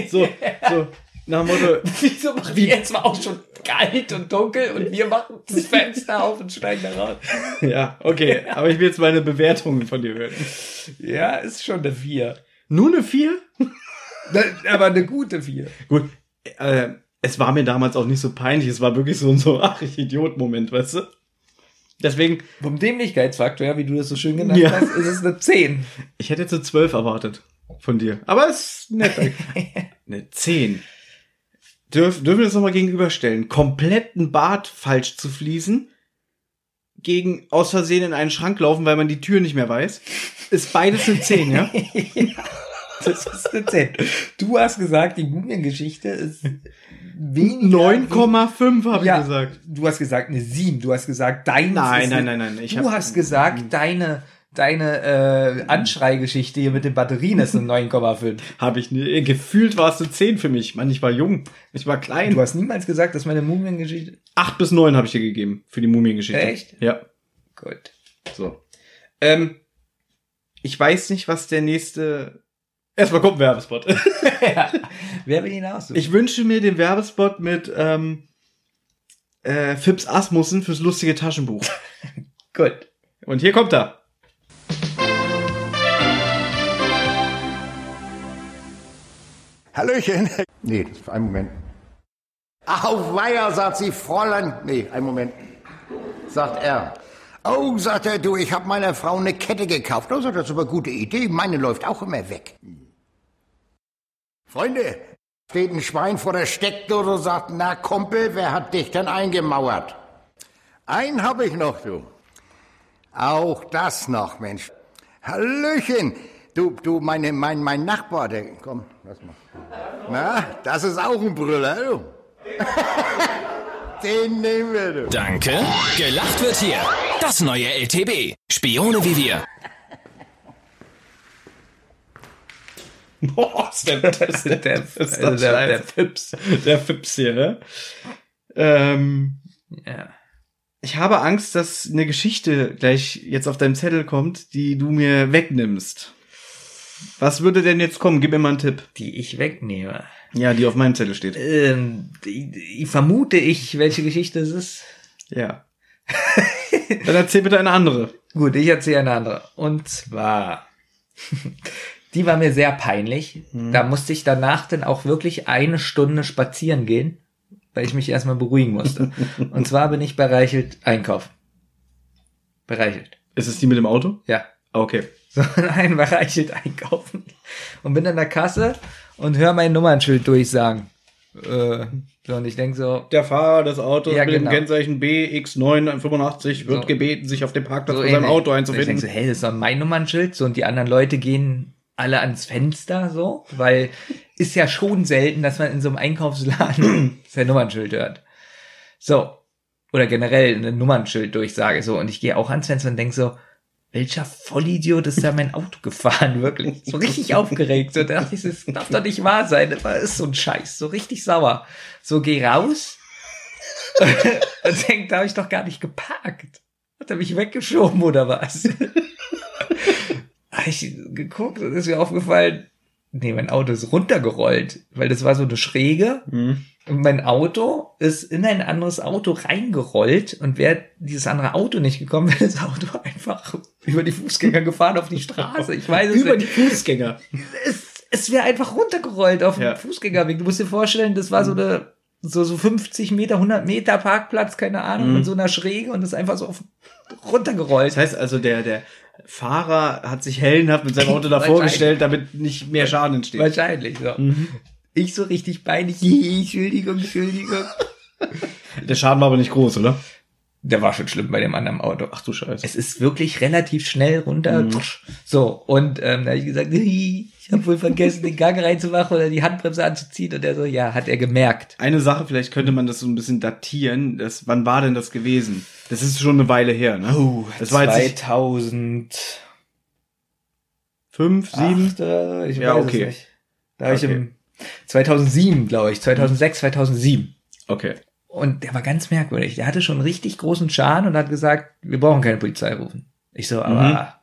Speaker 4: So, so, nach dem Motto,
Speaker 3: wieso machen wir jetzt war auch schon kalt und dunkel und wir machen das Fenster auf und steigen da raus?
Speaker 4: ja, okay, aber ich will jetzt meine Bewertungen von dir hören.
Speaker 3: Ja, ist schon eine 4.
Speaker 4: Nur eine vier?
Speaker 3: Aber eine gute 4.
Speaker 4: Gut, äh, es war mir damals auch nicht so peinlich, es war wirklich so ein so, ach, ich Idiot-Moment, weißt du? Deswegen,
Speaker 3: Vom Dämlichkeitsfaktor, ja, wie du das so schön genannt
Speaker 4: Ja.
Speaker 3: hast, ist es eine 10.
Speaker 4: ich hätte jetzt eine zwölf erwartet von dir. Aber es ist nett. eine zehn. Dürf, dürfen wir das nochmal gegenüberstellen? Kompletten Bart falsch zu fließen, gegen aus Versehen in einen Schrank laufen, weil man die Tür nicht mehr weiß, ist beides eine zehn, ja?
Speaker 3: Das ist eine 10. Du hast gesagt, die Mumiengeschichte ist weniger.
Speaker 4: 9,5 habe
Speaker 3: Ja,
Speaker 4: ich gesagt.
Speaker 3: Du hast gesagt eine 7. Du hast gesagt, dein.
Speaker 4: Nein, nein, nein, nein. Ich
Speaker 3: Du
Speaker 4: hab-
Speaker 3: hast gesagt, deine, deine äh, Anschreigeschichte hier mit den Batterien ist eine 9,5.
Speaker 4: Habe ich nie. Gefühlt war es eine 10 für mich. Mann, ich war jung. Ich war klein.
Speaker 3: Du hast niemals gesagt, dass meine Mumiengeschichte.
Speaker 4: 8 bis 9 habe ich dir gegeben für die Mumiengeschichte.
Speaker 3: Echt?
Speaker 4: Ja.
Speaker 3: Gut.
Speaker 4: So. Ähm, ich weiß nicht, was der nächste. Erstmal kommt ein Werbespot.
Speaker 3: Wer will hinaus?
Speaker 4: Ich wünsche mir den Werbespot mit ähm, äh, Fips Asmussen fürs lustige Taschenbuch.
Speaker 3: Gut.
Speaker 4: Und hier kommt er.
Speaker 10: Hallöchen. Nee, das ist ein Moment. Auf Weiher, sagt sie, Fräulein. Nee, ein Moment. Sagt er. Oh, sagt er, du, ich habe meiner Frau eine Kette gekauft. Oh, sagt er, das ist aber eine gute Idee. Meine läuft auch immer weg. Freunde, steht ein Schwein vor der Steckdose und sagt, na Kumpel, wer hat dich denn eingemauert? Einen hab ich noch, du. Auch das noch, Mensch. Hallöchen. Du, du, meine, mein, mein Nachbar, der, komm, lass mal. Na, das ist auch ein Brüller, du. Den nehmen wir, du.
Speaker 11: Danke. Gelacht wird hier. Das neue LTB. Spione wie wir.
Speaker 4: Boah, ist der, ist der,
Speaker 3: Der-
Speaker 4: das ist
Speaker 3: also der-
Speaker 4: scheiße.
Speaker 3: der Fips.
Speaker 4: Der Fips hier, ne? Ähm,
Speaker 3: Ja.
Speaker 4: ich habe Angst, dass eine Geschichte gleich jetzt auf deinem Zettel kommt, die du mir wegnimmst. Was würde denn jetzt kommen? Gib mir mal einen Tipp.
Speaker 3: Die ich wegnehme.
Speaker 4: Ja, die auf meinem Zettel steht.
Speaker 3: Ähm, die, die vermute ich, welche Geschichte es ist.
Speaker 4: Ja. Dann erzähl bitte eine andere.
Speaker 3: Gut, ich erzähle eine andere. Und zwar, die war mir sehr peinlich. Da musste ich danach dann auch wirklich eine Stunde spazieren gehen, weil ich mich erstmal beruhigen musste. Und zwar bin ich bei Reichelt einkaufen. Bei Reichelt.
Speaker 4: Ist es die mit dem Auto?
Speaker 3: Ja.
Speaker 4: Okay.
Speaker 3: So, nein, bei Reichelt einkaufen. Und bin an der Kasse und höre mein Nummernschild durchsagen. Äh, so, und ich denk so,
Speaker 4: Der Fahrer des Autos
Speaker 3: Ja,
Speaker 4: mit
Speaker 3: genau.
Speaker 4: dem Kennzeichen BX985 wird
Speaker 3: So.
Speaker 4: gebeten, sich auf dem Parkplatz
Speaker 3: so
Speaker 4: vor seinem
Speaker 3: ähnlich.
Speaker 4: Auto
Speaker 3: Und Ich denk
Speaker 4: einzufinden.
Speaker 3: so, hey, das ist doch mein Nummernschild. So, und die anderen Leute gehen alle ans Fenster, so, weil ist ja schon selten, dass man in so einem Einkaufsladen sein Nummernschild hört. So. Oder generell eine Nummernschild-Durchsage, so. Und ich gehe auch ans Fenster und denk so, welcher Vollidiot ist da mein Auto gefahren, wirklich? So richtig aufgeregt. So da dachte ich, das darf doch nicht wahr sein. Das ist so ein Scheiß. So richtig sauer. So, geh raus. und denk, da habe ich doch gar nicht geparkt. Hat er mich weggeschoben oder was? Hab ich geguckt und ist mir aufgefallen, nee, mein Auto ist runtergerollt, weil das war so eine Schräge.
Speaker 4: Mhm.
Speaker 3: Und mein Auto ist in ein anderes Auto reingerollt und wäre dieses andere Auto nicht gekommen, wäre das Auto einfach über die Fußgänger gefahren auf die Straße. Ich weiß es
Speaker 4: Über die. Fußgänger.
Speaker 3: Es, es wäre einfach runtergerollt auf
Speaker 4: Ja.
Speaker 3: den Fußgängerweg. Du musst dir vorstellen, das war so eine so, so 50 Meter, 100 Meter Parkplatz, keine Ahnung,
Speaker 4: Mhm.
Speaker 3: mit so einer Schräge und ist einfach so auf, runtergerollt.
Speaker 4: Das heißt also, der, der Fahrer hat sich hellenhaft mit seinem Auto davor gestellt, damit nicht mehr Schaden entsteht.
Speaker 3: Wahrscheinlich, so.
Speaker 4: Mhm.
Speaker 3: Ich so richtig peinlich, Entschuldigung, Entschuldigung.
Speaker 4: Der Schaden war aber nicht groß, oder?
Speaker 3: Der war schon schlimm bei dem anderen Auto.
Speaker 4: Ach du Scheiße.
Speaker 3: Es ist wirklich relativ schnell runter.
Speaker 4: Mhm.
Speaker 3: So, und ähm, da habe ich gesagt, ich habe wohl vergessen, den Gang reinzumachen oder die Handbremse anzuziehen. Und er so, ja, hat er gemerkt.
Speaker 4: Eine Sache, vielleicht könnte man das so ein bisschen datieren. Das, wann war denn das gewesen? Das ist schon eine Weile her, ne?
Speaker 3: Oh,
Speaker 4: das war jetzt nicht
Speaker 3: 2000.
Speaker 4: fünf, sieben.
Speaker 3: Äh, ich
Speaker 4: Ja,
Speaker 3: weiß
Speaker 4: okay.
Speaker 3: es nicht. Da habe ich
Speaker 4: Okay.
Speaker 3: im 2007, glaube ich, 2006, 2007.
Speaker 4: Okay.
Speaker 3: Und der war ganz merkwürdig. Der hatte schon einen richtig großen Schaden und hat gesagt, wir brauchen keine Polizei rufen. Ich so, aber
Speaker 4: Mhm.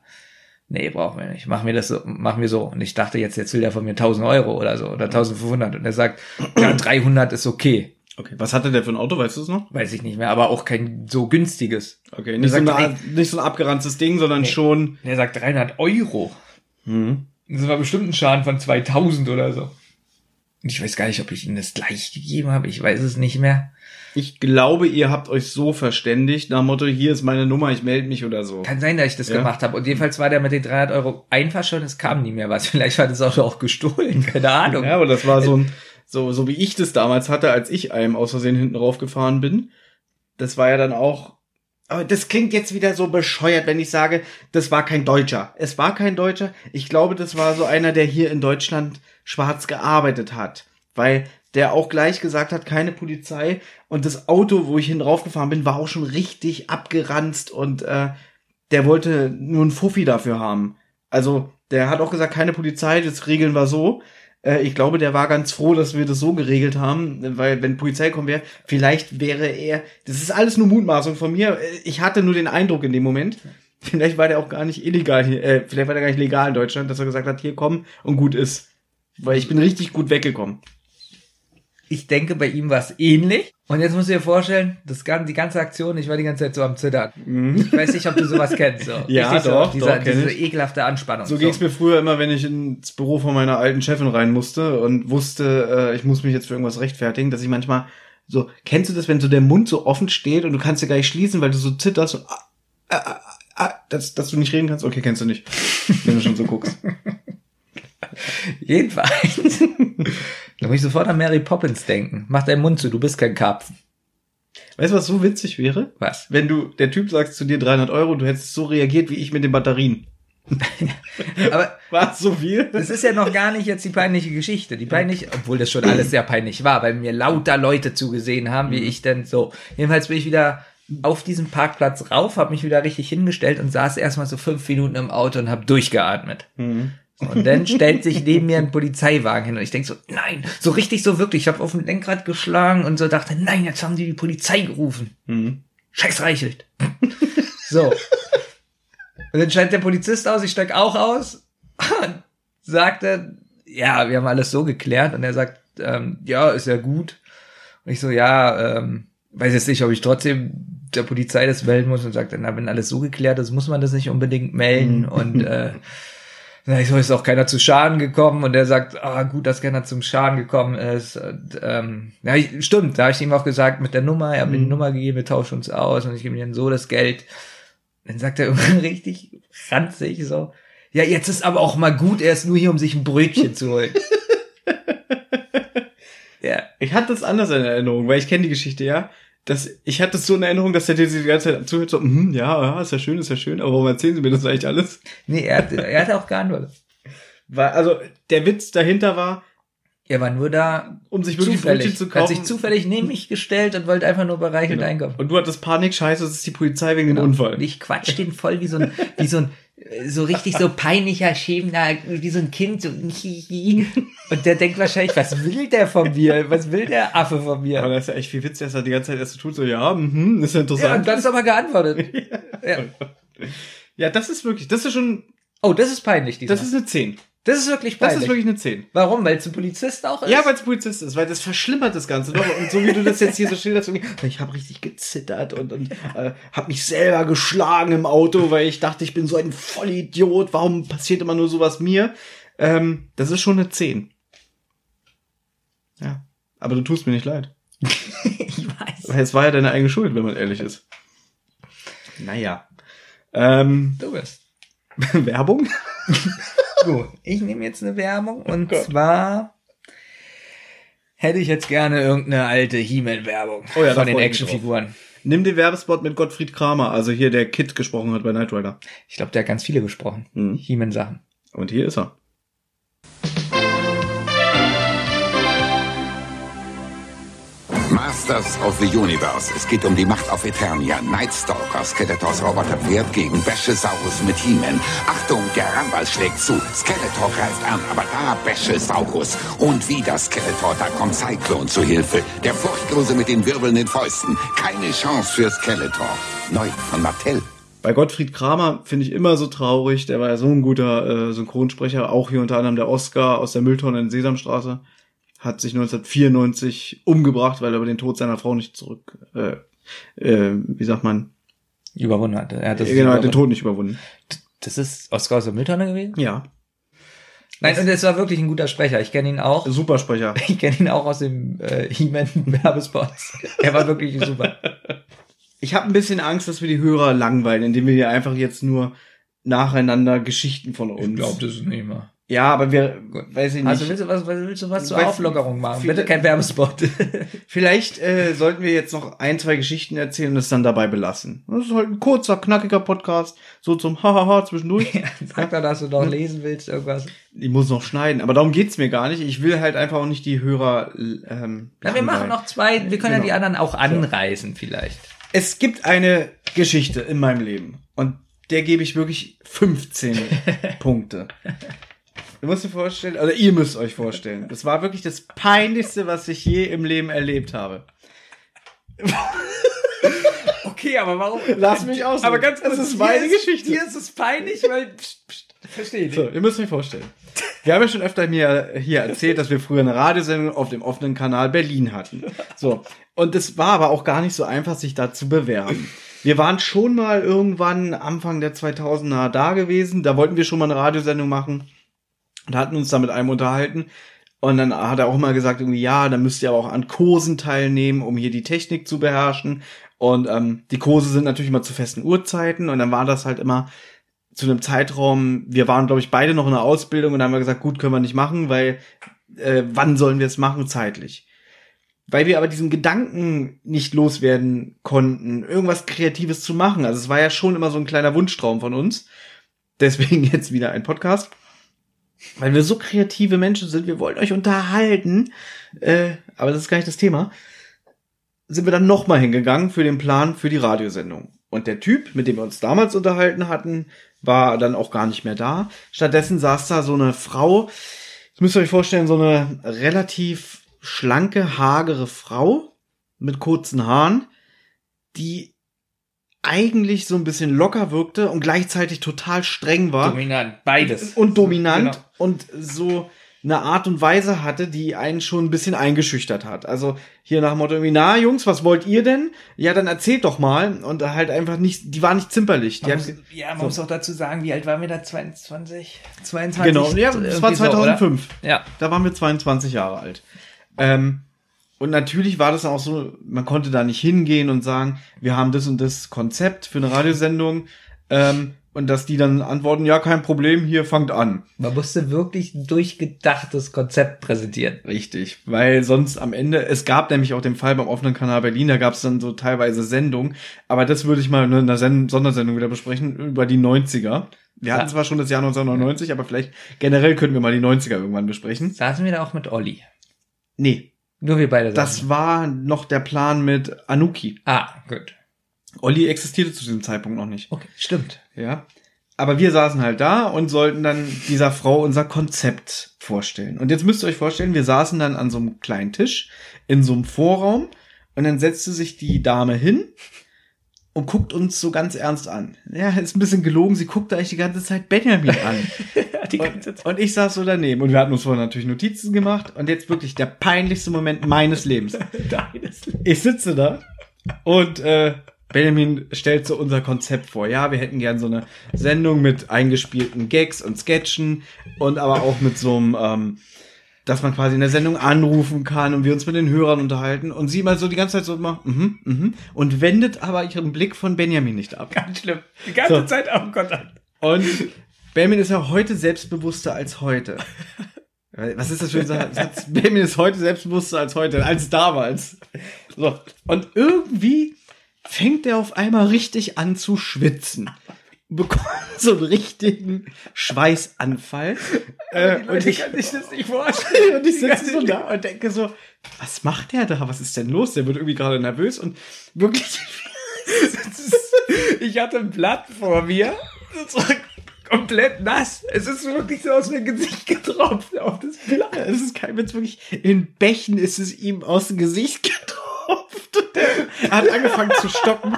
Speaker 3: Nee, brauchen wir nicht. Machen wir das so, machen wir so. Und ich dachte jetzt, jetzt will der von mir 1000 Euro oder so oder 1500. Und er sagt, ja, 300 ist okay.
Speaker 4: Okay. Was hatte der für ein Auto, weißt du es noch?
Speaker 3: Weiß ich nicht mehr, aber auch kein so günstiges.
Speaker 4: Okay, nicht so,
Speaker 3: sagt,
Speaker 4: eine, nicht so ein abgeranztes Ding, sondern schon.
Speaker 3: Der sagt 300 Euro.
Speaker 4: Mhm.
Speaker 3: Das war bestimmt ein Schaden von 2000 oder so. Und ich weiß gar nicht, ob ich ihm das gleich gegeben habe. Ich weiß es nicht mehr.
Speaker 4: Ich glaube, ihr habt euch so verständigt, nach dem Motto, hier ist meine Nummer, ich melde mich oder so.
Speaker 3: Kann sein, dass ich das
Speaker 4: Ja.
Speaker 3: gemacht habe. Und jedenfalls war der mit den 300 Euro einfach schon, es kam nie mehr was. Vielleicht war das Auto auch gestohlen, keine Ahnung.
Speaker 4: Ja, aber das war so ein, so, so wie ich das damals hatte, als ich einem aus Versehen hinten raufgefahren bin. Das war ja dann auch, aber das klingt jetzt wieder so bescheuert, wenn ich sage, das war kein Deutscher. Es war kein Deutscher. Ich glaube, das war so einer, der hier in Deutschland schwarz gearbeitet hat. Weil der auch gleich gesagt hat, keine Polizei. Und das Auto, wo ich hinten raufgefahren bin, war auch schon richtig abgeranzt und äh, der wollte nur ein Fuffi dafür haben. Also, der hat auch gesagt, keine Polizei, das regeln wir so. Äh, ich glaube, der war ganz froh, dass wir das so geregelt haben, weil wenn Polizei kommen wäre, vielleicht wäre er, das ist alles nur Mutmaßung von mir. Ich hatte nur den Eindruck in dem Moment, vielleicht war der auch gar nicht illegal, hier, äh, vielleicht war der gar nicht legal in Deutschland, dass er gesagt hat, hier komm und gut ist. Weil ich bin richtig gut weggekommen.
Speaker 3: Ich denke, bei ihm war es ähnlich. Und jetzt musst du dir vorstellen, das, gan- die ganze Aktion, ich war die ganze Zeit so am Zittern. Ich weiß nicht, ob du sowas kennst. So.
Speaker 4: Mhm. Ja,
Speaker 3: Richtig
Speaker 4: doch,
Speaker 3: so, dieser,
Speaker 4: doch,
Speaker 3: diese ekelhafte Anspannung.
Speaker 4: So ging's mir früher immer, wenn ich ins Büro von meiner alten Chefin rein musste und wusste, äh, ich muss mich jetzt für irgendwas rechtfertigen, dass ich manchmal so, kennst du das, wenn so der Mund so offen steht und du kannst ja gar nicht schließen, weil du so zitterst und, ah, ah, ah, ah, dass, dass du nicht reden kannst? Okay, kennst du nicht, wenn du schon so guckst.
Speaker 3: Jedenfalls. da muss ich sofort an Mary Poppins denken. Mach deinen Mund zu, du bist kein Karpfen.
Speaker 4: Weißt du, was so witzig wäre?
Speaker 3: Was?
Speaker 4: Wenn du, der Typ sagt zu dir 300 Euro, du hättest so reagiert wie ich mit den Batterien.
Speaker 3: Aber
Speaker 4: war so viel?
Speaker 3: Das ist ja noch gar nicht jetzt die peinliche Geschichte. Die peinlich, obwohl das schon alles sehr peinlich war, weil mir lauter Leute zugesehen haben, wie ich denn so. Jedenfalls bin ich wieder auf diesem Parkplatz rauf, habe mich wieder richtig hingestellt und saß erstmal so fünf Minuten im Auto und habe durchgeatmet. Und dann stellt sich neben mir ein Polizeiwagen hin und ich denk so, nein, so richtig so wirklich. Ich habe auf dem Lenkrad geschlagen und so dachte, nein, jetzt haben die die Polizei gerufen. Scheiß Reichelt. so. Und dann scheint der Polizist aus, ich steig auch aus und sagte, ja, wir haben alles so geklärt. Und er sagt, ähm, ja, ist ja gut. Und ich so, ja, ähm, weiß jetzt nicht, ob ich trotzdem der Polizei das melden muss und sagt, na, wenn alles so geklärt ist, muss man das nicht unbedingt melden. Und äh, so, ist auch keiner zu Schaden gekommen und er sagt, ah, gut, dass keiner zum Schaden gekommen ist. Und, ähm, ja, ich, stimmt, da habe ich ihm auch gesagt, mit der Nummer, er hat mir die Nummer gegeben, wir tauschen uns aus und ich gebe ihm dann so das Geld. Dann sagt er irgendwann richtig ranzig so, ja, jetzt ist aber auch mal gut, er ist nur hier, um sich ein Brötchen zu holen. ja.
Speaker 4: Ich hatte das anders in Erinnerung, weil ich kenne die Geschichte, ja. Das, ich hatte so in Erinnerung, dass der dir die ganze Zeit zuhört, so, mhm, ja, ja, ist ja schön, ist ja schön, aber warum erzählen Sie mir das eigentlich alles?
Speaker 3: Nee, er hat, er hat auch geantwortet.
Speaker 4: Weil, also, der Witz dahinter war,
Speaker 3: Er war nur da,
Speaker 4: um sich wirklich
Speaker 3: zufällig,
Speaker 4: Brötchen zu
Speaker 3: hat
Speaker 4: kaufen.
Speaker 3: sich zufällig neben mich gestellt und wollte einfach nur bereichelt
Speaker 4: Genau.
Speaker 3: einkaufen.
Speaker 4: Und du hattest Panik, scheiße, das ist die Polizei wegen dem Unfall.
Speaker 3: Und ich quatsch den voll wie so ein, wie so ein, so richtig so peinlicher, schämender, wie so ein Kind, so, und der denkt wahrscheinlich, was will der von mir? Was will der Affe von mir?
Speaker 4: Aber das ist ja echt viel Witz, dass er die ganze Zeit erst so tut, so, ja, mhm, ist ja
Speaker 3: Ja, und
Speaker 4: interessant.
Speaker 3: dann ist aber geantwortet. Ja.
Speaker 4: Ja, das ist wirklich, das ist schon,
Speaker 3: Oh, das ist peinlich, diesmal.
Speaker 4: das ist eine 10.
Speaker 3: Das ist wirklich
Speaker 4: Das
Speaker 3: peinlich.
Speaker 4: ist wirklich eine 10.
Speaker 3: Warum? Weil es ein Polizist auch ist?
Speaker 4: Ja, weil es Polizist ist, weil das verschlimmert das Ganze noch. Und so wie du das jetzt hier so schilderst, irgendwie, ich habe richtig gezittert und, und äh, habe mich selber geschlagen im Auto, weil ich dachte, ich bin so ein Vollidiot. Warum passiert immer nur sowas mir? Ähm, das ist schon eine 10. Ja. Aber du tust mir nicht leid.
Speaker 3: ich weiß.
Speaker 4: Weil es war ja deine eigene Schuld, wenn man ehrlich ist. Naja. Ähm,
Speaker 3: Du bist.
Speaker 4: Werbung?
Speaker 3: Gut, ich nehme jetzt eine Werbung und zwar hätte ich jetzt gerne irgendeine alte He-Man-Werbung
Speaker 4: Oh ja,
Speaker 3: von den Actionfiguren.
Speaker 4: Nimm den Werbespot mit Gottfried Kramer, also hier der Kid gesprochen hat bei Knight Rider.
Speaker 3: Ich glaube, der hat ganz viele gesprochen.
Speaker 4: Mhm.
Speaker 3: He-Man-Sachen.
Speaker 4: Und hier ist er.
Speaker 12: Masters of the Universe. Es geht um die Macht auf Eternia. Nightstalker, Skeletors Roboterpferd gegen Bäschesaurus mit He-Man. Achtung, der Rambal schlägt zu. Skeletor greift an, aber da Bäschesaurus. Und wieder Skeletor, da kommt Cyclone zu Hilfe. Der Furchtlose mit den wirbelnden Fäusten. Keine Chance für Skeletor. Neu von Mattel.
Speaker 4: Bei Gottfried Kramer finde ich immer so traurig. Der war ja so ein guter äh, Synchronsprecher. Auch hier unter anderem der Oscar aus der Mülltonne in Sesamstraße. Hat sich 1994 umgebracht, weil er über den Tod seiner Frau nicht zurück, äh, äh, wie sagt man?
Speaker 3: Überwunden hat. Er hat das
Speaker 4: genau, er hat den. Tod nicht überwunden.
Speaker 3: Das ist Oscar aus der Mülltonne gewesen?
Speaker 4: Ja.
Speaker 3: Nein, und es war wirklich ein guter Sprecher. Ich kenne ihn auch.
Speaker 4: Supersprecher.
Speaker 3: Ich kenne ihn auch aus dem äh, He-Man-Werbespots. er war wirklich super.
Speaker 4: Ich habe ein bisschen Angst, dass wir die Hörer langweilen, indem wir hier einfach jetzt nur nacheinander Geschichten von uns.
Speaker 3: Ich glaube, das ist nicht mal.
Speaker 4: Ja, aber wir, weiß ich nicht.
Speaker 3: Also willst du was, willst du was zur
Speaker 4: Weiß-
Speaker 3: Auflockerung machen? Bitte kein Werbespot.
Speaker 4: Vielleicht äh, sollten wir jetzt noch ein, zwei Geschichten erzählen und es dann dabei belassen. Das ist halt ein kurzer, knackiger Podcast, so zum Hahaha zwischendurch.
Speaker 3: Sag doch, dass du noch lesen willst, irgendwas.
Speaker 4: Ich muss noch schneiden, aber darum geht's mir gar nicht. Ich will halt einfach auch nicht die Hörer. Ähm,
Speaker 3: Na, wir machen noch zwei. Wir können ja
Speaker 4: Genau.
Speaker 3: die anderen auch anreißen, vielleicht.
Speaker 4: Es gibt eine Geschichte in meinem Leben und der gebe ich wirklich 15 Punkte. Du musst dir vorstellen, oder ihr müsst euch vorstellen, das war wirklich das peinlichste, was ich je im Leben erlebt habe.
Speaker 3: Okay, aber warum?
Speaker 4: Lass mich aus.
Speaker 3: Aber ganz kurz,
Speaker 4: das ist meine
Speaker 3: dir
Speaker 4: Geschichte.
Speaker 3: Dir ist es peinlich, weil. Psst, psst, verstehe ich.
Speaker 4: So, ihr müsst euch vorstellen. Wir haben ja schon öfter mir hier erzählt, dass wir früher eine Radiosendung auf dem offenen Kanal Berlin hatten. So. Und es war aber auch gar nicht so einfach, sich da zu bewerben. Wir waren schon mal irgendwann Anfang der 2000er da gewesen. Da wollten wir schon mal eine Radiosendung machen und hatten uns da mit einem unterhalten. Und dann hat er auch mal gesagt, irgendwie, ja, dann müsst ihr aber auch an Kursen teilnehmen, um hier die Technik zu beherrschen. Und ähm, die Kurse sind natürlich immer zu festen Uhrzeiten. Und dann war das halt immer zu einem Zeitraum, wir waren, glaube ich, beide noch in der Ausbildung und dann haben wir gesagt, gut, können wir nicht machen, weil äh, wann sollen wir es machen zeitlich? Weil wir aber diesen Gedanken nicht loswerden konnten, irgendwas Kreatives zu machen. Also es war ja schon immer so ein kleiner Wunschtraum von uns. Deswegen jetzt wieder ein Podcast. Weil wir so kreative Menschen sind, wir wollen euch unterhalten. Äh, aber das ist gar nicht das Thema. Sind wir dann nochmal hingegangen für den Plan für die Radiosendung. Und der Typ, mit dem wir uns damals unterhalten hatten, war dann auch gar nicht mehr da. Stattdessen saß da so eine Frau, das müsst ihr euch vorstellen, so eine relativ schlanke, hagere Frau mit kurzen Haaren, die eigentlich so ein bisschen locker wirkte und gleichzeitig total streng war.
Speaker 3: Dominant, beides.
Speaker 4: Und dominant
Speaker 3: Genau.
Speaker 4: und so eine Art und Weise hatte, die einen schon ein bisschen eingeschüchtert hat. Also hier nach dem Motto irgendwie, na Jungs, was wollt ihr denn? Ja, dann erzählt doch mal. Und halt einfach nicht, die war nicht zimperlich.
Speaker 3: Man muss, ja, man
Speaker 4: so.
Speaker 3: muss auch dazu sagen, wie alt waren wir da? 22? 22?
Speaker 4: Genau, ja, das war
Speaker 3: Irgendwie so, oder?
Speaker 4: 2005.
Speaker 3: Ja.
Speaker 4: Da waren wir 22 Jahre alt. Ähm, und natürlich war das auch so, man konnte da nicht hingehen und sagen, wir haben das und das Konzept für eine Radiosendung. Ähm, und dass die dann antworten, ja, kein Problem, hier fangt an.
Speaker 3: Man musste wirklich ein durchgedachtes Konzept präsentieren.
Speaker 4: Richtig, weil sonst am Ende, es gab nämlich auch den Fall beim offenen Kanal Berlin, da gab es dann so teilweise Sendungen, aber das würde ich mal in einer Sen Sondersendung wieder besprechen, über die 90er. Wir hatten
Speaker 3: Ja.
Speaker 4: zwar schon das Jahr 1999, aber vielleicht generell könnten wir mal die 90er irgendwann besprechen.
Speaker 3: Saßen wir da auch mit Olli?
Speaker 4: Nee,
Speaker 3: Nur wir beide
Speaker 4: das
Speaker 3: saßen.
Speaker 4: war noch der Plan mit Anuki.
Speaker 3: Ah, gut.
Speaker 4: Olli existierte zu diesem Zeitpunkt noch nicht.
Speaker 3: Okay, stimmt.
Speaker 4: Ja. Aber wir saßen halt da und sollten dann dieser Frau unser Konzept vorstellen. Und jetzt müsst ihr euch vorstellen, wir saßen dann an so einem kleinen Tisch in so einem Vorraum und dann setzte sich die Dame hin und guckt uns so ganz ernst an. Ja, ist ein bisschen gelogen, sie guckte eigentlich die ganze Zeit Benjamin an.
Speaker 3: Die
Speaker 4: und, und ich saß so daneben und wir hatten uns vorher natürlich Notizen gemacht und jetzt wirklich der peinlichste Moment meines Lebens.
Speaker 3: Deines
Speaker 4: Ich sitze da und äh, Benjamin stellt so unser Konzept vor. Ja, wir hätten gern so eine Sendung mit eingespielten Gags und Sketchen und aber auch mit so einem, ähm, dass man quasi in der Sendung anrufen kann und wir uns mit den Hörern unterhalten und sie mal so die ganze Zeit so macht, mhm, mhm, und wendet aber ihren Blick von Benjamin nicht ab.
Speaker 3: Ganz schlimm. Die ganze
Speaker 4: So.
Speaker 3: Zeit auf Kontakt.
Speaker 4: Und Benjamin ist ja heute selbstbewusster als heute. Was ist das für ein Satz? Benjamin ist heute selbstbewusster als heute, als damals. So. Und irgendwie fängt er auf einmal richtig an zu schwitzen. Bekommt so einen richtigen Schweißanfall. Äh, und ich
Speaker 3: kann sich das nicht vorstellen.
Speaker 4: und ich sitze so da und denke so, was macht der da? Was ist denn los? Der wird irgendwie gerade nervös und wirklich.
Speaker 3: Ich hatte ein Blatt vor mir. Das war komplett nass. Es ist wirklich so aus dem Gesicht getropft auf das Blatt.
Speaker 4: Es ist kein Witz, wirklich. In Bächen ist es ihm aus dem Gesicht getropft. Und Er hat angefangen zu stocken.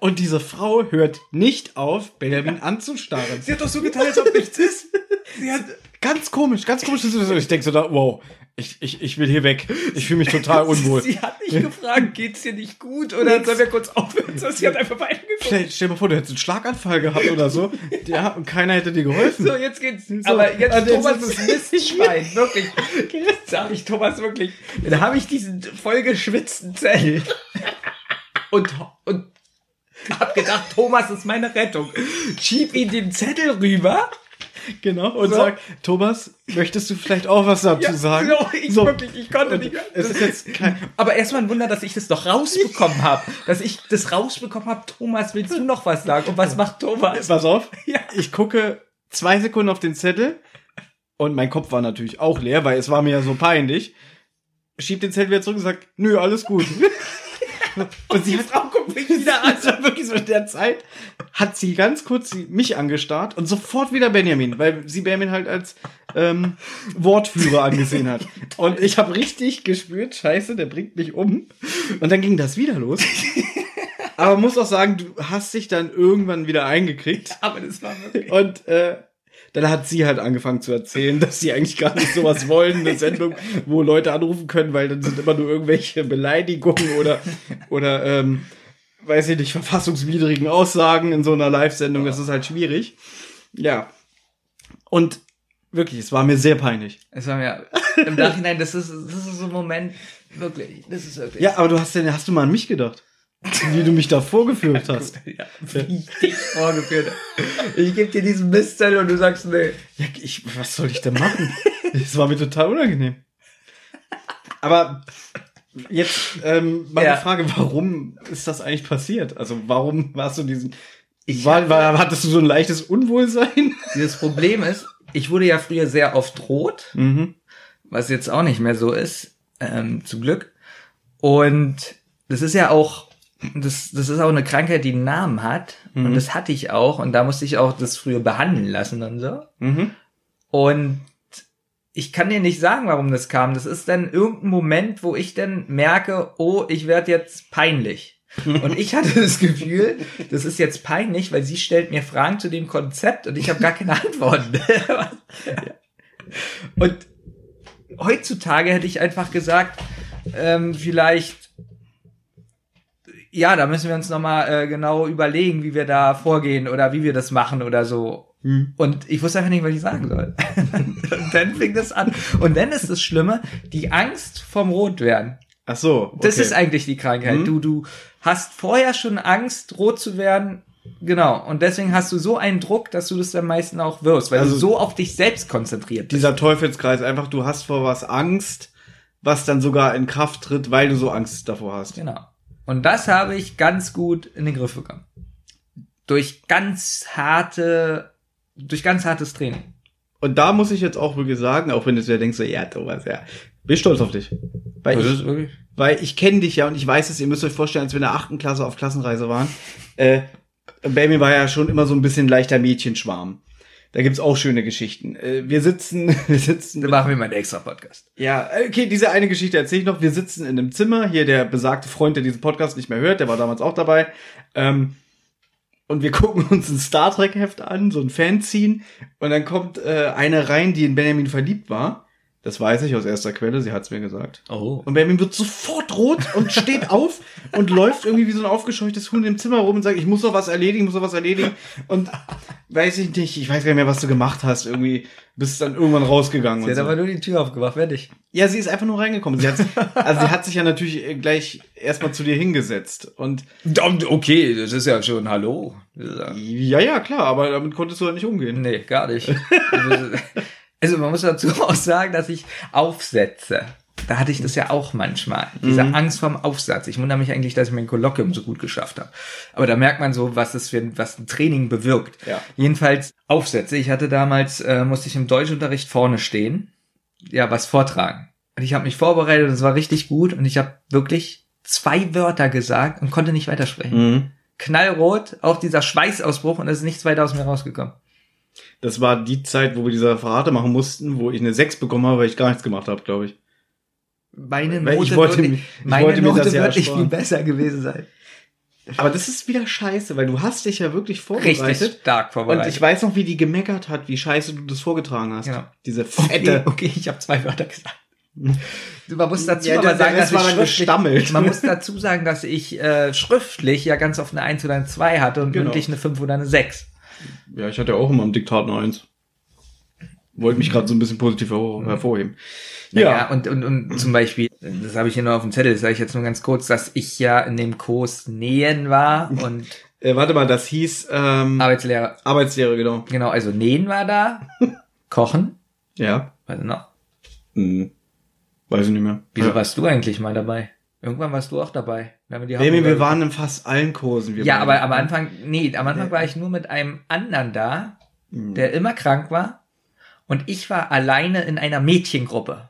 Speaker 4: Und diese Frau hört nicht auf, Benjamin anzustarren.
Speaker 3: Sie hat doch so getan, als ob nichts ist.
Speaker 4: Sie hat ganz komisch, ganz komisch. Ich denke so da, wow, ich, ich, ich will hier weg. Ich fühle mich total unwohl.
Speaker 3: Sie hat nicht gefragt, geht's dir nicht gut oder sollen wir kurz aufhören? Sie hat einfach weitergeguckt.
Speaker 4: Stell, stell dir mal vor, du hättest einen Schlaganfall gehabt oder so. Ja, und keiner hätte dir geholfen.
Speaker 3: So, jetzt geht's. Aber jetzt
Speaker 4: also
Speaker 3: Thomas ist Mistschwein, wirklich. Jetzt sag ich Thomas wirklich. Dann habe ich diesen vollgeschwitzten Zettel. Und, und hab gedacht, Thomas ist meine Rettung. Schieb ihm den Zettel rüber.
Speaker 4: Genau. Und
Speaker 3: So.
Speaker 4: sag, Thomas, möchtest du vielleicht auch was dazu
Speaker 3: Ja,
Speaker 4: sagen?
Speaker 3: so, ich wirklich, ich konnte
Speaker 4: Und
Speaker 3: nicht.
Speaker 4: Es ist jetzt kein,
Speaker 3: Aber erstmal ein Wunder, dass ich das doch rausbekommen habe. Dass ich das rausbekommen habe. Thomas, willst du noch was sagen? Und was macht Thomas?
Speaker 4: Pass auf.
Speaker 3: Ja.
Speaker 4: Ich gucke zwei Sekunden auf den Zettel und mein Kopf war natürlich auch leer, weil es war mir ja so peinlich. Schieb den Zettel wieder zurück und sagt, nö, alles gut. und sie hat
Speaker 3: Frau guckt mich wieder an.
Speaker 4: War wirklich so in der Zeit, hat sie ganz kurz mich angestarrt und sofort wieder Benjamin, weil sie Benjamin halt als ähm, Wortführer angesehen hat. Und ich habe richtig gespürt, scheiße, der bringt mich um. Und dann ging das wieder los. Aber muss auch sagen, du hast dich dann irgendwann wieder eingekriegt.
Speaker 3: Aber das war wirklich.
Speaker 4: Und äh, dann hat sie halt angefangen zu erzählen, dass sie eigentlich gar nicht sowas wollen, eine Sendung, wo Leute anrufen können, weil dann sind immer nur irgendwelche Beleidigungen oder oder ähm, weiß ich nicht, verfassungswidrigen Aussagen in so einer Live-Sendung. Das ist halt schwierig. Ja. Und wirklich, es war mir sehr peinlich.
Speaker 3: Es war mir im Nachhinein, das ist, das ist so ein Moment, wirklich, das ist wirklich.
Speaker 4: Ja, aber du hast denn, hast du mal an mich gedacht? Wie du mich da vorgeführt hast.
Speaker 3: Ja, wie ich dich vorgeführt habe. Ich gebe dir diesen Mistzettel und du sagst, nee.
Speaker 4: Ja, ich, was soll ich denn machen? Es war mir total unangenehm. Aber jetzt ähm, meine
Speaker 3: Ja.
Speaker 4: Frage, warum ist das eigentlich passiert? Also warum warst du diesen... war, war, hattest du so ein leichtes Unwohlsein?
Speaker 3: Dieses Problem ist, ich wurde ja früher sehr oft rot,
Speaker 4: Mhm.
Speaker 3: was jetzt auch nicht mehr so ist, ähm, zum Glück. Und das ist ja auch, das, das ist auch eine Krankheit, die einen Namen hat.
Speaker 4: Mhm.
Speaker 3: Und das hatte ich auch. Und da musste ich auch das früher behandeln lassen und so.
Speaker 4: Mhm.
Speaker 3: Und ich kann dir nicht sagen, warum das kam. Das ist dann irgendein Moment, wo ich dann merke, oh, ich werde jetzt peinlich. Und ich hatte das Gefühl, das ist jetzt peinlich, weil sie stellt mir Fragen zu dem Konzept und ich habe gar keine Antworten. und heutzutage hätte ich einfach gesagt, ähm, vielleicht, ja, da müssen wir uns nochmal äh, genau überlegen, wie wir da vorgehen oder wie wir das machen oder so. Und ich wusste einfach nicht, was ich sagen soll. und dann fing das an. Und dann ist das Schlimme, die Angst vom Rotwerden.
Speaker 4: Ach so. Okay.
Speaker 3: Das ist eigentlich die Krankheit.
Speaker 4: Mhm.
Speaker 3: Du, du hast vorher schon Angst, rot zu werden. Genau. Und deswegen hast du so einen Druck, dass du das am meisten auch wirst, weil
Speaker 4: Also-
Speaker 3: du so auf dich selbst konzentriert bist.
Speaker 4: dieser Teufelskreis. Einfach, du hast vor was Angst, was dann sogar in Kraft tritt, weil du so Angst davor hast.
Speaker 3: Genau. Und das habe ich ganz gut in den Griff bekommen. Durch ganz harte, durch ganz hartes Training.
Speaker 4: Und da muss ich jetzt auch wirklich sagen, auch wenn du dir denkst, so, ja, Thomas, ja, bin stolz auf dich. Weil
Speaker 3: Das
Speaker 4: ich,
Speaker 3: wirklich-
Speaker 4: weil ich kenne dich ja und ich weiß es, ihr müsst euch vorstellen, als wir in der achten Klasse auf Klassenreise waren, äh, Baby war ja schon immer so ein bisschen leichter Mädchenschwarm. Da gibt's auch schöne Geschichten. Äh, wir sitzen, wir sitzen.
Speaker 3: Da machen wir mal einen extra Podcast.
Speaker 4: Ja, okay, diese eine Geschichte erzähle ich noch. Wir sitzen in einem Zimmer, hier der besagte Freund, der diesen Podcast nicht mehr hört, der war damals auch dabei. Ähm, und wir gucken uns ein Star Trek Heft an, so ein Fanzine. Und dann kommt äh, eine rein, die in Benjamin verliebt war. Das weiß ich aus erster Quelle, sie hat's mir gesagt.
Speaker 3: Oh.
Speaker 4: Und Benjamin wird sofort rot und steht auf und läuft irgendwie wie so ein aufgescheuchtes Huhn im Zimmer rum und sagt, ich muss noch was erledigen, ich muss noch was erledigen. Und weiß ich nicht, ich weiß gar nicht mehr, was du gemacht hast. Irgendwie bist dann irgendwann rausgegangen.
Speaker 3: Sie hat
Speaker 4: so.
Speaker 3: aber nur die Tür aufgemacht, ich.
Speaker 4: Ja, sie ist einfach nur reingekommen. Sie hat, also sie hat sich ja natürlich gleich erstmal zu dir hingesetzt. Und
Speaker 3: Okay, das ist ja schon Hallo.
Speaker 4: ja, ja, klar, aber damit konntest du ja nicht umgehen.
Speaker 3: Nee, gar nicht. Also, man muss dazu auch sagen, dass ich aufsetze. da hatte ich das ja auch manchmal. Diese
Speaker 4: Mhm.
Speaker 3: Angst vorm Aufsatz. Ich wundere mich eigentlich, dass ich mein Kolloquium so gut geschafft habe. Aber da merkt man so, was es für was ein Training bewirkt.
Speaker 4: Ja.
Speaker 3: Jedenfalls Aufsätze. Ich hatte damals, äh, musste ich im Deutschunterricht vorne stehen, ja, was vortragen. Und ich habe mich vorbereitet und es war richtig gut und ich habe wirklich zwei Wörter gesagt und konnte nicht weitersprechen.
Speaker 4: Mhm.
Speaker 3: Knallrot, auch dieser Schweißausbruch und es ist nichts weiter aus mir rausgekommen.
Speaker 4: Das war die Zeit, wo wir diese Referate machen mussten, wo ich eine 6 bekommen habe, weil ich gar nichts gemacht habe, glaube ich.
Speaker 3: Meine Note,
Speaker 4: ich wollte
Speaker 3: würde,
Speaker 4: mir- ich
Speaker 3: meine
Speaker 4: wollte
Speaker 3: Note
Speaker 4: das
Speaker 3: wird nicht viel besser gewesen sein.
Speaker 4: Aber das ist wieder scheiße, weil du hast dich ja wirklich vorbereitet.
Speaker 3: Richtig stark vorbereitet.
Speaker 4: Und ich weiß noch, wie die gemeckert hat, wie scheiße du das vorgetragen hast.
Speaker 3: Genau.
Speaker 4: Diese
Speaker 3: Okay,
Speaker 4: fette.
Speaker 3: okay, ich habe zwei Wörter gesagt. Man muss dazu
Speaker 4: Ja,
Speaker 3: aber sagen, dass ich schriftlich, man muss dazu sagen, dass ich äh, schriftlich ja ganz oft eine 1 oder eine 2 hatte und
Speaker 4: Genau.
Speaker 3: mündlich eine 5 oder eine 6.
Speaker 4: Ja, ich hatte ja auch immer im Diktat eine Eins. Wollte mich gerade so ein bisschen positiv hervor- hervorheben.
Speaker 3: Ja, und, und, und zum Beispiel, das habe ich hier noch auf dem Zettel, das sage ich jetzt nur ganz kurz, dass ich ja in dem Kurs Nähen war und
Speaker 4: Äh, warte mal, das hieß ähm,
Speaker 3: Arbeitslehrer.
Speaker 4: Arbeitslehre, genau.
Speaker 3: Genau, also Nähen war da, Kochen,
Speaker 4: Ja.
Speaker 3: was noch?
Speaker 4: Hm. Weiß ich nicht mehr.
Speaker 3: Wieso
Speaker 4: ja.
Speaker 3: warst du eigentlich mal dabei? Irgendwann warst du auch dabei. Wir haben
Speaker 4: Baby,
Speaker 3: Hauptprobe-
Speaker 4: wir waren in fast allen Kursen. Wir
Speaker 3: Ja, aber am Anfang, nee, am Anfang war ich nur mit einem anderen da, der immer krank war. Und ich war alleine in einer Mädchengruppe.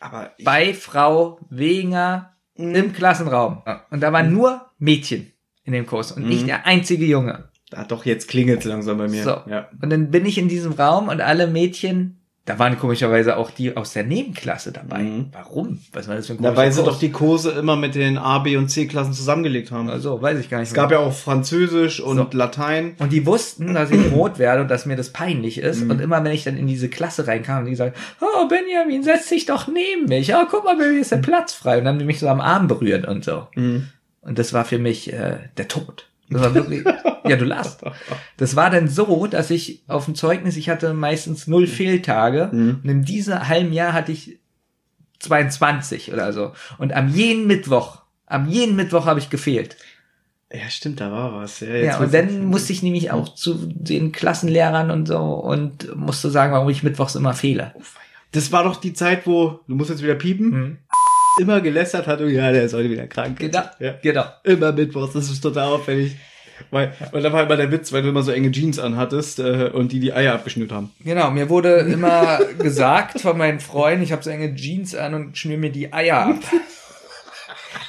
Speaker 4: Aber ich,
Speaker 3: Bei Frau Wegener im Klassenraum. Und da waren nur Mädchen in dem Kurs und ich
Speaker 4: Mhm.
Speaker 3: der einzige Junge.
Speaker 4: ah, doch, jetzt klingelt langsam bei mir.
Speaker 3: So.
Speaker 4: Ja.
Speaker 3: Und dann bin ich in diesem Raum und alle Mädchen, da waren komischerweise auch die aus der Nebenklasse dabei.
Speaker 4: Mhm.
Speaker 3: Warum? Was war das für ein
Speaker 4: sie
Speaker 3: Kurs?
Speaker 4: doch die Kurse immer mit den A, B und C-Klassen zusammengelegt haben.
Speaker 3: Also, weiß ich gar nicht.
Speaker 4: es gab ja auch Französisch und
Speaker 3: So.
Speaker 4: Latein.
Speaker 3: Und die wussten, dass ich rot werde und dass mir das peinlich ist.
Speaker 4: Mhm.
Speaker 3: Und immer wenn ich dann in diese Klasse reinkam, haben die gesagt, oh Benjamin, setz dich doch neben mich. Oh, guck mal, Baby, ist der Platz frei. Und dann haben die mich so am Arm berührt und so.
Speaker 4: Mhm.
Speaker 3: Und das war für mich äh, der Tod. Das war wirklich, ja, du lachst. Das war dann so, dass ich auf dem Zeugnis, ich hatte meistens null Fehltage.
Speaker 4: Mhm.
Speaker 3: Und in diesem halben Jahr hatte ich 22 oder so. Und am jeden Mittwoch, am jeden Mittwoch habe ich gefehlt.
Speaker 4: Ja, stimmt, da war was. Ja,
Speaker 3: Ja, und dann musste ich nämlich auch zu den Klassenlehrern und so und musste sagen, warum ich mittwochs immer fehle.
Speaker 4: Das war doch die Zeit, wo, du musst jetzt wieder piepen,
Speaker 3: Mhm.
Speaker 4: Immer gelästert hat und ja, der ist heute wieder krank.
Speaker 3: Genau,
Speaker 4: Ja.
Speaker 3: genau.
Speaker 4: Immer Mittwochs, das ist total auffällig. Weil, weil da war immer der Witz, weil du immer so enge Jeans anhattest äh, und die die Eier abgeschnürt haben.
Speaker 3: Genau, mir wurde immer gesagt von meinen Freunden, ich habe so enge Jeans an und schnür mir die Eier ab.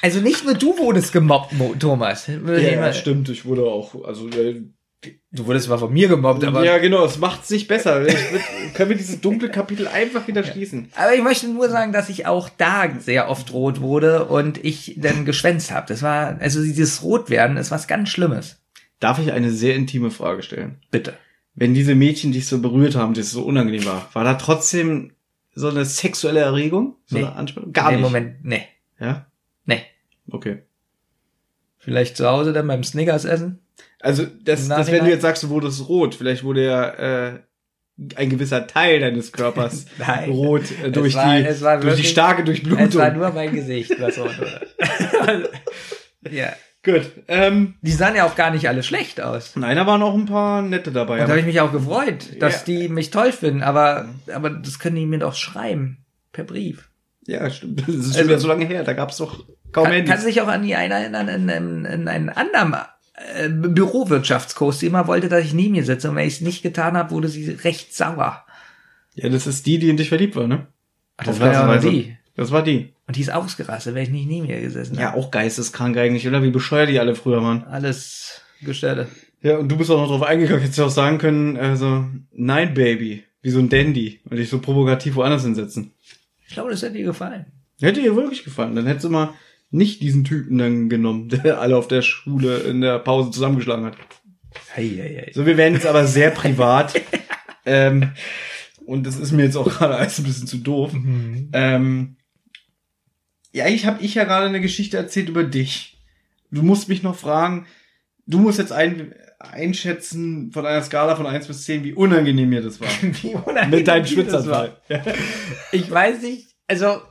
Speaker 3: Also nicht nur du wurdest gemobbt, Mo- Thomas.
Speaker 4: Ja, stimmt, ich wurde auch, also
Speaker 3: Du wurdest zwar von mir gemobbt, aber
Speaker 4: ja, genau, es macht's nicht besser. Ich, würd- können wir dieses dunkle Kapitel einfach wieder schließen?
Speaker 3: Aber ich möchte nur sagen, dass ich auch da sehr oft rot wurde und ich dann geschwänzt habe. Das war, also dieses Rotwerden ist was ganz Schlimmes.
Speaker 4: Darf ich eine sehr intime Frage stellen?
Speaker 3: Bitte.
Speaker 4: Wenn diese Mädchen dich so berührt haben, das so unangenehm war, war da trotzdem so eine sexuelle Erregung? So
Speaker 3: Nee.
Speaker 4: eine Anspannung? Gar
Speaker 3: dem
Speaker 4: nicht.
Speaker 3: Moment, nee,
Speaker 4: Ja?
Speaker 3: nee.
Speaker 4: Okay.
Speaker 3: Vielleicht zu Hause dann beim Snickers essen?
Speaker 4: Also, das, das wenn du jetzt sagst, du wurdest rot, vielleicht wurde ja äh, ein gewisser Teil deines Körpers
Speaker 3: Nein.
Speaker 4: rot äh, durch,
Speaker 3: Es war-
Speaker 4: die,
Speaker 3: es war
Speaker 4: durch die
Speaker 3: wirklich-
Speaker 4: starke
Speaker 3: Es
Speaker 4: Durchblutung.
Speaker 3: war nur mein Gesicht, was rot wurde. ja.
Speaker 4: Gut. Ähm,
Speaker 3: Die sahen ja auch gar nicht alle schlecht aus.
Speaker 4: nein, da waren auch ein paar nette dabei.
Speaker 3: Und da habe ich mich auch gefreut, dass
Speaker 4: Ja.
Speaker 3: die mich toll finden, aber, aber das können die mir doch schreiben. Per Brief.
Speaker 4: ja, stimmt. Das ist schon
Speaker 3: Also-
Speaker 4: wieder so lange her. Da gab's doch kaum
Speaker 3: Kann,
Speaker 4: Handys.
Speaker 3: kann sich auch an die einen erinnern in, in, in einen anderen äh, Bürowirtschaftskurs, die immer wollte, dass ich neben ihr sitze. Und wenn ich es nicht getan habe, wurde sie recht sauer.
Speaker 4: Ja, das ist die, die in dich verliebt war, ne?
Speaker 3: Ach, das war ja die.
Speaker 4: Das war die.
Speaker 3: Und die ist ausgerastet, wenn ich nicht neben ihr gesessen
Speaker 4: Ja, auch geisteskrank eigentlich, oder? Wie bescheuert die alle früher waren.
Speaker 3: Alles Gestelle.
Speaker 4: Ja, und du bist auch noch drauf eingegangen, hättest du auch sagen können, also, nein, Baby, wie so ein Dandy. Und dich so provokativ woanders hinsetzen.
Speaker 3: Ich glaube, das hätte dir gefallen.
Speaker 4: Hätte ihr wirklich gefallen. Dann hättest du mal nicht diesen Typen dann genommen, der alle auf der Schule in der Pause zusammengeschlagen hat.
Speaker 3: Hei, hei, hei.
Speaker 4: So, wir werden jetzt aber sehr privat. ähm, und das ist mir jetzt auch gerade alles ein bisschen zu doof. Ähm, ja, ich habe ich ja gerade eine Geschichte erzählt über dich. Du musst mich noch fragen, du musst jetzt ein, einschätzen von einer Skala von 1 bis 10, wie unangenehm mir das war.
Speaker 3: Wie unangenehm
Speaker 4: Mit deinem. Ja.
Speaker 3: Ich weiß nicht, also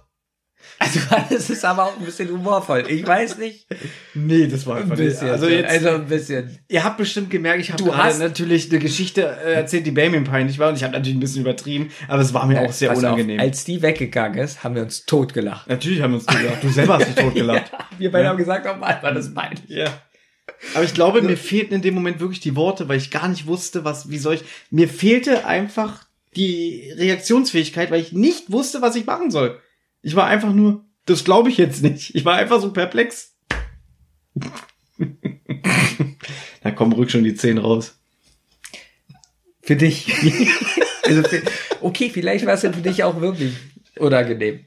Speaker 3: Also das ist aber auch ein bisschen humorvoll. Ich weiß nicht.
Speaker 4: Nee, das war
Speaker 3: Ein
Speaker 4: einfach nicht.
Speaker 3: bisschen.
Speaker 4: Also jetzt,
Speaker 3: also ein bisschen.
Speaker 4: ihr habt bestimmt gemerkt, ich habe gerade natürlich eine Geschichte äh, erzählt, die Benjamin peinlich war und ich habe natürlich ein bisschen übertrieben, aber es war mir auch sehr unangenehm.
Speaker 3: Auf, als die weggegangen ist, haben wir uns totgelacht.
Speaker 4: natürlich haben wir uns gelacht. Du selber hast dich totgelacht.
Speaker 3: Ja, wir beide
Speaker 4: Ja.
Speaker 3: haben gesagt, oh Mann, war das peinlich.
Speaker 4: Ja. Aber ich glaube, mir fehlten in dem Moment wirklich die Worte, weil ich gar nicht wusste, was, wie soll ich. Mir fehlte einfach die Reaktionsfähigkeit, weil ich nicht wusste, was ich machen soll. Ich war einfach nur, das glaube ich jetzt nicht. Ich war einfach so perplex. da kommen rück schon die Zehen raus.
Speaker 3: Für dich. also für, okay, vielleicht war es ja für dich auch wirklich unangenehm.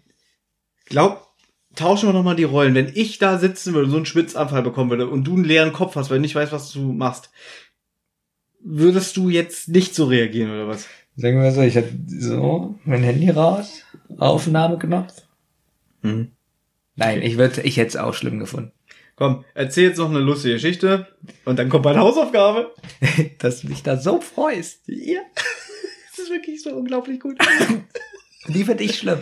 Speaker 4: Glaub, tauschen wir nochmal die Rollen. Wenn ich da sitzen würde und so einen Schwitzanfall bekommen würde und du einen leeren Kopf hast, weil du nicht weißt, was du machst, würdest du jetzt nicht so reagieren oder was?
Speaker 3: Sagen wir so, ich hatte so mein Handy raus, Aufnahmeknopf.
Speaker 4: Mhm.
Speaker 3: Nein, ich würde, ich hätte es auch schlimm gefunden.
Speaker 4: Komm, erzähl jetzt noch eine lustige Geschichte und dann kommt meine Hausaufgabe.
Speaker 3: Dass du dich da so freust.
Speaker 4: Ja. Das ist wirklich so unglaublich gut.
Speaker 3: Die finde ich schlimm.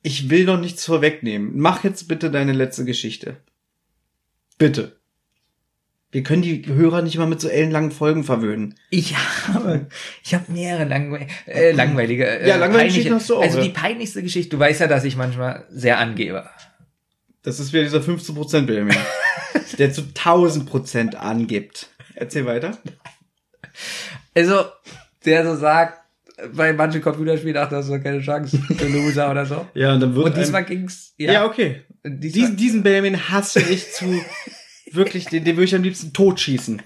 Speaker 4: Ich will noch nichts vorwegnehmen. Mach jetzt bitte deine letzte Geschichte. Bitte. Wir können die Hörer nicht mal mit so ellenlangen Folgen verwöhnen.
Speaker 3: Ich habe, ich habe mehrere langwe äh, langweilige, äh,
Speaker 4: Ja, langweilige Geschichten hast du auch,
Speaker 3: Also
Speaker 4: ja.
Speaker 3: die peinlichste Geschichte, du weißt ja, dass ich manchmal sehr angebe.
Speaker 4: Das ist wieder dieser 15% Benjamin, der zu 1000% angibt. Erzähl weiter.
Speaker 3: Also, der so sagt, bei manchen Computerspielen, ach, das ist doch keine Chance für Loser oder so.
Speaker 4: Ja, und dann wird
Speaker 3: Und diesmal
Speaker 4: einem-
Speaker 3: ging's,
Speaker 4: Ja, okay.
Speaker 3: Und diesmal,
Speaker 4: Diesen, diesen Benjamin hasse ich zu wirklich, den, den würde ich am liebsten totschießen.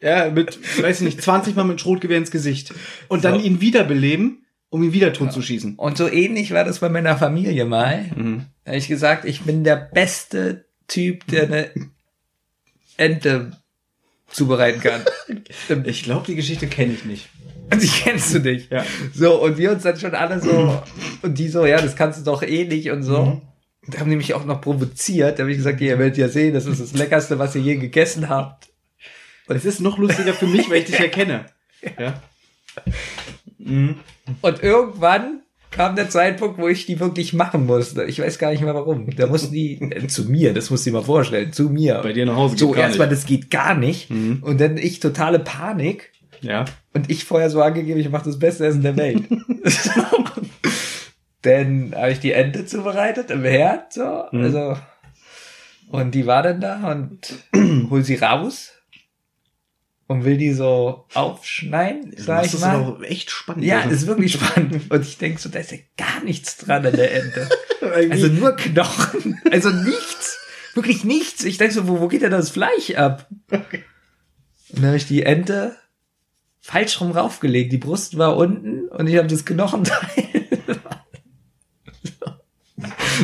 Speaker 4: Ja, mit, weiß ich nicht, 20 Mal mit Schrotgewehr ins Gesicht. Und dann
Speaker 3: So.
Speaker 4: ihn wiederbeleben, um ihn wieder tot zu schießen.
Speaker 3: Und so ähnlich war das bei meiner Familie mal.
Speaker 4: Mhm.
Speaker 3: Da habe ich gesagt, ich bin der beste Typ, der eine Ente zubereiten kann.
Speaker 4: Ich glaube, die Geschichte kenne ich nicht.
Speaker 3: Die kennst du nicht.
Speaker 4: Ja.
Speaker 3: So, und wir uns dann schon alle so, und die so, ja, das kannst du doch eh nicht und so.
Speaker 4: Mhm.
Speaker 3: Und haben die mich auch noch provoziert. Da habe ich gesagt, ihr werdet ja sehen, das ist das Leckerste, was ihr je gegessen habt.
Speaker 4: Und es ist noch lustiger für mich, weil ich dich erkenne. Ja. Mhm.
Speaker 3: Und irgendwann kam der Zeitpunkt, wo ich die wirklich machen musste. Ich weiß gar nicht mehr warum. Da mussten die, äh, zu mir, das musst du dir mal vorstellen, zu mir.
Speaker 4: Bei dir nach Hause
Speaker 3: So, erstmal, das geht gar nicht.
Speaker 4: Mhm.
Speaker 3: Und dann ich totale Panik.
Speaker 4: Ja.
Speaker 3: Und ich vorher so angegeben, ich mache das beste Essen der Welt. dann habe ich die Ente zubereitet im Herd, so,
Speaker 4: Mhm.
Speaker 3: also, und die war dann da und hol sie raus und will die so aufschneiden, sag
Speaker 4: Das
Speaker 3: ich
Speaker 4: ist
Speaker 3: mal.
Speaker 4: aber auch echt spannend.
Speaker 3: Ja,
Speaker 4: Also,
Speaker 3: ist wirklich spannend. Und ich denk so, da ist ja gar nichts dran an der Ente. Also nur Knochen. Also nichts. Wirklich nichts. Ich denk so, wo, wo geht denn das Fleisch ab? Und dann habe ich die Ente falsch rum raufgelegt. Die Brust war unten und ich habe das Knochenteil.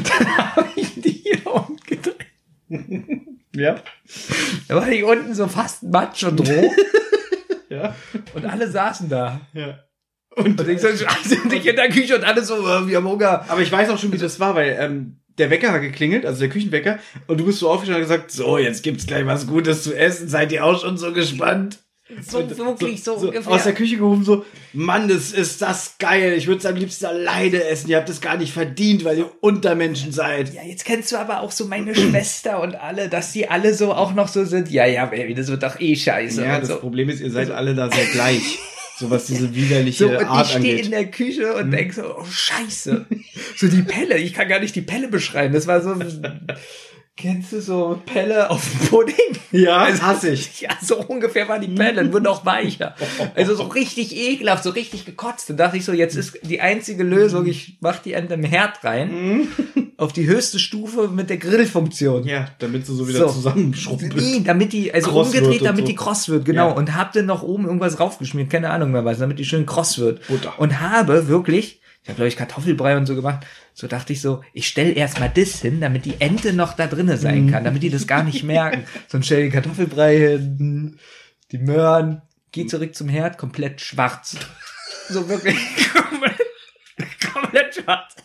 Speaker 3: Dann habe ich die hier umgedreht.
Speaker 4: ja.
Speaker 3: Da war die unten so fast matsch und roh.
Speaker 4: Ja.
Speaker 3: Und alle saßen da.
Speaker 4: Ja.
Speaker 3: Und, ich so, sind nicht in der Küche und alle so, äh, wir haben Hunger.
Speaker 4: Aber ich weiß auch schon, wie das war, weil ähm, der Wecker hat geklingelt, also der Küchenwecker, und du bist so aufgestanden und gesagt, so, jetzt gibt's gleich was Gutes zu essen, seid ihr auch schon so gespannt?
Speaker 3: So wirklich so, ungefähr.
Speaker 4: Aus der Küche gehoben, so, Mann, das ist das geil, ich würde es am liebsten alleine essen, ihr habt es gar nicht verdient, weil ihr Untermenschen seid.
Speaker 3: Ja, jetzt kennst du aber auch so meine Schwester und alle, dass die alle so auch noch so sind. Ja, ja, Baby, das wird doch eh scheiße.
Speaker 4: Ja,
Speaker 3: und
Speaker 4: das
Speaker 3: so.
Speaker 4: Problem ist, ihr seid alle da sehr gleich. So was diese widerliche
Speaker 3: So, und
Speaker 4: Art
Speaker 3: ich stehe in.
Speaker 4: Hm.
Speaker 3: der Küche und denk so, oh Scheiße. so die Pelle, ich kann gar nicht die Pelle beschreiben. Das war so, kennst du so Pelle auf dem Pudding?
Speaker 4: Ja,
Speaker 3: Also,
Speaker 4: hasse ich.
Speaker 3: Ja, so ungefähr war die Pelle, und wurde noch weicher. Also so richtig ekelhaft, so richtig gekotzt. Dann dachte ich so, jetzt ist die einzige Lösung, ich mach die Ente im Herd rein, auf die höchste Stufe mit der Grillfunktion.
Speaker 4: Ja, damit sie so wieder zusammenschrumpelt.
Speaker 3: Nee, damit die, also
Speaker 4: Kross
Speaker 3: umgedreht,
Speaker 4: und
Speaker 3: damit
Speaker 4: so.
Speaker 3: die kross wird, genau.
Speaker 4: Ja.
Speaker 3: Und hab dann noch oben irgendwas raufgeschmiert, keine Ahnung mehr was, damit die schön kross wird.
Speaker 4: Butter.
Speaker 3: Und habe wirklich, ich habe glaube ich Kartoffelbrei und so gemacht, so dachte ich so, ich stell erstmal das hin, damit die Ente noch da drinne sein kann, damit die das gar nicht merken. Sonst stell den Kartoffelbrei hin, die Möhren, geh zurück zum Herd, komplett schwarz. So wirklich komplett, komplett schwarz.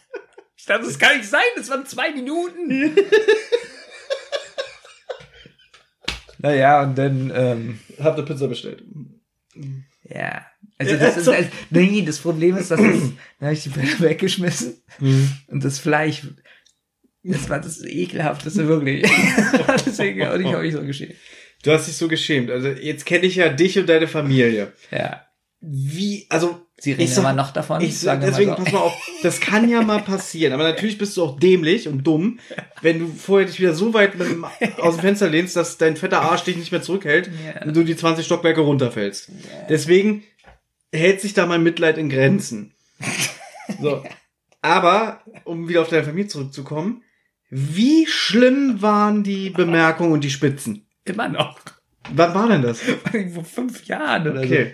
Speaker 3: Ich dachte, das kann nicht sein, das waren zwei Minuten. naja, und dann, ähm,
Speaker 4: Habt ihr Pizza bestellt?
Speaker 3: ja. Also das ist, also, nee, das Problem ist, dass das, da habe ich die Bilder weggeschmissen
Speaker 4: Mhm.
Speaker 3: und das Fleisch, das war das ekelhafteste wirklich. Deswegen habe ich mich so geschämt.
Speaker 4: Du hast dich so geschämt. Also jetzt kenne ich ja dich und deine Familie.
Speaker 3: Ja.
Speaker 4: Wie, also
Speaker 3: Sie reden
Speaker 4: ich
Speaker 3: immer noch davon.
Speaker 4: Ich,
Speaker 3: sagen wir mal
Speaker 4: deswegen,
Speaker 3: so.
Speaker 4: pass mal auf, das kann ja mal passieren. Aber natürlich bist du auch dämlich und dumm, wenn du vorher dich wieder so weit mit dem, aus dem Fenster lehnst, dass dein fetter Arsch dich nicht mehr zurückhält
Speaker 3: Ja.
Speaker 4: und du die 20 Stockwerke runterfällst. Deswegen hält sich da mein Mitleid in Grenzen. So. Aber, um wieder auf deine Familie zurückzukommen, wie schlimm waren die Bemerkungen und die Spitzen?
Speaker 3: Immer noch.
Speaker 4: Wann war denn das?
Speaker 3: Vor fünf Jahren oder
Speaker 4: Okay.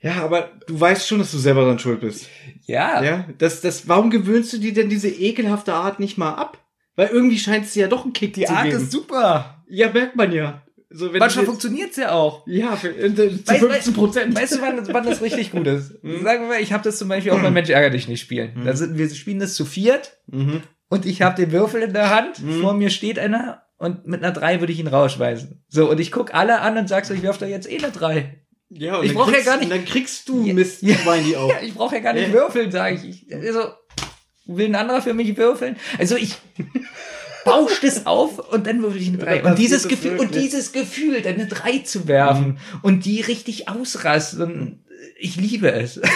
Speaker 4: Ja, aber du weißt schon, dass du selber dran schuld bist.
Speaker 3: so. Ja.
Speaker 4: Ja, das, das, warum gewöhnst du dir denn diese ekelhafte Art nicht mal ab? Weil irgendwie scheint es ja doch einen Kick
Speaker 3: Die
Speaker 4: zu
Speaker 3: Art
Speaker 4: geben.
Speaker 3: ist super.
Speaker 4: ja, merkt man ja. So, wenn
Speaker 3: Manchmal
Speaker 4: du jetzt-
Speaker 3: funktioniert's ja auch.
Speaker 4: Ja, für, äh, zu
Speaker 3: Weißt-
Speaker 4: 15 Prozent.
Speaker 3: Weißt du, wann, wann das richtig gut ist? Sagen wir mal, ich habe das zum Beispiel auch bei Mensch ärger dich nicht spielen. Da sind, wir spielen das zu viert
Speaker 4: Mhm.
Speaker 3: und ich habe den Würfel in der Hand, vor mir steht einer und mit einer 3 würde ich ihn rausschmeißen. So, und ich guck alle an und sag so, ich werf da jetzt eh eine 3.
Speaker 4: Ja, und
Speaker 3: Ich
Speaker 4: dann
Speaker 3: brauch ja
Speaker 4: kriegst-
Speaker 3: gar nicht-
Speaker 4: dann kriegst du Mist, schwein die auch.
Speaker 3: Ja, ich brauche ja gar nicht
Speaker 4: Ja.
Speaker 3: würfeln, sage ich. ich. Also, will ein anderer für mich würfeln? Also ich bauscht es auf und dann würfel ich eine 3.
Speaker 4: dann
Speaker 3: Und dieses Gefühl, und dieses Gefühl, dann eine 3 zu werfen und die richtig ausrasten, ich liebe es.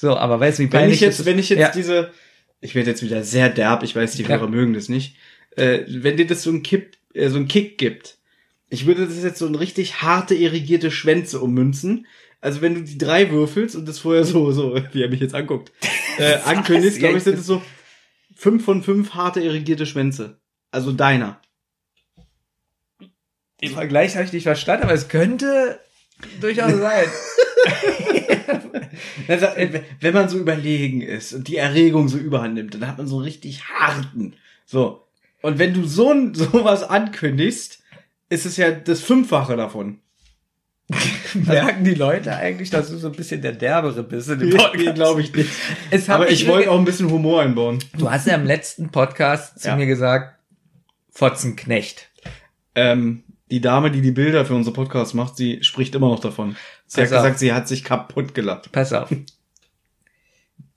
Speaker 3: So, aber weißt du, wie
Speaker 4: Wenn ich jetzt,
Speaker 3: das
Speaker 4: wenn ich jetzt
Speaker 3: ja.
Speaker 4: diese, ich werde jetzt wieder sehr derb, ich weiß, die
Speaker 3: Ja.
Speaker 4: Hörer mögen das nicht, äh, wenn dir das so ein Kipp, äh, so ein Kick gibt, ich würde das jetzt so ein richtig harte, irrigierte Schwänze ummünzen. Also wenn du die drei würfelst und das vorher so, so, wie er mich jetzt anguckt, äh, ankündigst, glaube ich, sind es so fünf von fünf harte, irrigierte Schwänze. Also deiner.
Speaker 3: Den Vergleich habe ich nicht verstanden, aber es könnte durchaus sein.
Speaker 4: Wenn man so überlegen ist und die Erregung so überhand nimmt, dann hat man so einen richtig harten. So. Und wenn du so sowas ankündigst, ist es ja das Fünffache davon.
Speaker 3: Merken die Leute eigentlich, dass du so ein bisschen der Derbere bist in dem
Speaker 4: Nee,
Speaker 3: Podcast?
Speaker 4: glaube ich nicht. Aber ich wollte auch ein bisschen Humor einbauen.
Speaker 3: Du hast ja im letzten Podcast zu
Speaker 4: Ja.
Speaker 3: mir gesagt, Fotzenknecht.
Speaker 4: Ähm, die Dame, die die Bilder für unsere Podcast macht, sie spricht immer noch davon. Sie
Speaker 3: Pass
Speaker 4: hat
Speaker 3: auf.
Speaker 4: gesagt, sie hat sich kaputt gelacht.
Speaker 3: Pass auf.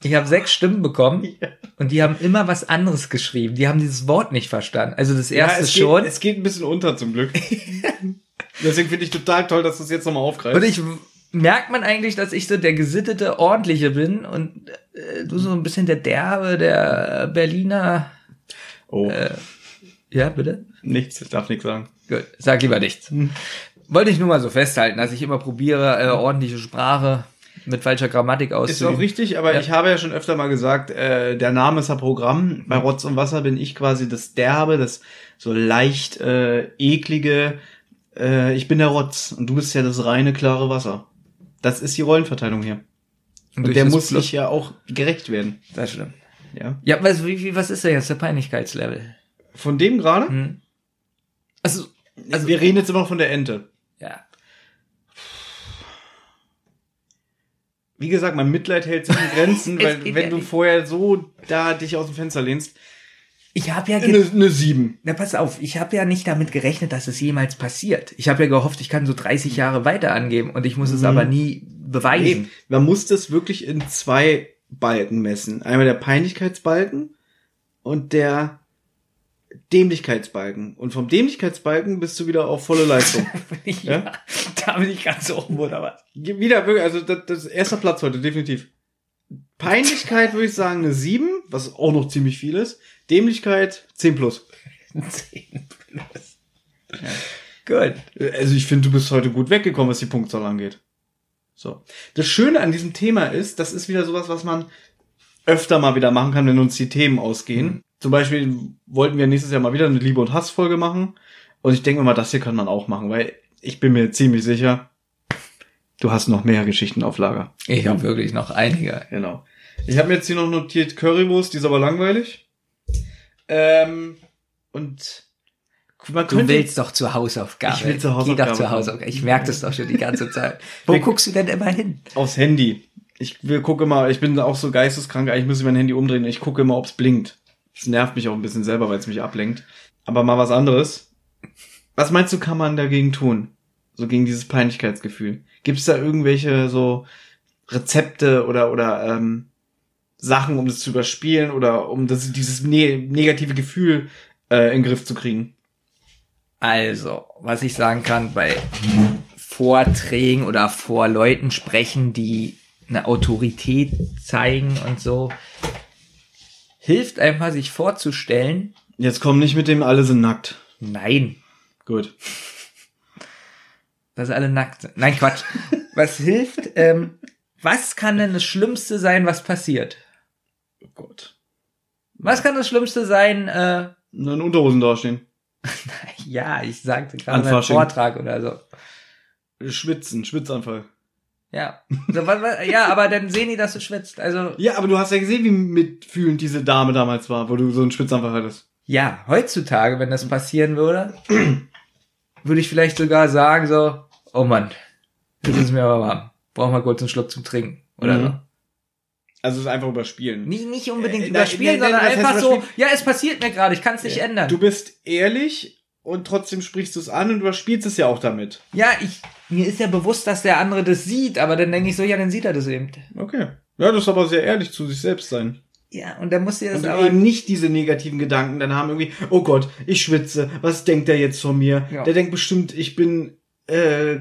Speaker 3: Ich habe sechs Stimmen bekommen und die haben immer was anderes geschrieben. Die haben dieses Wort nicht verstanden. Also das erste
Speaker 4: es
Speaker 3: schon.
Speaker 4: Geht, es geht ein bisschen unter zum Glück. Deswegen finde ich total toll, dass du es jetzt nochmal aufgreifst.
Speaker 3: und ich merkt man eigentlich, dass ich so der gesittete, ordentliche bin und äh, du so ein bisschen der derbe, der Berliner.
Speaker 4: oh,
Speaker 3: Äh, ja, bitte?
Speaker 4: nichts, ich darf nichts sagen.
Speaker 3: Gut, sag lieber nichts. Wollte ich nur mal so festhalten, dass ich immer probiere, äh, ordentliche Sprache mit falscher Grammatik
Speaker 4: Ist auch richtig, aber
Speaker 3: Ja.
Speaker 4: ich habe ja schon öfter mal gesagt, äh, der Name ist ja Programm. Bei Rotz und Wasser bin ich quasi das Derbe, das so leicht äh, eklige. Äh, ich bin der Rotz und du bist ja das reine, klare Wasser. Das ist die Rollenverteilung hier. Und,
Speaker 3: durch
Speaker 4: der muss sich ja auch gerecht werden.
Speaker 3: Das stimmt.
Speaker 4: Ja.
Speaker 3: Ja, was, wie, wie, was ist denn jetzt der Peinlichkeitslevel?
Speaker 4: Von dem gerade?
Speaker 3: Hm. Also,
Speaker 4: Also wir reden jetzt immer noch von der Ente.
Speaker 3: ja.
Speaker 4: Wie gesagt, mein Mitleid hält sich in Grenzen, weil wenn
Speaker 3: ja
Speaker 4: du
Speaker 3: nicht.
Speaker 4: vorher so da dich aus dem Fenster lehnst.
Speaker 3: Ich habe ja
Speaker 4: Eine, eine sieben.
Speaker 3: Na, pass auf, ich habe ja nicht damit gerechnet, dass es jemals passiert. Ich habe ja gehofft, ich kann so 30 Jahre weiter angeben und ich muss es
Speaker 4: Mhm.
Speaker 3: aber nie beweisen.
Speaker 4: Nee, man muss das wirklich in zwei Balken messen. Einmal der Peinlichkeitsbalken und der Dämlichkeitsbalken. Und vom Dämlichkeitsbalken bist du wieder auf volle Leistung.
Speaker 3: ja.
Speaker 4: Ja?
Speaker 3: Da bin ich ganz oben, oder was?
Speaker 4: wieder wirklich, also das, das ist erster Platz heute, definitiv. Peinlichkeit würde ich sagen eine 7, was auch noch ziemlich viel ist. Dämlichkeit 10 plus.
Speaker 3: 10 plus. Gut.
Speaker 4: Also ich finde, du bist heute gut weggekommen, was die Punktzahl angeht. So. Das Schöne an diesem Thema ist, das ist wieder sowas, was man öfter mal wieder machen kann, wenn uns die Themen ausgehen. Zum Beispiel wollten wir nächstes Jahr mal wieder eine Liebe- und Hassfolge machen. Und ich denke mal, das hier kann man auch machen, weil ich bin mir ziemlich sicher, du hast noch mehr Geschichten auf Lager.
Speaker 3: Ich habe wirklich noch einige.
Speaker 4: Genau. Ich habe mir jetzt hier noch notiert Currywurst, die ist aber langweilig. Ähm, und man
Speaker 3: Du
Speaker 4: könnte
Speaker 3: willst doch zur Hausaufgabe.
Speaker 4: Ich will zur
Speaker 3: Geh
Speaker 4: Hausaufgabe
Speaker 3: doch zur. Hausaufgabe. Ich merke das doch schon die ganze Zeit. Wo
Speaker 4: Wir-
Speaker 3: guckst du denn immer hin?
Speaker 4: aufs Handy. Ich gucke immer, ich bin auch so geisteskrank, eigentlich muss ich mein Handy umdrehen. Ich gucke immer, ob's blinkt. Das nervt mich auch ein bisschen selber, weil es mich ablenkt. Aber mal was anderes. Was meinst du, kann man dagegen tun? So gegen dieses Peinlichkeitsgefühl. Gibt's da irgendwelche so Rezepte oder, oder ähm, Sachen, um das zu überspielen oder um das, dieses ne negative Gefühl äh, in den Griff zu kriegen?
Speaker 3: Also, was ich sagen kann, bei Vorträgen oder vor Leuten sprechen, die eine Autorität zeigen und so, hilft einfach, sich vorzustellen.
Speaker 4: Jetzt komm nicht mit dem, alle sind nackt.
Speaker 3: Nein.
Speaker 4: Gut.
Speaker 3: Dass alle nackt sind. Nein, Quatsch. was hilft? Ähm, was kann denn das Schlimmste sein, was passiert?
Speaker 4: Oh Gott.
Speaker 3: Was kann das Schlimmste sein? Äh,
Speaker 4: Nur in Unterhosen dastehen.
Speaker 3: ja, ich sagte gerade
Speaker 4: Fasching.
Speaker 3: Vortrag oder so.
Speaker 4: Schwitzen, Schwitzanfall.
Speaker 3: Ja. So, was, was, ja, aber dann sehen die, dass du schwitzt. Also
Speaker 4: Ja, aber du hast ja gesehen, wie mitfühlend diese Dame damals war, wo du so einen Schwitzanfall hattest.
Speaker 3: ja, heutzutage, wenn das passieren würde, würde ich vielleicht sogar sagen so, oh Mann, jetzt ist mir aber warm. Brauchen wir kurz einen Schluck zum Trinken oder
Speaker 4: Mhm.
Speaker 3: so.
Speaker 4: Also es ist einfach überspielen.
Speaker 3: Nicht, nicht unbedingt
Speaker 4: Äh,
Speaker 3: überspielen,
Speaker 4: nein, nein,
Speaker 3: sondern
Speaker 4: heißt
Speaker 3: einfach so, ja, es passiert mir gerade, ich kann es nicht ändern.
Speaker 4: Du bist ehrlich und trotzdem sprichst du es an und du überspielst es ja auch damit.
Speaker 3: ja, ich, mir ist ja bewusst, dass der andere das sieht, aber dann denke ich so, ja, dann sieht er das eben.
Speaker 4: Okay. Ja, das ist aber sehr ehrlich zu sich selbst sein.
Speaker 3: Ja, und dann muss dir das
Speaker 4: Und
Speaker 3: aber
Speaker 4: eben nicht diese negativen Gedanken dann haben irgendwie, oh Gott, ich schwitze, was denkt der jetzt von mir?
Speaker 3: Ja.
Speaker 4: Der denkt bestimmt, ich bin, äh,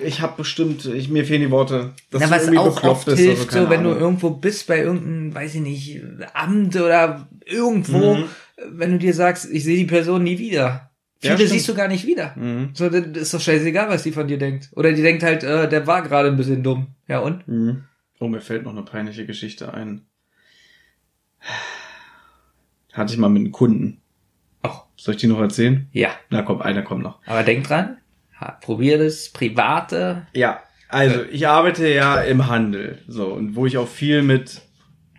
Speaker 4: ich hab bestimmt, ich, mir fehlen die Worte. dass
Speaker 3: Na,
Speaker 4: du
Speaker 3: was
Speaker 4: irgendwie
Speaker 3: auch oft
Speaker 4: bist
Speaker 3: hilft,
Speaker 4: keine
Speaker 3: so wenn du
Speaker 4: Ahnung.
Speaker 3: irgendwo bist bei irgendeinem, weiß ich nicht, Amt oder irgendwo,
Speaker 4: Mhm.
Speaker 3: wenn du dir sagst, ich sehe die Person nie wieder.
Speaker 4: Ja,
Speaker 3: Viele
Speaker 4: stimmt.
Speaker 3: siehst du gar nicht wieder.
Speaker 4: Mhm.
Speaker 3: So, ist doch scheißegal, was die von dir denkt. Oder die denkt halt, äh, der war gerade ein bisschen dumm. Ja und?
Speaker 4: Mhm. Oh, mir fällt noch eine peinliche Geschichte ein. Hatte ich mal mit einem Kunden.
Speaker 3: Ach.
Speaker 4: Soll ich die noch erzählen?
Speaker 3: Ja.
Speaker 4: Na komm, einer kommt noch.
Speaker 3: Aber denk dran, probier das private.
Speaker 4: Ja, also ich arbeite ja im Handel, so und wo ich auch viel mit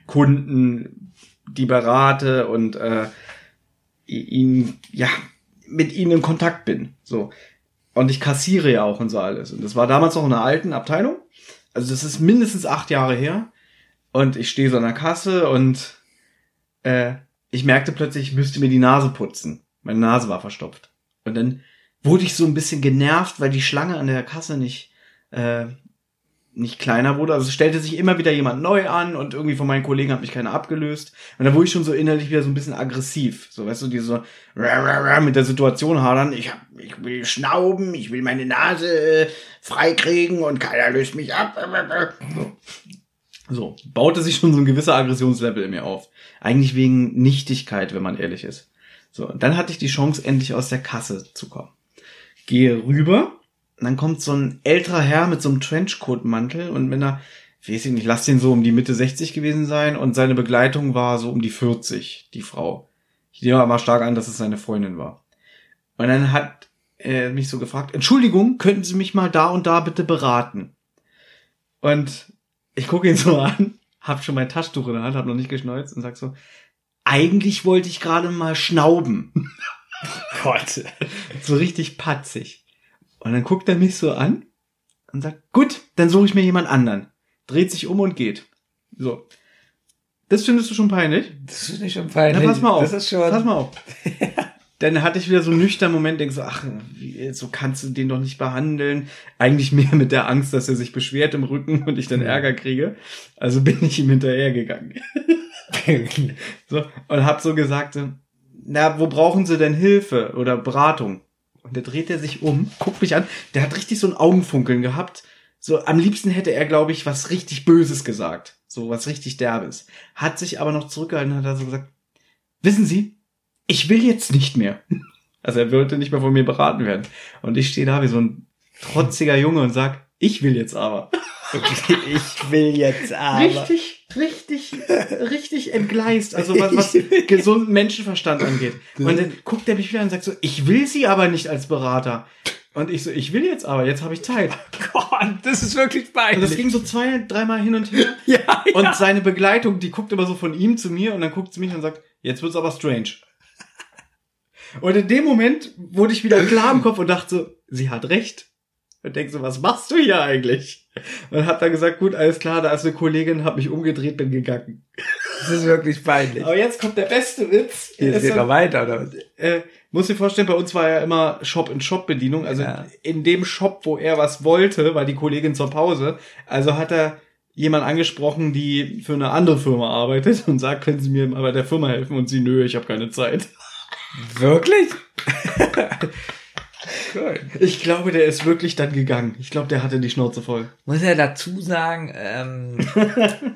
Speaker 4: Kunden, die berate und äh, ihnen ja mit ihnen in Kontakt bin, so. Und ich kassiere ja auch und so alles. Und das war damals noch in einer alten Abteilung, also das ist mindestens acht Jahre her. Und ich stehe so an der Kasse und äh, ich merkte plötzlich, ich müsste mir die Nase putzen, meine Nase war verstopft. Und dann wurde ich so ein bisschen genervt, weil die Schlange an der Kasse nicht äh, nicht kleiner wurde. Also es stellte sich immer wieder jemand neu an und irgendwie von meinen Kollegen hat mich keiner abgelöst. Und da wurde ich schon so innerlich wieder so ein bisschen aggressiv. So, weißt du, diese so mit der Situation hadern. Ich, hab, ich will schnauben, ich will meine Nase äh, freikriegen und keiner löst mich ab. So. so, baute sich schon so ein gewisser Aggressionslevel in mir auf. Eigentlich wegen Nichtigkeit, wenn man ehrlich ist. So, und dann hatte ich die Chance, endlich aus der Kasse zu kommen. Gehe rüber, und dann kommt so ein älterer Herr mit so einem Trenchcoat-Mantel und mit einer, weiß ich nicht, lass den so um die Mitte 60 gewesen sein und seine Begleitung war so um die 40, die Frau. Ich nehme aber stark an, dass es seine Freundin war. Und dann hat er mich so gefragt, Entschuldigung, könnten Sie mich mal da und da bitte beraten? Und ich gucke ihn so an, hab schon mein Taschentuch in der Hand, hab noch nicht geschneuzt und sag so, eigentlich wollte ich gerade mal schnauben. Gott. So richtig patzig. Und dann guckt er mich so an und sagt, gut, dann suche ich mir jemand anderen. Dreht sich um und geht. So. Das findest du schon peinlich?
Speaker 3: Das finde ich schon peinlich.
Speaker 4: Na, pass mal auf.
Speaker 3: Das ist schon.
Speaker 4: Pass mal auf. Dann hatte ich wieder so einen nüchternen Moment, denk so, ach, so kannst du den doch nicht behandeln. Eigentlich mehr mit der Angst, dass er sich beschwert im Rücken und ich dann Ärger kriege. Also bin ich ihm hinterhergegangen. so, und hab so gesagt, na, wo brauchen sie denn Hilfe oder Beratung? Und der dreht er sich um, guckt mich an, der hat richtig so ein Augenfunkeln gehabt. So, am liebsten hätte er, glaube ich, was richtig Böses gesagt. So, was richtig Derbes. Hat sich aber noch zurückgehalten, hat er so gesagt, wissen Sie, ich will jetzt nicht mehr. Also er wollte nicht mehr von mir beraten werden. Und ich stehe da wie so ein trotziger Junge und sag, ich will jetzt aber.
Speaker 3: ich will jetzt aber.
Speaker 4: Richtig, richtig, richtig entgleist. Also was, was gesunden Menschenverstand angeht. Und dann guckt er mich wieder an und sagt so, ich will sie aber nicht als Berater. Und ich so, ich will jetzt aber, jetzt habe ich Zeit.
Speaker 3: Gott, das ist wirklich peinlich.
Speaker 4: Und das ging so zwei, dreimal hin und her.
Speaker 3: ja, ja.
Speaker 4: Und seine Begleitung, die guckt immer so von ihm zu mir und dann guckt sie mich und sagt, jetzt wird's aber strange. Und in dem Moment wurde ich wieder klar im Kopf und dachte so, sie hat recht. Und denk so, was machst du hier eigentlich? Und hab dann gesagt, gut, alles klar, da ist eine Kollegin, hab mich umgedreht, bin gegangen.
Speaker 3: Das ist wirklich peinlich.
Speaker 4: Aber jetzt kommt der beste Witz.
Speaker 3: Hier
Speaker 4: Es
Speaker 3: geht noch weiter, oder?
Speaker 4: äh, muss dir vorstellen, bei uns war ja immer Shop-in-Shop-Bedienung. Also in dem Shop, wo er was wollte, war die Kollegin zur Pause. Also hat er jemand angesprochen, die für eine andere Firma arbeitet und sagt, können Sie mir mal bei der Firma helfen? Und sie, nö, ich habe keine Zeit.
Speaker 3: Wirklich?
Speaker 4: Ich glaube, der ist wirklich dann gegangen. Ich glaube, der hatte die Schnauze voll.
Speaker 3: Muss ja dazu sagen, ähm,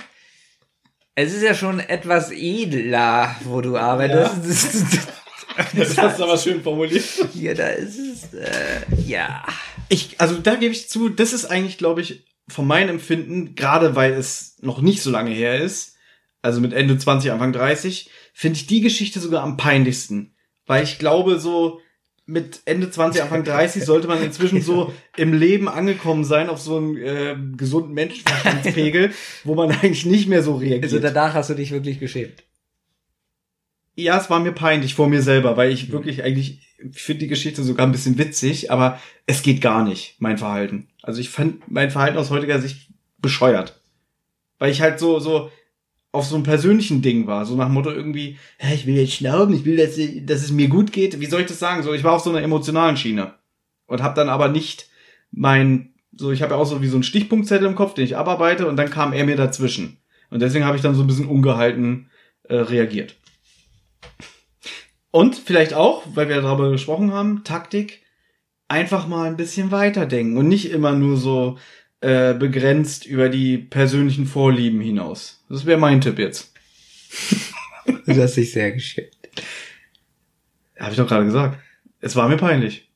Speaker 3: es ist ja schon etwas edler, wo du arbeitest.
Speaker 4: Das hast du aber schön formuliert.
Speaker 3: Ja, da ist es, äh, ja.
Speaker 4: Ich, also da gebe ich zu, das ist eigentlich, glaube ich, von meinem Empfinden, gerade weil es noch nicht so lange her ist, also mit Ende 20, Anfang 30, finde ich die Geschichte sogar am peinlichsten. Weil ich glaube, so mit Ende 20, Anfang 30 sollte man inzwischen so im Leben angekommen sein, auf so einen äh, gesunden Menschenverstandspegel, wo man eigentlich nicht mehr so reagiert.
Speaker 3: Also danach hast du dich wirklich geschämt.
Speaker 4: Ja, es war mir peinlich vor mir selber, weil ich wirklich eigentlich, ich finde die Geschichte sogar ein bisschen witzig, aber es geht gar nicht, mein Verhalten. Also ich fand mein Verhalten aus heutiger Sicht bescheuert. Weil ich halt so, so auf so einem persönlichen Ding war, so nach Motto irgendwie, hä, ich will jetzt schnauben, ich will, dass, dass es mir gut geht. Wie soll ich das sagen? So, ich war auf so einer emotionalen Schiene und habe dann aber nicht mein, so, ich habe ja auch so wie so einen Stichpunktzettel im Kopf, den ich abarbeite und dann kam er mir dazwischen. Und deswegen habe ich dann so ein bisschen ungehalten äh, reagiert. Und vielleicht auch, weil wir darüber gesprochen haben, Taktik, einfach mal ein bisschen weiterdenken und nicht immer nur so äh, begrenzt über die persönlichen Vorlieben hinaus. Das wäre mein Tipp jetzt.
Speaker 3: Du hast dich sehr geschämt.
Speaker 4: Habe ich doch gerade gesagt. Es war mir peinlich.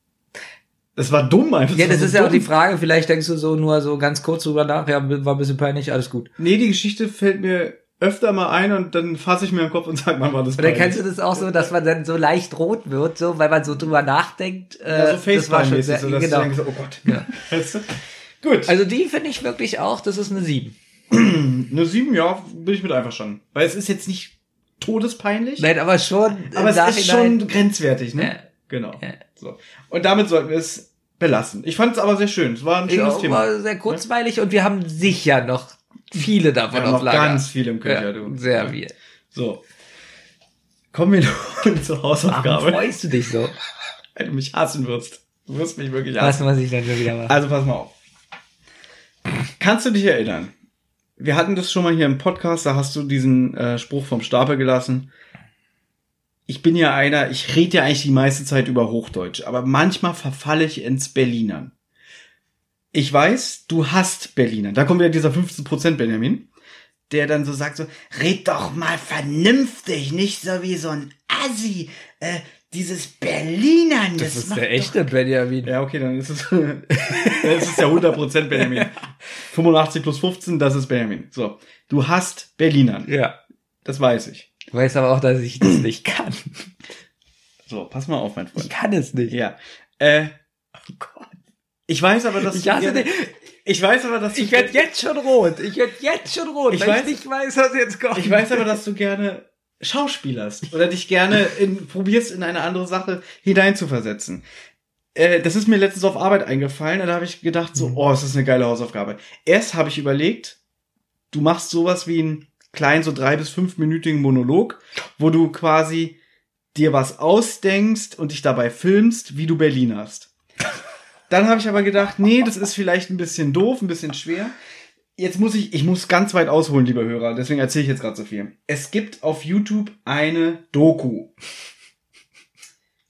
Speaker 4: Es war dumm einfach.
Speaker 3: Ja, das
Speaker 4: so
Speaker 3: ist ja auch
Speaker 4: dumm.
Speaker 3: die Frage, vielleicht denkst du so nur so ganz kurz drüber nach, ja, war ein bisschen peinlich, alles gut.
Speaker 4: Nee, die Geschichte fällt mir öfter mal ein und dann fasse ich mir im Kopf und sag, man war das
Speaker 3: Und dann kennst du das auch so, dass man dann so leicht rot wird, so, weil man so drüber nachdenkt. Äh,
Speaker 4: Ja, so
Speaker 3: das war schon
Speaker 4: Facepalm-mäßig,
Speaker 3: sehr,
Speaker 4: so, dass du
Speaker 3: genau.
Speaker 4: denkst, oh Gott.
Speaker 3: Ja.
Speaker 4: Weißt du? Gut.
Speaker 3: Also die finde ich wirklich auch, das ist eine 7.
Speaker 4: Eine 7, ja, bin ich mit einverstanden. Weil es ist jetzt nicht todespeinlich.
Speaker 3: Nein, aber schon
Speaker 4: Aber es ist schon grenzwertig, ne?
Speaker 3: Ja.
Speaker 4: Genau. So. Und damit sollten wir es belassen. Ich fand es aber sehr schön. Es war ein schönes
Speaker 3: ja,
Speaker 4: Thema.
Speaker 3: war sehr kurzweilig und wir haben sicher noch viele davon
Speaker 4: Wir haben
Speaker 3: auf
Speaker 4: noch
Speaker 3: Lager.
Speaker 4: ganz viel im Köcher,
Speaker 3: ja,
Speaker 4: du.
Speaker 3: Sehr
Speaker 4: Ja.
Speaker 3: viel.
Speaker 4: So. Kommen wir nun zur Hausaufgabe.
Speaker 3: Warum freust du dich so?
Speaker 4: Wenn du mich hassen wirst. Du wirst mich wirklich
Speaker 3: Was
Speaker 4: hassen.
Speaker 3: muss ich dann schon wieder machen?
Speaker 4: Also pass mal auf. Kannst du dich erinnern? Wir hatten das schon mal hier im Podcast, da hast du diesen äh, Spruch vom Stapel gelassen. Ich bin ja einer, ich rede ja eigentlich die meiste Zeit über Hochdeutsch, aber manchmal verfalle ich ins Berlinern. Ich weiß, du hast Berlinern. Da kommt wieder dieser 15% Benjamin, der dann so sagt so, red doch mal vernünftig, nicht so wie so ein Assi. Äh, dieses Berlinern, das,
Speaker 3: das ist der
Speaker 4: doch
Speaker 3: echte Benjamin.
Speaker 4: ja, okay, dann ist es, dann ist es ja 100% Benjamin. 85 plus 15, das ist Benjamin. So, du hast Berlinern.
Speaker 3: Ja.
Speaker 4: Das weiß ich.
Speaker 3: Du weißt aber auch, dass ich das nicht kann.
Speaker 4: So, pass mal auf, mein Freund.
Speaker 3: Ich kann es nicht.
Speaker 4: Ja. Äh, oh Gott. Ich weiß aber, dass
Speaker 3: Ich
Speaker 4: du
Speaker 3: hasse
Speaker 4: gerne-
Speaker 3: dich.
Speaker 4: Ich weiß aber, dass du
Speaker 3: Ich werde jetzt schon rot. Ich werde jetzt schon rot,
Speaker 4: Ich
Speaker 3: weil
Speaker 4: weiß-
Speaker 3: ich nicht weiß, was jetzt kommt.
Speaker 4: Ich weiß aber, dass du gerne schauspielerst oder dich gerne in, probierst, in eine andere Sache hineinzuversetzen. Äh, das ist mir letztens auf Arbeit eingefallen und da habe ich gedacht, so, oh, das ist eine geile Hausaufgabe. Erst habe ich überlegt, du machst sowas wie einen kleinen, so drei bis fünfminütigen Monolog, wo du quasi dir was ausdenkst und dich dabei filmst, wie du Berlin hast. Dann habe ich aber gedacht, nee, das ist vielleicht ein bisschen doof, ein bisschen schwer. Jetzt muss ich, ich muss ganz weit ausholen, liebe Hörer, deswegen erzähle ich jetzt gerade so viel. Es gibt auf YouTube eine Doku.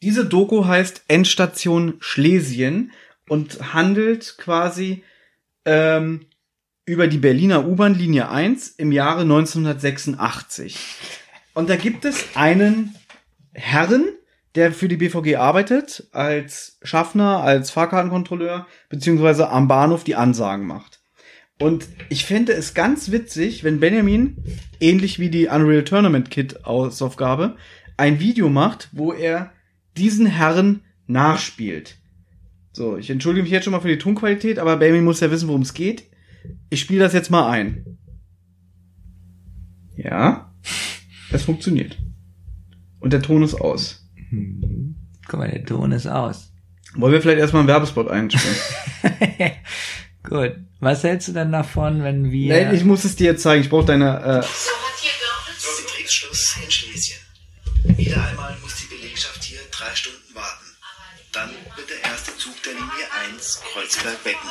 Speaker 4: Diese Doku heißt Endstation Schlesien und handelt quasi ähm, über die Berliner U-Bahn-Linie 1 im Jahre 1986. Und da gibt es einen Herren, der für die BVG arbeitet, als Schaffner, als Fahrkartenkontrolleur, beziehungsweise am Bahnhof die Ansagen macht. Und ich fände es ganz witzig, wenn Benjamin, ähnlich wie die Unreal Tournament Kit Ausaufgabe, ein Video macht, wo er diesen Herren nachspielt. So, ich entschuldige mich jetzt schon mal für die Tonqualität, aber Benjamin muss ja wissen, worum es geht. Ich spiele das jetzt mal ein. Ja, es funktioniert. Und der Ton ist aus.
Speaker 3: Guck mal, der Ton ist aus.
Speaker 4: Wollen wir vielleicht erstmal einen Werbespot einspielen?
Speaker 3: Gut. Was hältst du denn davon, wenn wir.
Speaker 4: Nein, ich muss es dir jetzt zeigen. Ich brauche deine. Äh
Speaker 13: so hat hier so. so, die Kriegsschluss in Schlesien. Wieder einmal muss die Belegschaft hier drei Stunden warten. Dann wird der erste Zug der Linie 1 Kreuzberg-Becken.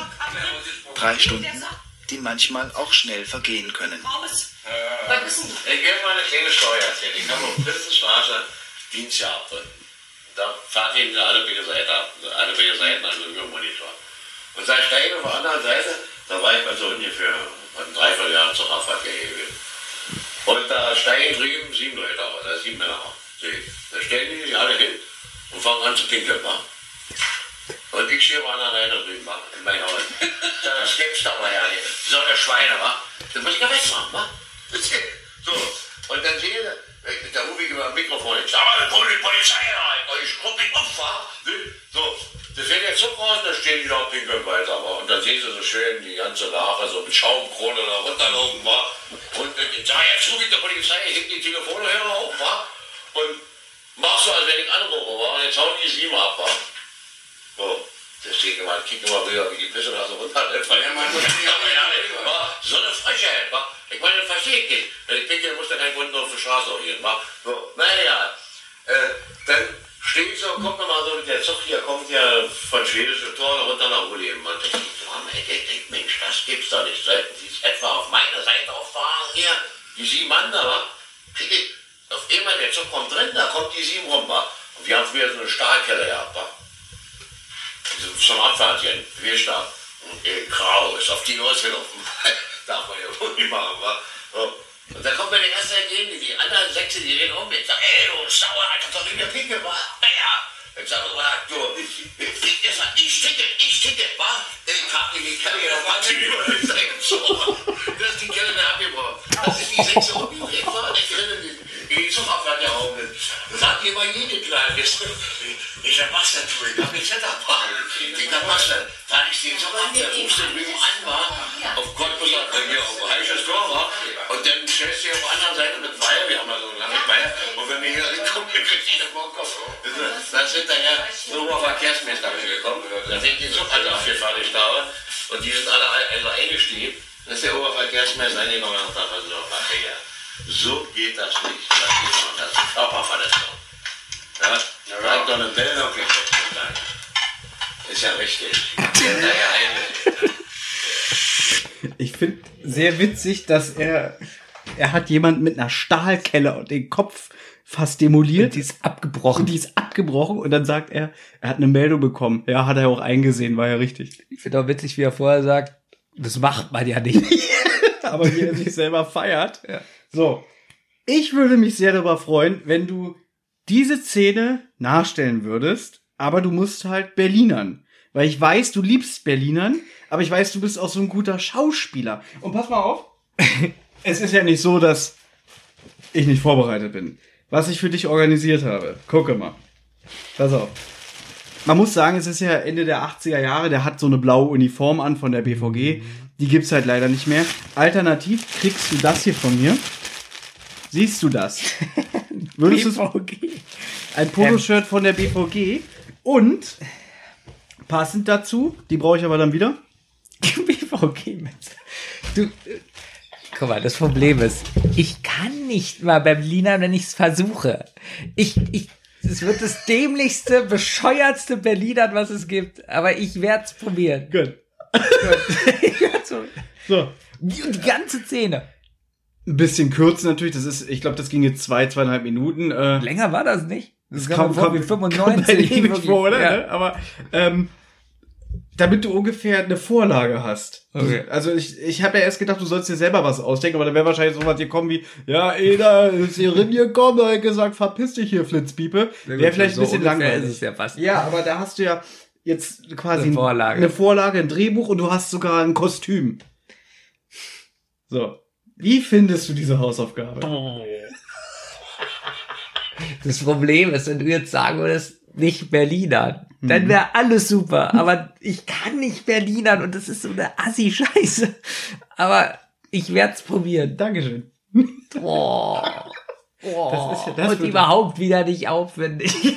Speaker 13: Drei Stunden, die manchmal auch schnell vergehen können.
Speaker 14: Äh, ich gebe mal eine kleine Steuer erzählen. Ich komme auf Prinzenstraße, Dienstjahre. Da fahrt ihr alle beide Seiten ab, alle beide Seiten, also über den Monitor. Und da steige ich auf der anderen Seite da war ich mal so ungefähr ein Dreivierteljahr zur Radverkehr gewesen. Und da steigen drüben sieben Leute aus, also sieben Männer aus. Da stellen die sich alle hin und fangen an zu pinkeln. wa? Und ich stehe anderen Seite drüben, wa? in mein Haus. Das gibt's doch mal ja nicht. So eine Schweine, wa? Das muss ich ja wegmachen, wa? So, und dann sehe ich, da rufe ich über ein Mikrofon, ich sage, alle Poli- Polizei rein, und ich gucke um, wa? So, das wird der Zug raus, da stehen die da und pinkeln weiter, wa? Und dann sehen sie so schön die ganze Lache so mit Schaumkrone da runterlaufen, wa? Und ich sage, jetzt ich der Polizei, ich heb die Telefonhörer auf, wa? Und mach so, als wenn ich anrufe, wa? Und jetzt hauen die sieben ab, wa? So, deswegen mal, kick immer wieder, wie die Pisse da so ja, man muss ja, ja, wa? So eine Frechheit, wa? Ich meine, das verstehe ich nicht. Wenn ich pinkeln muss, dann kein Grund auf die Straße auch gehen, wa? So, naja, äh, dann steht so, kommt nochmal so, der Zug hier kommt ja von schwedische Tor runter nach denke, so, Mann, ey, ich denk, Mensch, das gibt's doch nicht. Sollten Sie es etwa auf meine Seite auffahren hier? Die sieben Mann da, wa? Krieg ich, auf einmal, der Zug kommt drin, da kommt die sieben rum, wa? Und wir haben wieder so eine Stahlkelle gehabt, wa? Diese- Zum Abfahrt hier, Querstab. Und äh, grau ist auf die losgelaufen. Darf man ja wohl nicht machen, wa? So. Und dann kommt mir der erste entgegen, die anderen sechs, die reden um mich. Ich sag, ey, du Sauer, kannst doch nicht mehr pinkeln, wa? Ja. Ich sag, du, du, ich, ich, sag, ich ticke, ich ticke, wa? Ich hab die Kelle hier noch mal Ich sag, so, das ist die Kelle abgebrochen. Das ist die sechste umgedreht, wa? Ich renne die, die der Raum. Sagt ihr mal jede Kleine. Ich sag, was denn, du? Ich hab mich Zetter, wa? Ich sag, was denn? Fahr ich den Zug ab, der rufst den drüben an, wa? Auf Cottbus, hier auf Heiches Tor? Und dann stellst du dich auf der anderen Seite mit Weiher, wir haben ja so lange Weiher, und wenn wir hier reinkommen, dann kriegst du den Bockkopf. Da sind hinterher so Verkehrsmeister gekommen, da sind die Zughalter abgefertigt da, und die sind alle also eingestiegen. Dann ist der Oberverkehrsmeister eingekommen hat also, ach ja, so geht das nicht. Das ist das ist Körperverletzung. Ja, ja, hat doch eine auf Ist ja richtig.
Speaker 4: Ich finde sehr witzig, dass er er hat jemand mit einer Stahlkelle und den Kopf fast demoliert. Und die
Speaker 3: ist abgebrochen.
Speaker 4: Und die ist abgebrochen und dann sagt er, er hat eine Meldung bekommen. Ja, hat er auch eingesehen, war ja richtig.
Speaker 3: Ich finde auch witzig, wie er vorher sagt, das macht man ja nicht.
Speaker 4: Aber wie er sich selber feiert. So. Ich würde mich sehr darüber freuen, wenn du diese Szene nachstellen würdest, aber du musst halt Berlinern. Weil ich weiß, du liebst Berlinern, aber ich weiß, du bist auch so ein guter Schauspieler. Und pass mal auf. es ist ja nicht so, dass ich nicht vorbereitet bin. Was ich für dich organisiert habe. Gucke mal. Pass auf. Man muss sagen, es ist ja Ende der 80er Jahre, der hat so eine blaue Uniform an von der BVG. Die gibt's halt leider nicht mehr. Alternativ kriegst du das hier von mir. Siehst du das? Würdest du
Speaker 3: BVG.
Speaker 4: ein Poloshirt von der BVG und passend dazu, die brauche ich aber dann wieder.
Speaker 3: BVG mit. Du, äh, guck mal, das Problem ist, ich kann nicht mal beim Berliner, wenn ich es versuche. Ich, ich, es wird das dämlichste, bescheuertste Berliner, was es gibt. Aber ich werde es probieren.
Speaker 4: Gut.
Speaker 3: ich werd's probieren.
Speaker 4: So.
Speaker 3: Die, die ganze Szene.
Speaker 4: Ein bisschen kürzer natürlich, das ist, ich glaube, das ging jetzt zwei, zweieinhalb Minuten. Äh,
Speaker 3: Länger war das nicht. Das,
Speaker 4: Das
Speaker 3: kam
Speaker 4: kam,
Speaker 3: vor wie
Speaker 4: kam,
Speaker 3: 95.
Speaker 4: kam
Speaker 3: wirklich.
Speaker 4: vor, oder?
Speaker 3: Ja.
Speaker 4: Aber ähm, damit du ungefähr eine Vorlage hast.
Speaker 3: Okay.
Speaker 4: Also ich, ich habe ja erst gedacht, du sollst dir selber was ausdenken, aber dann wäre wahrscheinlich sowas hier kommen wie, ja, Eda ist hier reingekommen, er hat gesagt, verpiss dich hier, Flitzpiepe. Wäre vielleicht
Speaker 3: so
Speaker 4: ein bisschen langweilig.
Speaker 3: ist es ja fast.
Speaker 4: Ja, aber da hast du ja jetzt quasi
Speaker 3: Eine Vorlage.
Speaker 4: eine Vorlage, ein Drehbuch und du hast sogar ein Kostüm. So. Wie findest du diese Hausaufgabe?
Speaker 3: Das Problem ist, wenn du jetzt sagen würdest, nicht Berlinern, dann wäre alles super. Aber ich kann nicht Berlinern und das ist so eine Assi-Scheiße. Aber ich werde es probieren.
Speaker 4: Dankeschön.
Speaker 3: Boah. Boah.
Speaker 4: Das ist ja das
Speaker 3: und
Speaker 4: wird-
Speaker 3: überhaupt wieder nicht aufwendig.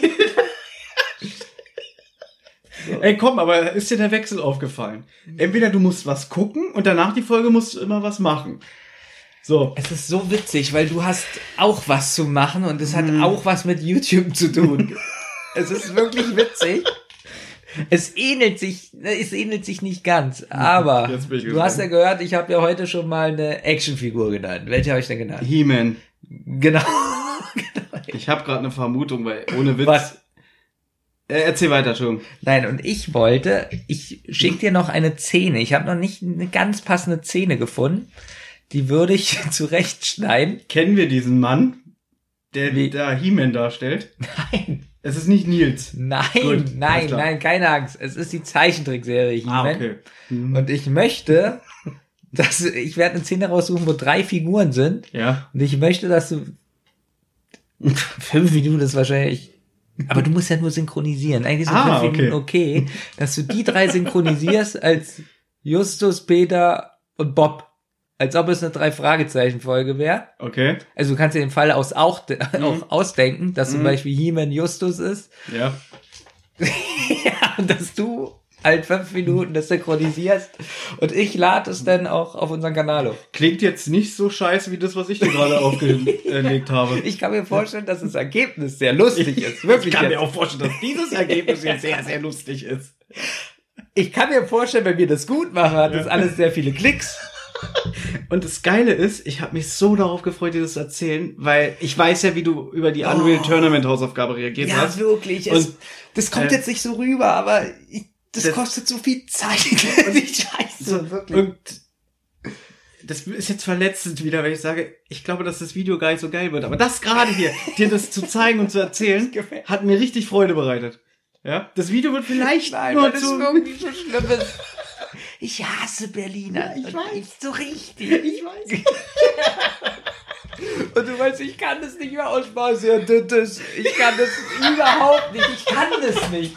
Speaker 4: Ey, komm, aber ist dir der Wechsel aufgefallen? Entweder du musst was gucken und danach die Folge musst du immer was machen. So.
Speaker 3: Es ist so witzig, weil du hast auch was zu machen und es hat auch was mit YouTube zu tun. Es ist wirklich witzig. Es ähnelt sich, es ähnelt sich nicht ganz, aber du hast ja gehört, ich habe ja heute schon mal eine Actionfigur genannt. Welche habe ich denn genannt?
Speaker 4: He-Man.
Speaker 3: Genau.
Speaker 4: Ich habe gerade eine Vermutung, weil ohne Witz.
Speaker 3: Was?
Speaker 4: Äh, erzähl weiter, Entschuldigung.
Speaker 3: Nein, und ich wollte, ich schick dir noch eine Szene. Ich habe noch nicht eine ganz passende Szene gefunden. Die würde ich zurechtschneiden.
Speaker 4: Kennen wir diesen Mann, der da He-Man darstellt?
Speaker 3: Nein.
Speaker 4: Es ist nicht Nils.
Speaker 3: Nein,
Speaker 4: Gut,
Speaker 3: nein, nein, keine Angst. Es ist die Zeichentrickserie
Speaker 4: Ah,
Speaker 3: He-Man.
Speaker 4: okay. Mhm.
Speaker 3: Und ich möchte, dass ich werde eine Szene raussuchen, wo drei Figuren sind.
Speaker 4: Ja.
Speaker 3: Und ich möchte, dass du fünf Minuten ist wahrscheinlich. Aber du musst ja nur synchronisieren. Eigentlich sind
Speaker 4: Ah,
Speaker 3: fünf Minuten okay, dass du die drei synchronisierst als Justus, Peter und Bob. Als ob es eine drei Fragezeichen Folge wäre.
Speaker 4: Okay.
Speaker 3: Also du kannst dir den Fall aus auch, auch ausdenken, dass zum
Speaker 4: Mhm.
Speaker 3: Beispiel He-Man Justus ist.
Speaker 4: Ja.
Speaker 3: ja, und dass du halt fünf Minuten das synchronisierst und ich lade es dann auch auf unseren Kanal hoch.
Speaker 4: Klingt jetzt nicht so scheiße wie das, was ich dir gerade aufgelegt habe.
Speaker 3: Ich kann mir vorstellen, dass das Ergebnis sehr lustig ist. Wirklich.
Speaker 4: Ich kann mir
Speaker 3: jetzt.
Speaker 4: auch vorstellen, dass dieses Ergebnis jetzt sehr, sehr lustig ist.
Speaker 3: Ich kann mir vorstellen, wenn wir das gut machen, hat das alles sehr viele Klicks.
Speaker 4: Und das Geile ist, ich habe mich so darauf gefreut, dir das zu erzählen, weil ich weiß ja, wie du über die Unreal Tournament Hausaufgabe reagiert
Speaker 3: Ja,
Speaker 4: hast.
Speaker 3: wirklich.
Speaker 4: Und,
Speaker 3: Es, das kommt
Speaker 4: äh,
Speaker 3: jetzt nicht so rüber, aber ich, das,
Speaker 4: das-
Speaker 3: kostet so viel Zeit. Die Scheiße, wirklich.
Speaker 4: Und das ist jetzt verletzend wieder, wenn ich sage, ich glaube, dass das Video gar nicht so geil wird. Aber das gerade hier, dir das zu zeigen und zu erzählen, hat mir richtig Freude bereitet. Ja, das Video wird vielleicht
Speaker 3: Nein,
Speaker 4: nur
Speaker 3: weil das
Speaker 4: zu
Speaker 3: irgendwie so schlimm ist. Ich hasse Berliner. ich weiß. So richtig. Ich weiß. Und du weißt, ich kann das nicht mehr aussprechen. Ja, das, ich kann das überhaupt nicht. Ich kann das nicht.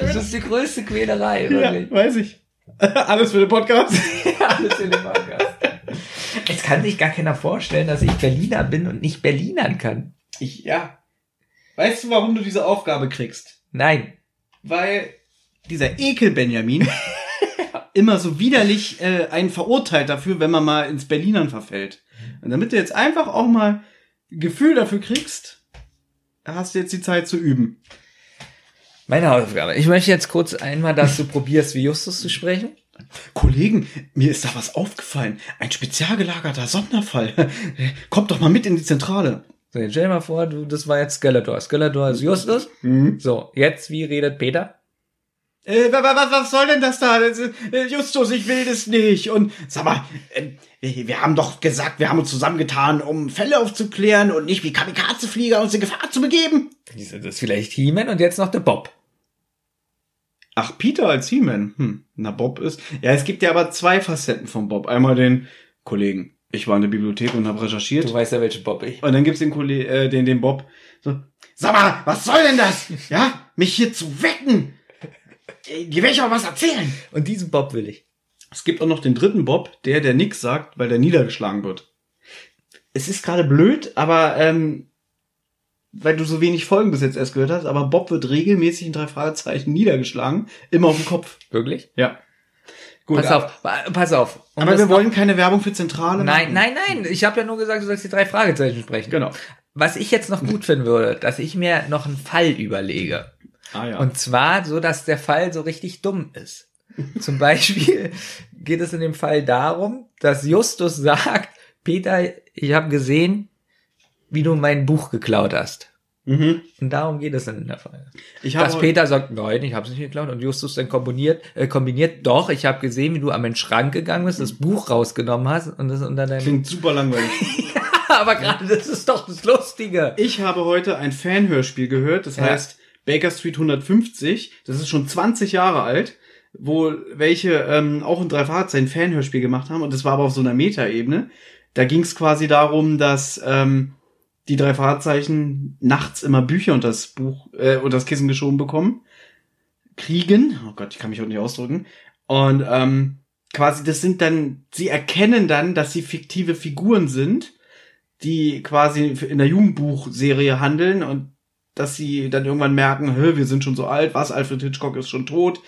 Speaker 3: Das ist die größte Quälerei,
Speaker 4: Ja,
Speaker 3: wirklich.
Speaker 4: weiß ich. Alles für den Podcast.
Speaker 3: Alles in dem Podcast. Es kann sich gar keiner vorstellen, dass ich Berliner bin und nicht Berlinern kann.
Speaker 4: Ich, ja. Weißt du, warum du diese Aufgabe kriegst?
Speaker 3: Nein.
Speaker 4: Weil dieser Ekel Benjamin immer so widerlich äh, einen verurteilt dafür, wenn man mal ins Berlinern verfällt. Und damit du jetzt einfach auch mal Gefühl dafür kriegst, hast du jetzt die Zeit zu üben.
Speaker 3: Meine Hausaufgabe. Ich möchte jetzt kurz einmal, dass du probierst, wie Justus zu sprechen.
Speaker 4: Kollegen, mir ist da was aufgefallen. Ein spezial gelagerter Sonderfall. Kommt doch mal mit in die Zentrale.
Speaker 3: So, jetzt stell dir mal vor, du, das war jetzt Skeletor. Skeletor ist Justus. So, jetzt, wie redet Peter?
Speaker 4: Äh, wa- wa- was, was soll denn das da? Äh, Justus, ich will das nicht. Und sag mal, äh, wir, wir haben doch gesagt, wir haben uns zusammengetan, um Fälle aufzuklären und nicht wie Kamikaze-Flieger uns in Gefahr zu begeben.
Speaker 3: Das ist vielleicht He-Man und jetzt noch der Bob.
Speaker 4: Ach, Peter als He-Man. Hm, na, Bob ist. Ja, es gibt ja aber zwei Facetten von Bob. Einmal den Kollegen. Ich war in der Bibliothek und habe recherchiert.
Speaker 3: Du weißt ja, welchen Bob ich.
Speaker 4: Und dann gibt's den Kollegen, äh, den, den Bob. So, sag mal, was soll denn das? Ja, mich hier zu wecken. Äh, Die will ich auch was erzählen.
Speaker 3: Und diesen Bob will ich.
Speaker 4: Es gibt auch noch den dritten Bob, der, der nix sagt, weil der niedergeschlagen wird. Es ist gerade blöd, aber ähm, weil du so wenig Folgen bis jetzt erst gehört hast, aber Bob wird regelmäßig in drei Fragezeichen niedergeschlagen, immer auf dem Kopf.
Speaker 3: Wirklich?
Speaker 4: Ja. Gut,
Speaker 3: pass
Speaker 4: aber-
Speaker 3: auf, pa- pass auf. Um
Speaker 4: aber wir wollen keine Werbung für Zentrale
Speaker 3: Nein,
Speaker 4: machen.
Speaker 3: nein, nein. Ich habe ja nur gesagt, du sollst die drei Fragezeichen sprechen.
Speaker 4: Genau.
Speaker 3: Was ich jetzt noch gut finden würde, dass ich mir noch einen Fall überlege.
Speaker 4: Ah ja.
Speaker 3: Und zwar so, dass der Fall so richtig dumm ist. Zum Beispiel geht es in dem Fall darum, dass Justus sagt, Peter, ich habe gesehen, wie du mein Buch geklaut hast.
Speaker 4: Mhm.
Speaker 3: Und darum geht es dann in der Folge.
Speaker 4: Ich
Speaker 3: Dass Peter sagt, nein, ich habe es nicht geklaut. Und Justus dann kombiniert, äh, kombiniert, doch, ich habe gesehen, wie du an den Schrank gegangen bist, das Buch rausgenommen hast und das unter deinem...
Speaker 4: Klingt super langweilig.
Speaker 3: Aber gerade das ist doch das Lustige.
Speaker 4: Ich habe heute ein Fanhörspiel gehört, das
Speaker 3: Ja.
Speaker 4: heißt Baker Street 150. Das ist schon 20 Jahre alt, wo welche ähm, auch in drei Fahrzeichen Fanhörspiel gemacht haben. Und das war aber auf so einer Metaebene. Da ging es quasi darum, dass ähm, die drei Fahrzeichen nachts immer Bücher unter das Buch äh, unter das Kissen geschoben bekommen. Kriegen. Oh Gott, ich kann mich heute nicht ausdrücken. Und ähm, quasi, das sind dann, sie erkennen dann, dass sie fiktive Figuren sind die quasi in der Jugendbuchserie handeln und dass sie dann irgendwann merken, wir sind schon so alt, was, Alfred Hitchcock ist schon tot,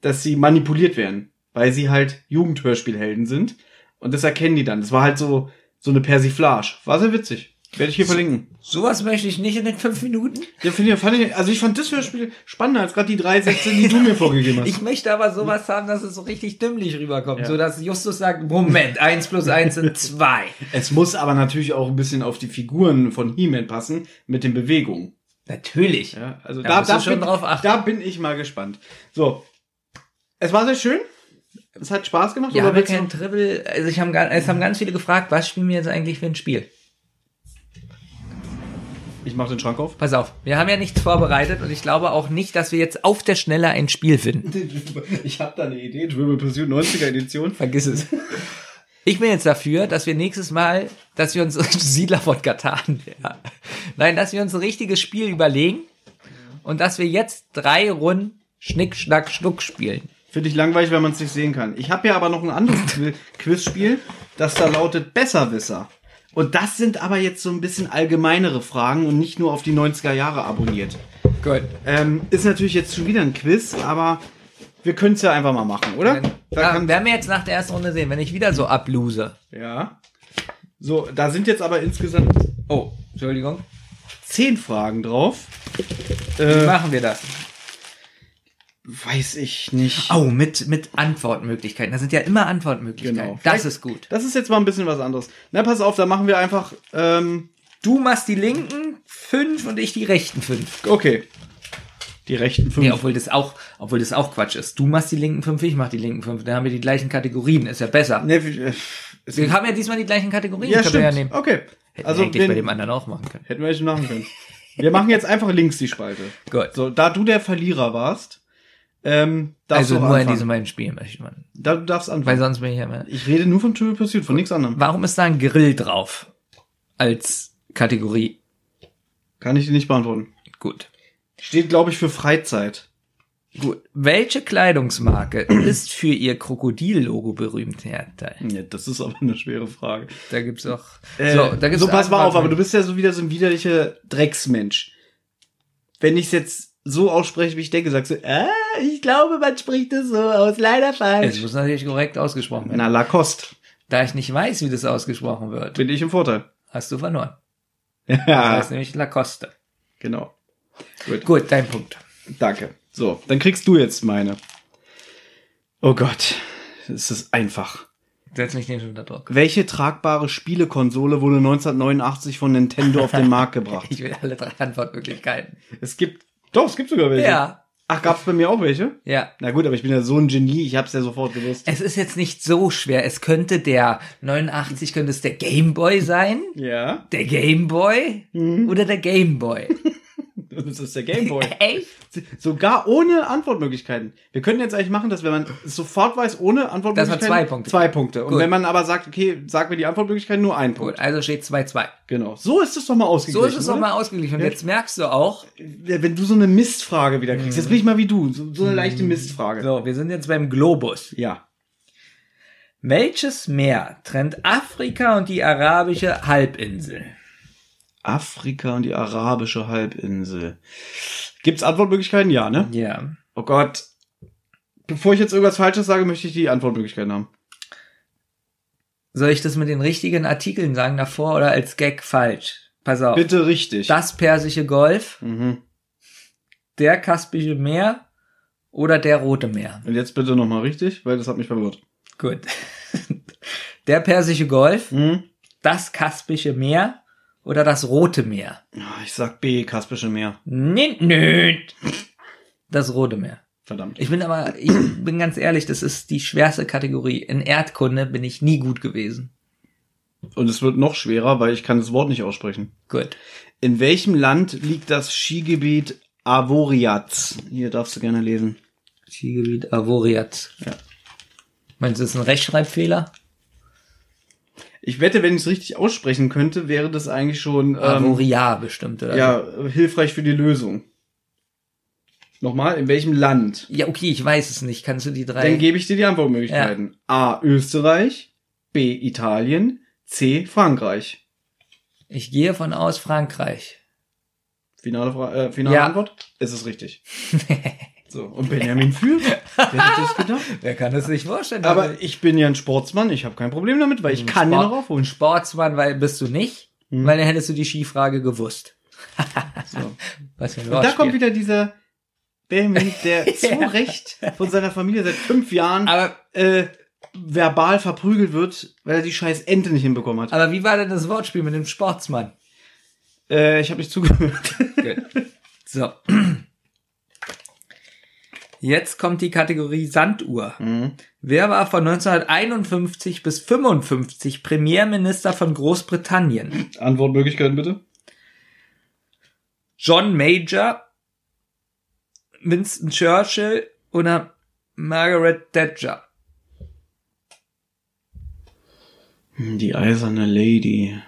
Speaker 4: dass sie manipuliert werden, weil sie halt Jugendhörspielhelden sind. Und das erkennen die dann. Das war halt so, so eine Persiflage. War sehr witzig. Werde ich hier verlinken.
Speaker 3: Sowas möchte ich nicht in den fünf Minuten.
Speaker 4: Ja, finde ich, fand ich, also ich fand das Hörspiel spannender als gerade die drei Sätze, die du mir vorgegeben hast.
Speaker 3: Ich möchte aber sowas haben, dass es so richtig dümmlich rüberkommt.
Speaker 4: Ja.
Speaker 3: So dass Justus sagt, Moment, eins plus eins sind zwei.
Speaker 4: Es muss aber natürlich auch ein bisschen auf die Figuren von He-Man passen mit den Bewegungen.
Speaker 3: Natürlich.
Speaker 4: Ja, also
Speaker 3: Da
Speaker 4: da, da,
Speaker 3: schon
Speaker 4: bin,
Speaker 3: drauf achten.
Speaker 4: da bin ich mal gespannt. So. Es war sehr schön. Es hat Spaß gemacht.
Speaker 3: Ja, aber kein Triple. Also ich haben, es haben ganz viele gefragt, was spielen wir jetzt eigentlich für ein Spiel?
Speaker 4: Ich mach den Schrank auf.
Speaker 3: Pass auf, wir haben ja nichts vorbereitet und ich glaube auch nicht, dass wir jetzt auf der Schnelle ein Spiel finden.
Speaker 4: Ich habe da eine Idee. Triple Pursuit 90er Edition.
Speaker 3: Vergiss es. Ich bin jetzt dafür, dass wir nächstes Mal, dass wir uns Siedler von Katan, ja. Nein, dass wir uns ein richtiges Spiel überlegen und dass wir jetzt drei Runden Schnick, Schnack, Schnuck spielen.
Speaker 4: Finde ich langweilig, wenn man es nicht sehen kann. Ich habe ja aber noch ein anderes Qui- Quizspiel, das da lautet Besserwisser. Und das sind aber jetzt so ein bisschen allgemeinere Fragen und nicht nur auf die 90er Jahre abonniert.
Speaker 3: Gut.
Speaker 4: Ähm, ist natürlich jetzt schon wieder ein Quiz, aber wir können es ja einfach mal machen, oder? Da
Speaker 3: Ja, werden wir jetzt nach der ersten Runde sehen, wenn ich wieder so ablose.
Speaker 4: ja. So, da sind jetzt aber insgesamt
Speaker 3: Oh, Entschuldigung.
Speaker 4: zehn Fragen drauf.
Speaker 3: Wie
Speaker 4: Äh,
Speaker 3: machen wir das?
Speaker 4: weiß ich nicht.
Speaker 3: Oh, mit, mit Antwortmöglichkeiten. Das sind ja immer Antwortmöglichkeiten.
Speaker 4: Genau.
Speaker 3: Das
Speaker 4: Vielleicht-
Speaker 3: ist gut.
Speaker 4: Das ist jetzt mal ein bisschen was anderes. Na, pass auf, da machen wir einfach. Ähm,
Speaker 3: Du machst die linken fünf und ich die rechten fünf.
Speaker 4: okay. Die rechten fünf.
Speaker 3: Nee, obwohl das auch, obwohl das auch Quatsch ist. Du machst die linken fünf, ich mach die linken fünf. Dann haben wir die gleichen Kategorien. Ist ja besser.
Speaker 4: Nee, äh,
Speaker 3: Wir haben ja diesmal die gleichen Kategorien.
Speaker 4: ja,
Speaker 3: können wir
Speaker 4: stimmt.
Speaker 3: ja nehmen.
Speaker 4: Okay.
Speaker 3: Hätten
Speaker 4: Also
Speaker 3: wir eigentlich bei dem anderen auch machen können.
Speaker 4: hätten wir schon machen können. Wir machen jetzt einfach links die Spalte.
Speaker 3: Gut.
Speaker 4: So, da du der Verlierer warst, ähm, darfst
Speaker 3: Also
Speaker 4: du
Speaker 3: nur in diesem einen Spiel möchte man.
Speaker 4: Da, du darfst
Speaker 3: Weil
Speaker 4: anfangen.
Speaker 3: sonst bin ich ja immer.
Speaker 4: Ich rede nur von Triple Pursuit, von nichts anderem.
Speaker 3: Warum ist da ein Grill drauf? Als Kategorie.
Speaker 4: Kann ich dir nicht beantworten.
Speaker 3: Gut.
Speaker 4: Steht, glaube ich, für Freizeit.
Speaker 3: Gut. Welche Kleidungsmarke ist für ihr Krokodil-Logo berühmt? Ja, da,
Speaker 4: Ja, das ist aber eine schwere Frage.
Speaker 3: da gibt's auch.
Speaker 4: Äh,
Speaker 3: so, da gibt's
Speaker 4: so, pass mal auf, aber du bist ja so wieder so ein widerlicher Drecksmensch. Wenn ich es jetzt so ausspreche, wie ich denke, sagst du, äh, ich glaube, man spricht es so aus, leider
Speaker 3: Es
Speaker 4: falsch.
Speaker 3: muss natürlich korrekt ausgesprochen werden.
Speaker 4: Na, Lacoste.
Speaker 3: Da ich nicht weiß, wie das ausgesprochen wird,
Speaker 4: Bin ich im Vorteil.
Speaker 3: hast du verloren. Das
Speaker 4: Ja,
Speaker 3: heißt nämlich Lacoste.
Speaker 4: genau. Gut.
Speaker 3: Gut, dein Punkt.
Speaker 4: Danke. So, dann kriegst du jetzt meine. Oh Gott, es ist einfach.
Speaker 3: Setz mich nicht unter Druck.
Speaker 4: Welche tragbare Spielekonsole wurde 1989 von Nintendo auf den Markt gebracht?
Speaker 3: Ich will alle drei Antwortmöglichkeiten.
Speaker 4: Es gibt, doch, es gibt sogar welche.
Speaker 3: Ja.
Speaker 4: Ach, gab's bei mir auch welche?
Speaker 3: Ja.
Speaker 4: Na gut, aber ich bin ja so ein Genie, ich hab's ja sofort gewusst.
Speaker 3: Es ist jetzt nicht so schwer. Es könnte der 89 könnte es der Gameboy sein,
Speaker 4: Ja,
Speaker 3: der Gameboy oder der Gameboy.
Speaker 4: das ist der Gameboy.
Speaker 3: Echt?
Speaker 4: Sogar ohne Antwortmöglichkeiten. Wir können jetzt eigentlich machen, dass wenn man sofort weiß, ohne Antwortmöglichkeiten.
Speaker 3: zwei Punkte.
Speaker 4: Zwei Punkte. Und
Speaker 3: Gut.
Speaker 4: wenn man aber sagt, okay, sag mir die Antwortmöglichkeiten, nur ein Punkt.
Speaker 3: Gut, also steht 2-2.
Speaker 4: Genau. So ist es doch mal
Speaker 3: So
Speaker 4: ausgeglichen.
Speaker 3: ist es
Speaker 4: oder?
Speaker 3: nochmal ausgeglichen. Und
Speaker 4: Ja.
Speaker 3: jetzt merkst du auch,
Speaker 4: Wenn du so eine Mistfrage wieder kriegst, jetzt bin ich mal wie du, so, so eine leichte Mistfrage.
Speaker 3: so, wir sind jetzt beim Globus.
Speaker 4: Ja.
Speaker 3: Welches Meer trennt Afrika und die arabische Halbinsel?
Speaker 4: Afrika und die arabische Halbinsel. Gibt's Antwortmöglichkeiten? Ja, ne?
Speaker 3: Ja.
Speaker 4: Oh Gott. Bevor ich jetzt irgendwas Falsches sage, möchte ich die Antwortmöglichkeiten haben.
Speaker 3: Soll ich das mit den richtigen Artikeln sagen davor oder als Gag falsch? Pass auf.
Speaker 4: Bitte richtig.
Speaker 3: Das Persische Golf,
Speaker 4: Mhm.
Speaker 3: der Kaspische Meer oder der Rote Meer?
Speaker 4: Und jetzt bitte nochmal richtig, weil das hat mich verwirrt.
Speaker 3: Gut. Der Persische Golf,
Speaker 4: Mhm.
Speaker 3: das Kaspische Meer oder das Rote Meer?
Speaker 4: Ich sag B, Kaspische Meer.
Speaker 3: Nee, nee. Das Rote Meer.
Speaker 4: Verdammt.
Speaker 3: Ich bin aber, ich bin ganz ehrlich, das ist die schwerste Kategorie. In Erdkunde bin ich nie gut gewesen.
Speaker 4: Und es wird noch schwerer, weil ich kann das Wort nicht aussprechen.
Speaker 3: Gut.
Speaker 4: In welchem Land liegt das Skigebiet Avoriaz? Hier darfst du gerne lesen.
Speaker 3: Skigebiet Avoriaz.
Speaker 4: Ja.
Speaker 3: Meinst du, das ist ein Rechtschreibfehler?
Speaker 4: Ich wette, wenn ich es richtig aussprechen könnte, wäre das eigentlich schon ähm,
Speaker 3: Avoria bestimmt, oder?
Speaker 4: ja, hilfreich für die Lösung. Nochmal, in welchem Land?
Speaker 3: Ja, okay, ich weiß es nicht. Kannst du die drei?
Speaker 4: Dann gebe ich dir die Antwortmöglichkeiten. A. Österreich, B. Italien, C. Frankreich.
Speaker 3: ich gehe von aus Frankreich.
Speaker 4: Finale, Fra äh, finale
Speaker 3: Ja.
Speaker 4: Antwort? Es ist richtig. so, und Benjamin führt. Wer hätte das gedacht?
Speaker 3: Wer kann das sich vorstellen?
Speaker 4: Aber ich bin ja ein Sportsmann, ich habe kein Problem damit, weil ich kann ja noch aufholen.
Speaker 3: Sportsmann, weil bist du nicht. weil dann hättest du die Skifrage gewusst. Was für ein
Speaker 4: Und da kommt wieder dieser Benjamin, der zu Recht von seiner Familie seit fünf Jahren äh, verbal verprügelt wird, weil er die scheiß Ente nicht hinbekommen hat.
Speaker 3: Aber wie war denn das Wortspiel mit dem Sportsmann?
Speaker 4: Äh, ich habe nicht zugehört.
Speaker 3: So. Jetzt kommt die Kategorie Sanduhr. Wer war von 1951 bis 55 Premierminister von Großbritannien?
Speaker 4: Antwortmöglichkeiten bitte.
Speaker 3: John Major, Winston Churchill oder Margaret Thatcher?
Speaker 4: Hm, Die eiserne Lady.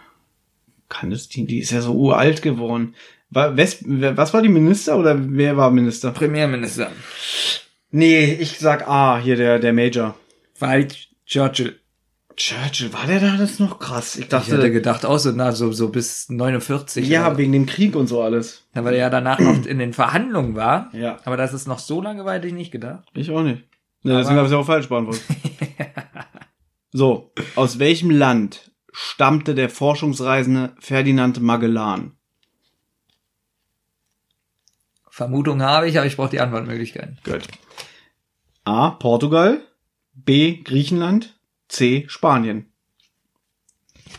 Speaker 4: Kann das die? Die ist ja so uralt geworden. War, was war die Minister oder wer war Minister?
Speaker 3: Premierminister.
Speaker 4: Nee, ich sag A, hier der, der Major.
Speaker 3: Falsch, Churchill.
Speaker 4: Churchill, war der da das noch krass? Ich
Speaker 3: Ich
Speaker 4: dachte,
Speaker 3: hätte gedacht, auch so, na, so, so bis 49.
Speaker 4: ja,
Speaker 3: oder?
Speaker 4: wegen dem Krieg und so alles.
Speaker 3: Ja, weil er ja danach noch in den Verhandlungen war.
Speaker 4: Ja.
Speaker 3: Aber das ist noch so lange weit, ich nicht gedacht.
Speaker 4: Ich auch nicht.
Speaker 3: Aber-
Speaker 4: deswegen habe ich auch falsch beantwortet. so, aus welchem Land stammte der Forschungsreisende Ferdinand Magellan?
Speaker 3: Vermutung habe ich, aber ich brauche die Antwortmöglichkeiten.
Speaker 4: Gut. A. Portugal. B. Griechenland. C. Spanien.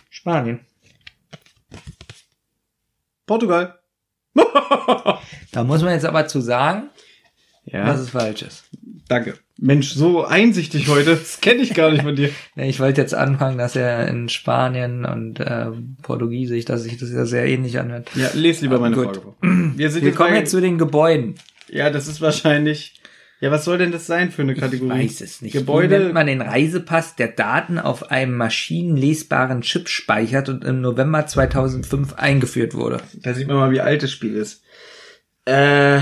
Speaker 3: Spanien.
Speaker 4: Portugal.
Speaker 3: Da muss man jetzt aber zu sagen,
Speaker 4: Ja.
Speaker 3: dass es falsch ist.
Speaker 4: Danke. Mensch, so einsichtig heute. Das kenne ich gar nicht von dir.
Speaker 3: Ich wollte jetzt anfangen, dass er in Spanien und äh, Portugiesisch, dass sich das ja sehr ähnlich anhört.
Speaker 4: Ja, les lieber meine
Speaker 3: Gut.
Speaker 4: Frage vor. Wir, sind
Speaker 3: Wir
Speaker 4: jetzt
Speaker 3: kommen jetzt zu den Gebäuden.
Speaker 4: Ja, das ist wahrscheinlich. Ja, was soll denn das sein für eine Kategorie?
Speaker 3: Ich weiß es nicht. Wie nennt
Speaker 4: Gebäude.
Speaker 3: man den Reisepass, der Daten auf einem maschinenlesbaren Chip speichert und im November 2005 eingeführt wurde?
Speaker 4: Da sieht man mal, wie alt das Spiel ist. Äh,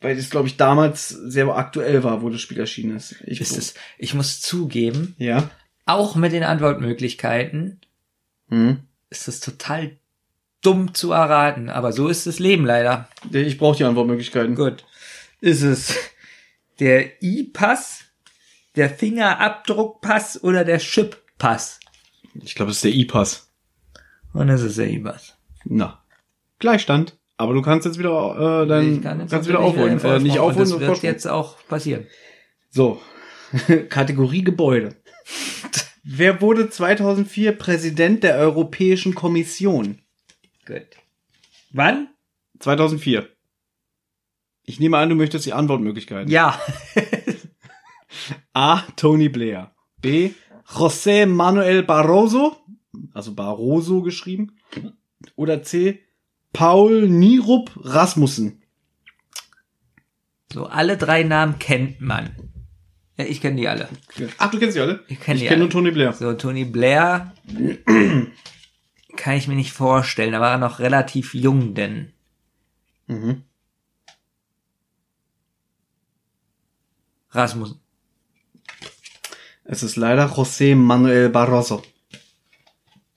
Speaker 4: weil das, glaube ich, damals sehr aktuell war, wo das Spiel erschienen ist. Ich,
Speaker 3: Ist es, ich muss zugeben,
Speaker 4: Ja.
Speaker 3: auch mit den Antwortmöglichkeiten
Speaker 4: Hm.
Speaker 3: ist es total dumm zu erraten, aber so ist das Leben leider.
Speaker 4: Ich brauche die Antwortmöglichkeiten.
Speaker 3: Gut. Ist es der I-Pass, der Fingerabdruckpass oder der Chip-Pass?
Speaker 4: Ich glaube, es ist der E-Pass.
Speaker 3: Und es ist der I-Pass.
Speaker 4: Na. Gleichstand. Aber du kannst jetzt wieder, äh, dein,
Speaker 3: kann
Speaker 4: kannst wieder aufholen.
Speaker 3: den
Speaker 4: Äh,
Speaker 3: Vorsprung.
Speaker 4: nicht
Speaker 3: Und
Speaker 4: aufholen,
Speaker 3: Das
Speaker 4: sondern
Speaker 3: wird
Speaker 4: Vorsprung.
Speaker 3: jetzt auch passieren.
Speaker 4: So. Kategorie Gebäude. Wer wurde 2004 Präsident der Europäischen Kommission?
Speaker 3: Gut. Wann?
Speaker 4: 2004. Ich nehme an, du möchtest die Antwortmöglichkeiten.
Speaker 3: Ja.
Speaker 4: A. Tony Blair. B. José Manuel Barroso. Also Barroso geschrieben. Oder C. Paul Nierup Rasmussen.
Speaker 3: So, alle drei Namen kennt man. Ja, ich kenne die alle.
Speaker 4: Ach, du kennst die alle?
Speaker 3: Ich kenne
Speaker 4: Ich
Speaker 3: die
Speaker 4: kenne
Speaker 3: alle.
Speaker 4: nur Tony Blair.
Speaker 3: So, Tony Blair kann ich mir nicht vorstellen. Da war er noch relativ jung, denn.
Speaker 4: Mhm.
Speaker 3: Rasmussen.
Speaker 4: Es ist leider José Manuel Barroso.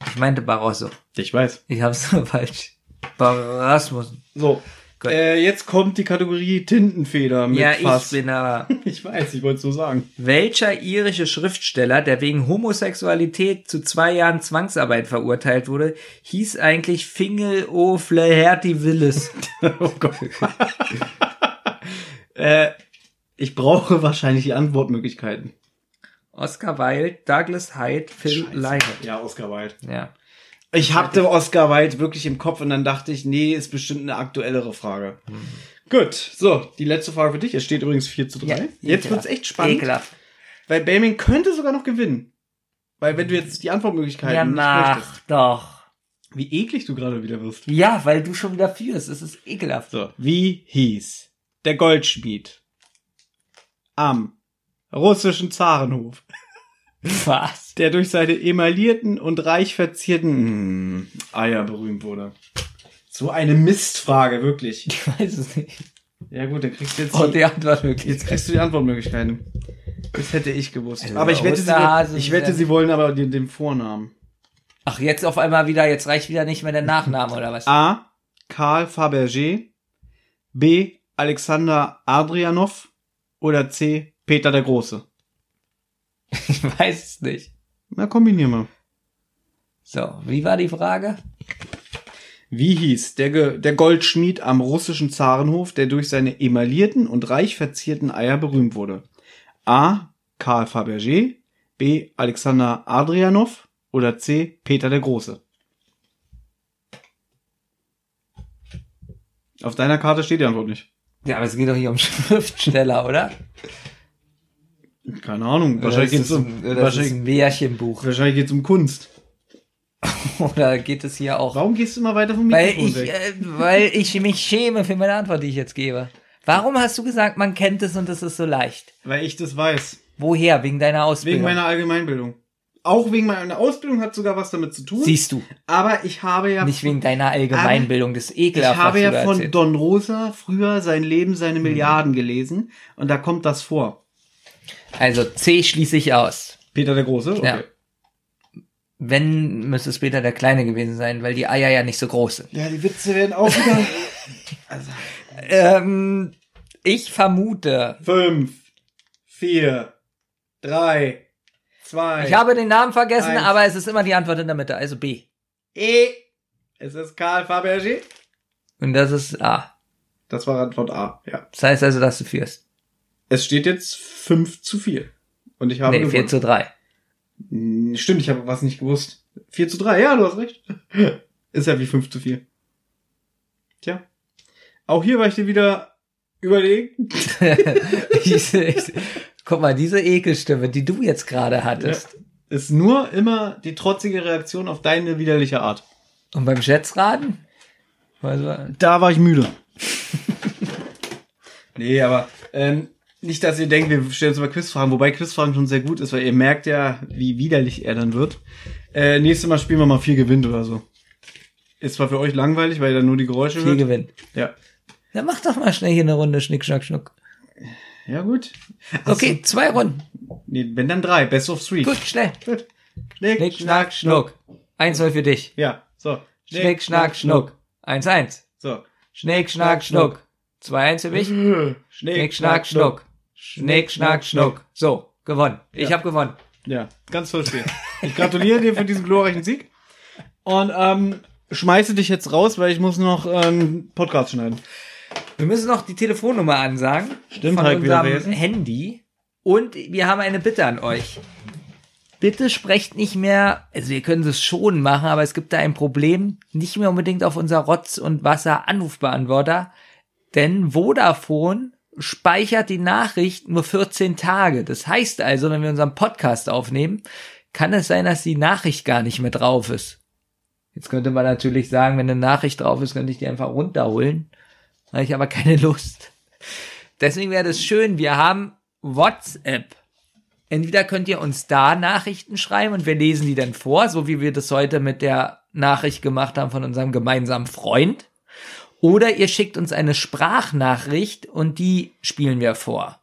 Speaker 3: Ich meinte Barroso.
Speaker 4: Ich weiß.
Speaker 3: Ich hab's nur falsch. Bar Rasmussen.
Speaker 4: So. Äh, jetzt kommt die Kategorie Tintenfeder mit
Speaker 3: Ja, ich
Speaker 4: Fass.
Speaker 3: bin aber.
Speaker 4: Ich weiß, ich wollte es so sagen.
Speaker 3: Welcher irische Schriftsteller, der wegen Homosexualität zu zwei Jahren Zwangsarbeit verurteilt wurde, hieß eigentlich Fingel O'Flaherty Willis?
Speaker 4: oh Gott. äh, ich brauche wahrscheinlich die Antwortmöglichkeiten.
Speaker 3: Oscar Wilde, Douglas Hyde, Phil Lynott.
Speaker 4: Ja, Oscar Wilde.
Speaker 3: Ja.
Speaker 4: Ich hatte Oscar Wilde wirklich im Kopf und dann dachte ich, nee, ist bestimmt eine aktuellere Frage. Gut, so, die letzte Frage für dich. Es steht übrigens 4 zu 3.
Speaker 3: Ja,
Speaker 4: Jetzt wird's echt spannend.
Speaker 3: Ekelhaft.
Speaker 4: Weil Baming könnte sogar noch gewinnen. Weil wenn du jetzt die Antwortmöglichkeiten
Speaker 3: Ja,
Speaker 4: nicht
Speaker 3: mach doch.
Speaker 4: Wie eklig du gerade wieder wirst.
Speaker 3: Ja, weil du schon wieder führst. Es ist ekelhaft.
Speaker 4: So, wie hieß der Goldschmied am russischen Zarenhof,
Speaker 3: Was?
Speaker 4: Der durch seine emaillierten und reich verzierten Eier berühmt wurde? So eine Mistfrage, wirklich.
Speaker 3: Ich weiß es nicht.
Speaker 4: Ja gut, dann kriegst du jetzt
Speaker 3: Und die Antwortmöglichkeit.
Speaker 4: Jetzt kriegst du die Antwortmöglichkeiten. Das hätte ich gewusst.
Speaker 3: Also
Speaker 4: aber ich wette, sie, ich wette, sie wollen aber den, den Vornamen.
Speaker 3: Ach, jetzt auf einmal wieder, jetzt reicht wieder nicht mehr der Nachname oder was?
Speaker 4: A. Karl Fabergé. B. Alexander Adrianov. Oder C. Peter der Große.
Speaker 3: Ich weiß es nicht.
Speaker 4: Na, kombinier mal.
Speaker 3: So, wie war die Frage?
Speaker 4: Wie hieß der, Ge der Goldschmied am russischen Zarenhof, der durch seine emaillierten und reich verzierten Eier berühmt wurde? A. Karl Fabergé, B. Alexander Adrianov oder C. Peter der Große? Auf deiner Karte steht die Antwort nicht.
Speaker 3: Ja, aber es geht doch hier um Schriftsteller, oder?
Speaker 4: Keine Ahnung. Wahrscheinlich
Speaker 3: ist
Speaker 4: geht's
Speaker 3: es
Speaker 4: um,
Speaker 3: ein- es
Speaker 4: wahrscheinlich,
Speaker 3: ein Märchenbuch.
Speaker 4: wahrscheinlich geht's um Kunst.
Speaker 3: Oder geht es hier auch...
Speaker 4: Warum gehst du immer weiter vom
Speaker 3: Weil
Speaker 4: Mikrofon
Speaker 3: ich,
Speaker 4: weg?
Speaker 3: äh, weil ich mich schäme für meine Antwort, die ich jetzt gebe. Warum hast du gesagt, man kennt es und es ist so leicht?
Speaker 4: Weil ich das weiß.
Speaker 3: Woher? Wegen deiner Ausbildung?
Speaker 4: Wegen meiner Allgemeinbildung. Auch wegen meiner Ausbildung hat sogar was damit zu tun.
Speaker 3: Siehst du.
Speaker 4: Aber ich habe ja
Speaker 3: Nicht wegen deiner Allgemeinbildung, das ist
Speaker 4: Ich
Speaker 3: ekelhaft,
Speaker 4: habe ja von
Speaker 3: erzählst.
Speaker 4: Don Rosa früher sein Leben, seine Milliarden gelesen und da kommt das vor.
Speaker 3: Also C schließe ich aus.
Speaker 4: Peter der Große? Okay.
Speaker 3: Ja. Wenn, müsste es Peter der Kleine gewesen sein, weil die Eier ja nicht so groß sind.
Speaker 4: Ja, die Witze werden auch wieder.
Speaker 3: Ähm, ich vermute.
Speaker 4: Fünf, vier, drei, zwei.
Speaker 3: Ich habe den Namen vergessen,
Speaker 4: Eins.
Speaker 3: aber es ist immer die Antwort in der Mitte, also B.
Speaker 4: E. Es ist Karl Fabergé.
Speaker 3: Und das ist A.
Speaker 4: Das war Antwort A, ja.
Speaker 3: Das heißt also, dass du führst.
Speaker 4: Es steht jetzt 5 zu 4. Und ich habe
Speaker 3: Nee, 4 zu 3.
Speaker 4: Hm, Stimmt, ich habe was nicht gewusst. 4 zu 3, ja, du hast recht. Ist ja wie 5 zu 4. Tja. Auch hier war ich dir wieder überlegen.
Speaker 3: guck mal, diese Ekelstimme, die du jetzt gerade hattest.
Speaker 4: Ist nur immer die trotzige Reaktion auf deine widerliche Art.
Speaker 3: Und beim Schätzraten?
Speaker 4: Da war ich müde. nee, aber ähm, nicht, dass ihr denkt, wir stellen uns mal Quizfragen, wobei Quizfragen schon sehr gut ist, weil ihr merkt ja, wie widerlich er dann wird. Äh, nächstes Mal spielen wir mal vier gewinnt oder so. Ist zwar für euch langweilig, weil ihr dann nur die Geräusche
Speaker 3: Vier
Speaker 4: hört.
Speaker 3: gewinnt.
Speaker 4: Ja.
Speaker 3: Ja, mach doch mal schnell hier eine Runde Schnick, Schnack, Schnuck.
Speaker 4: Ja, gut.
Speaker 3: Okay, zwei Runden.
Speaker 4: Nee, wenn dann drei. Best of three.
Speaker 3: Gut, schnell.
Speaker 4: Gut.
Speaker 3: Schnick, Schnack, Schnuck. Eins null für dich.
Speaker 4: Ja, so.
Speaker 3: Schnick, Schnack, Schnuck. Eins, eins.
Speaker 4: So.
Speaker 3: Schnick, Schnack, Schnuck. Zwei, eins für mich. Schnick, Schnack, Schnuck. Schnick, Schnack, Schnuck. So, gewonnen. Ich
Speaker 4: Ja.
Speaker 3: habe gewonnen.
Speaker 4: Ja, ganz toll Spiel. Ich gratuliere dir für diesen glorreichen Sieg. Und ähm, schmeiße dich jetzt raus, weil ich muss noch ähm, Podcast schneiden.
Speaker 3: Wir müssen noch die Telefonnummer ansagen.
Speaker 4: Stimmt,
Speaker 3: von
Speaker 4: ich wieder
Speaker 3: unserem. Handy. Und wir haben eine Bitte an euch. Bitte sprecht nicht mehr, also wir können es schon machen, aber es gibt da ein Problem, nicht mehr unbedingt auf unser Rotz- und Wasser-Anrufbeantworter, denn Vodafone speichert die Nachricht nur 14 Tage. Das heißt also, wenn wir unseren Podcast aufnehmen, kann es sein, dass die Nachricht gar nicht mehr drauf ist. Jetzt könnte man natürlich sagen, wenn eine Nachricht drauf ist, könnte ich die einfach runterholen. Habe ich aber keine Lust. Deswegen wäre das schön, wir haben WhatsApp. Entweder könnt ihr uns da Nachrichten schreiben und wir lesen die dann vor, so wie wir das heute mit der Nachricht gemacht haben von unserem gemeinsamen Freund. Oder ihr schickt uns eine Sprachnachricht und die spielen wir vor.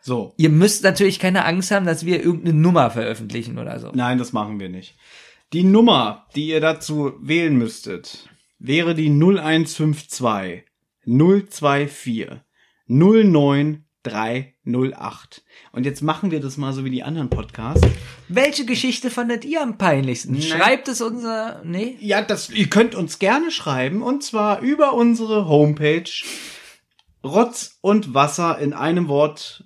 Speaker 4: So.
Speaker 3: Ihr müsst natürlich keine Angst haben, dass wir irgendeine Nummer veröffentlichen oder so.
Speaker 4: Nein, das machen wir nicht. Die Nummer, die ihr dazu wählen müsstet, wäre die 0152 024 09308. Und jetzt machen wir das mal so wie die anderen Podcasts.
Speaker 3: Welche Geschichte fandet ihr am peinlichsten?
Speaker 4: Nein.
Speaker 3: Schreibt es unser, nee?
Speaker 4: Ja, das, ihr könnt uns gerne schreiben und zwar über unsere Homepage Rotz und Wasser in einem Wort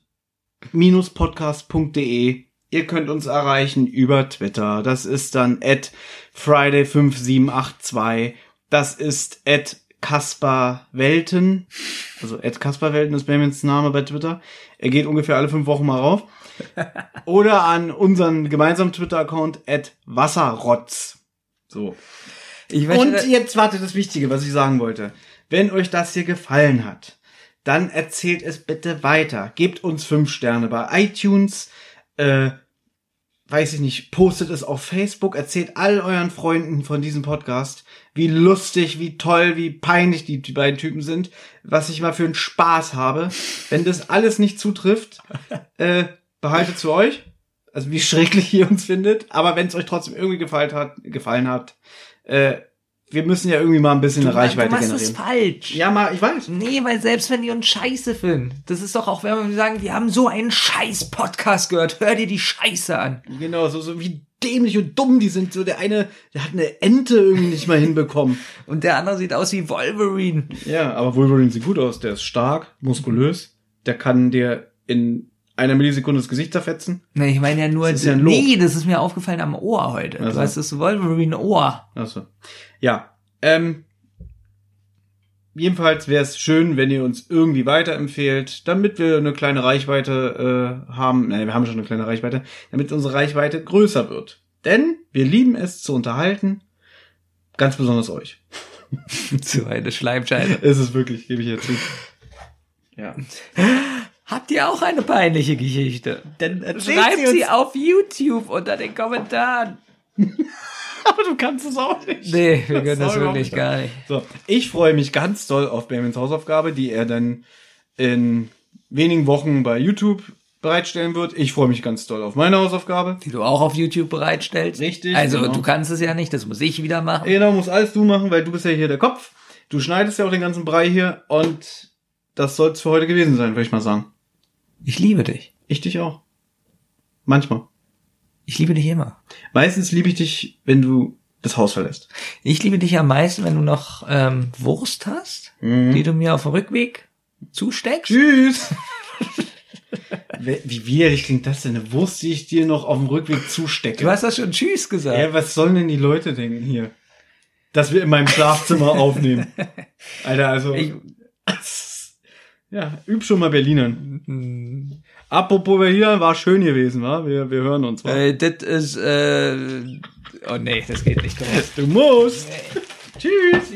Speaker 4: minus podcast.de. Ihr könnt uns erreichen über Twitter. Das ist dann at Friday5782. Das ist at Kaspar Welten. Also at Kaspar Welten ist Benjamins Name bei Twitter. Er geht ungefähr alle fünf Wochen mal rauf. Oder an unseren gemeinsamen Twitter-Account at Wasserrotz. So.
Speaker 3: Möchte-
Speaker 4: Und jetzt warte das Wichtige, was ich sagen wollte. Wenn euch das hier gefallen hat, dann erzählt es bitte weiter. Gebt uns fünf Sterne bei iTunes, äh, weiß ich nicht, postet es auf Facebook, erzählt all euren Freunden von diesem Podcast, wie lustig, wie toll, wie peinlich die, die beiden Typen sind, was ich mal für einen Spaß habe. Wenn das alles nicht zutrifft, äh, behaltet zu euch. Also wie schrecklich ihr uns findet. Aber wenn es euch trotzdem irgendwie gefallen hat, gefallen hat, äh, wir müssen ja irgendwie mal ein bisschen
Speaker 3: Du,
Speaker 4: eine Reichweite
Speaker 3: du machst
Speaker 4: generieren.
Speaker 3: es falsch.
Speaker 4: Ja, mal, ich weiß.
Speaker 3: Nee, weil selbst wenn die uns scheiße finden, das ist doch auch, wenn wir sagen, wir haben so einen scheiß Podcast gehört, hör dir die Scheiße an.
Speaker 4: Genau, so, so wie dämlich und dumm die sind. So der eine, der hat eine Ente irgendwie nicht mal hinbekommen.
Speaker 3: Und der andere sieht aus wie Wolverine.
Speaker 4: Ja, aber Wolverine sieht gut aus. Der ist stark, muskulös. Der kann dir in einer Millisekunde das Gesicht zerfetzen.
Speaker 3: Nee, ich meine ja nur,
Speaker 4: Das ist ja ein Lob.
Speaker 3: nee, das ist mir aufgefallen am Ohr heute.
Speaker 4: Also.
Speaker 3: Du hast das Wolverine-Ohr.
Speaker 4: Achso. Ja. Ähm, jedenfalls wäre es schön, wenn ihr uns irgendwie weiterempfehlt, damit wir eine kleine Reichweite äh, haben. Nein, wir haben schon eine kleine Reichweite, damit unsere Reichweite größer wird. Denn wir lieben es zu unterhalten. Ganz besonders euch.
Speaker 3: so eine Schleimscheibe.
Speaker 4: Ist es wirklich, gebe ich jetzt zu. Ja.
Speaker 3: Habt ihr auch eine peinliche Geschichte?
Speaker 4: Dann
Speaker 3: Schreibt sie, auf YouTube unter den Kommentaren.
Speaker 4: Aber du kannst es auch nicht.
Speaker 3: Nee, wir können das
Speaker 4: soll
Speaker 3: wirklich gar nicht.
Speaker 4: So, ich freue mich ganz doll auf Benjamins Hausaufgabe, die er dann in wenigen Wochen bei YouTube bereitstellen wird. Ich freue mich ganz doll auf meine Hausaufgabe.
Speaker 3: Die du auch auf YouTube bereitstellst.
Speaker 4: Richtig.
Speaker 3: Also
Speaker 4: genau.
Speaker 3: du kannst es ja nicht, das muss ich wieder machen.
Speaker 4: Genau, muss alles du machen, weil du bist ja hier der Kopf. Du schneidest ja auch den ganzen Brei hier und das soll es für heute gewesen sein, würde ich mal sagen.
Speaker 3: Ich liebe dich.
Speaker 4: Ich dich auch. Manchmal.
Speaker 3: Ich liebe dich immer.
Speaker 4: Meistens liebe ich dich, wenn du das Haus verlässt.
Speaker 3: Ich liebe dich am meisten, wenn du noch ähm, Wurst hast,
Speaker 4: Mhm.
Speaker 3: die du mir auf dem Rückweg zusteckst.
Speaker 4: Tschüss. Wie widerlich klingt das denn? Eine Wurst, die ich dir noch auf dem Rückweg zustecke.
Speaker 3: Du hast doch schon Tschüss gesagt.
Speaker 4: Ja, was sollen denn die Leute denken hier? Dass wir in meinem Schlafzimmer aufnehmen. Alter, also. ja, üb schon mal Berlinern. Apropos Berlinern, war schön gewesen, wa? Wir, wir hören uns?
Speaker 3: Äh, das ist, äh, oh nee, das geht nicht.
Speaker 4: Du musst. Tschüss.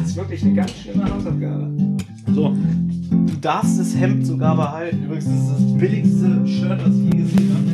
Speaker 3: Das ist wirklich eine ganz schlimme Hausaufgabe.
Speaker 4: So. Du darfst das Hemd sogar behalten. Übrigens, das ist das billigste Shirt, das ich je gesehen habe.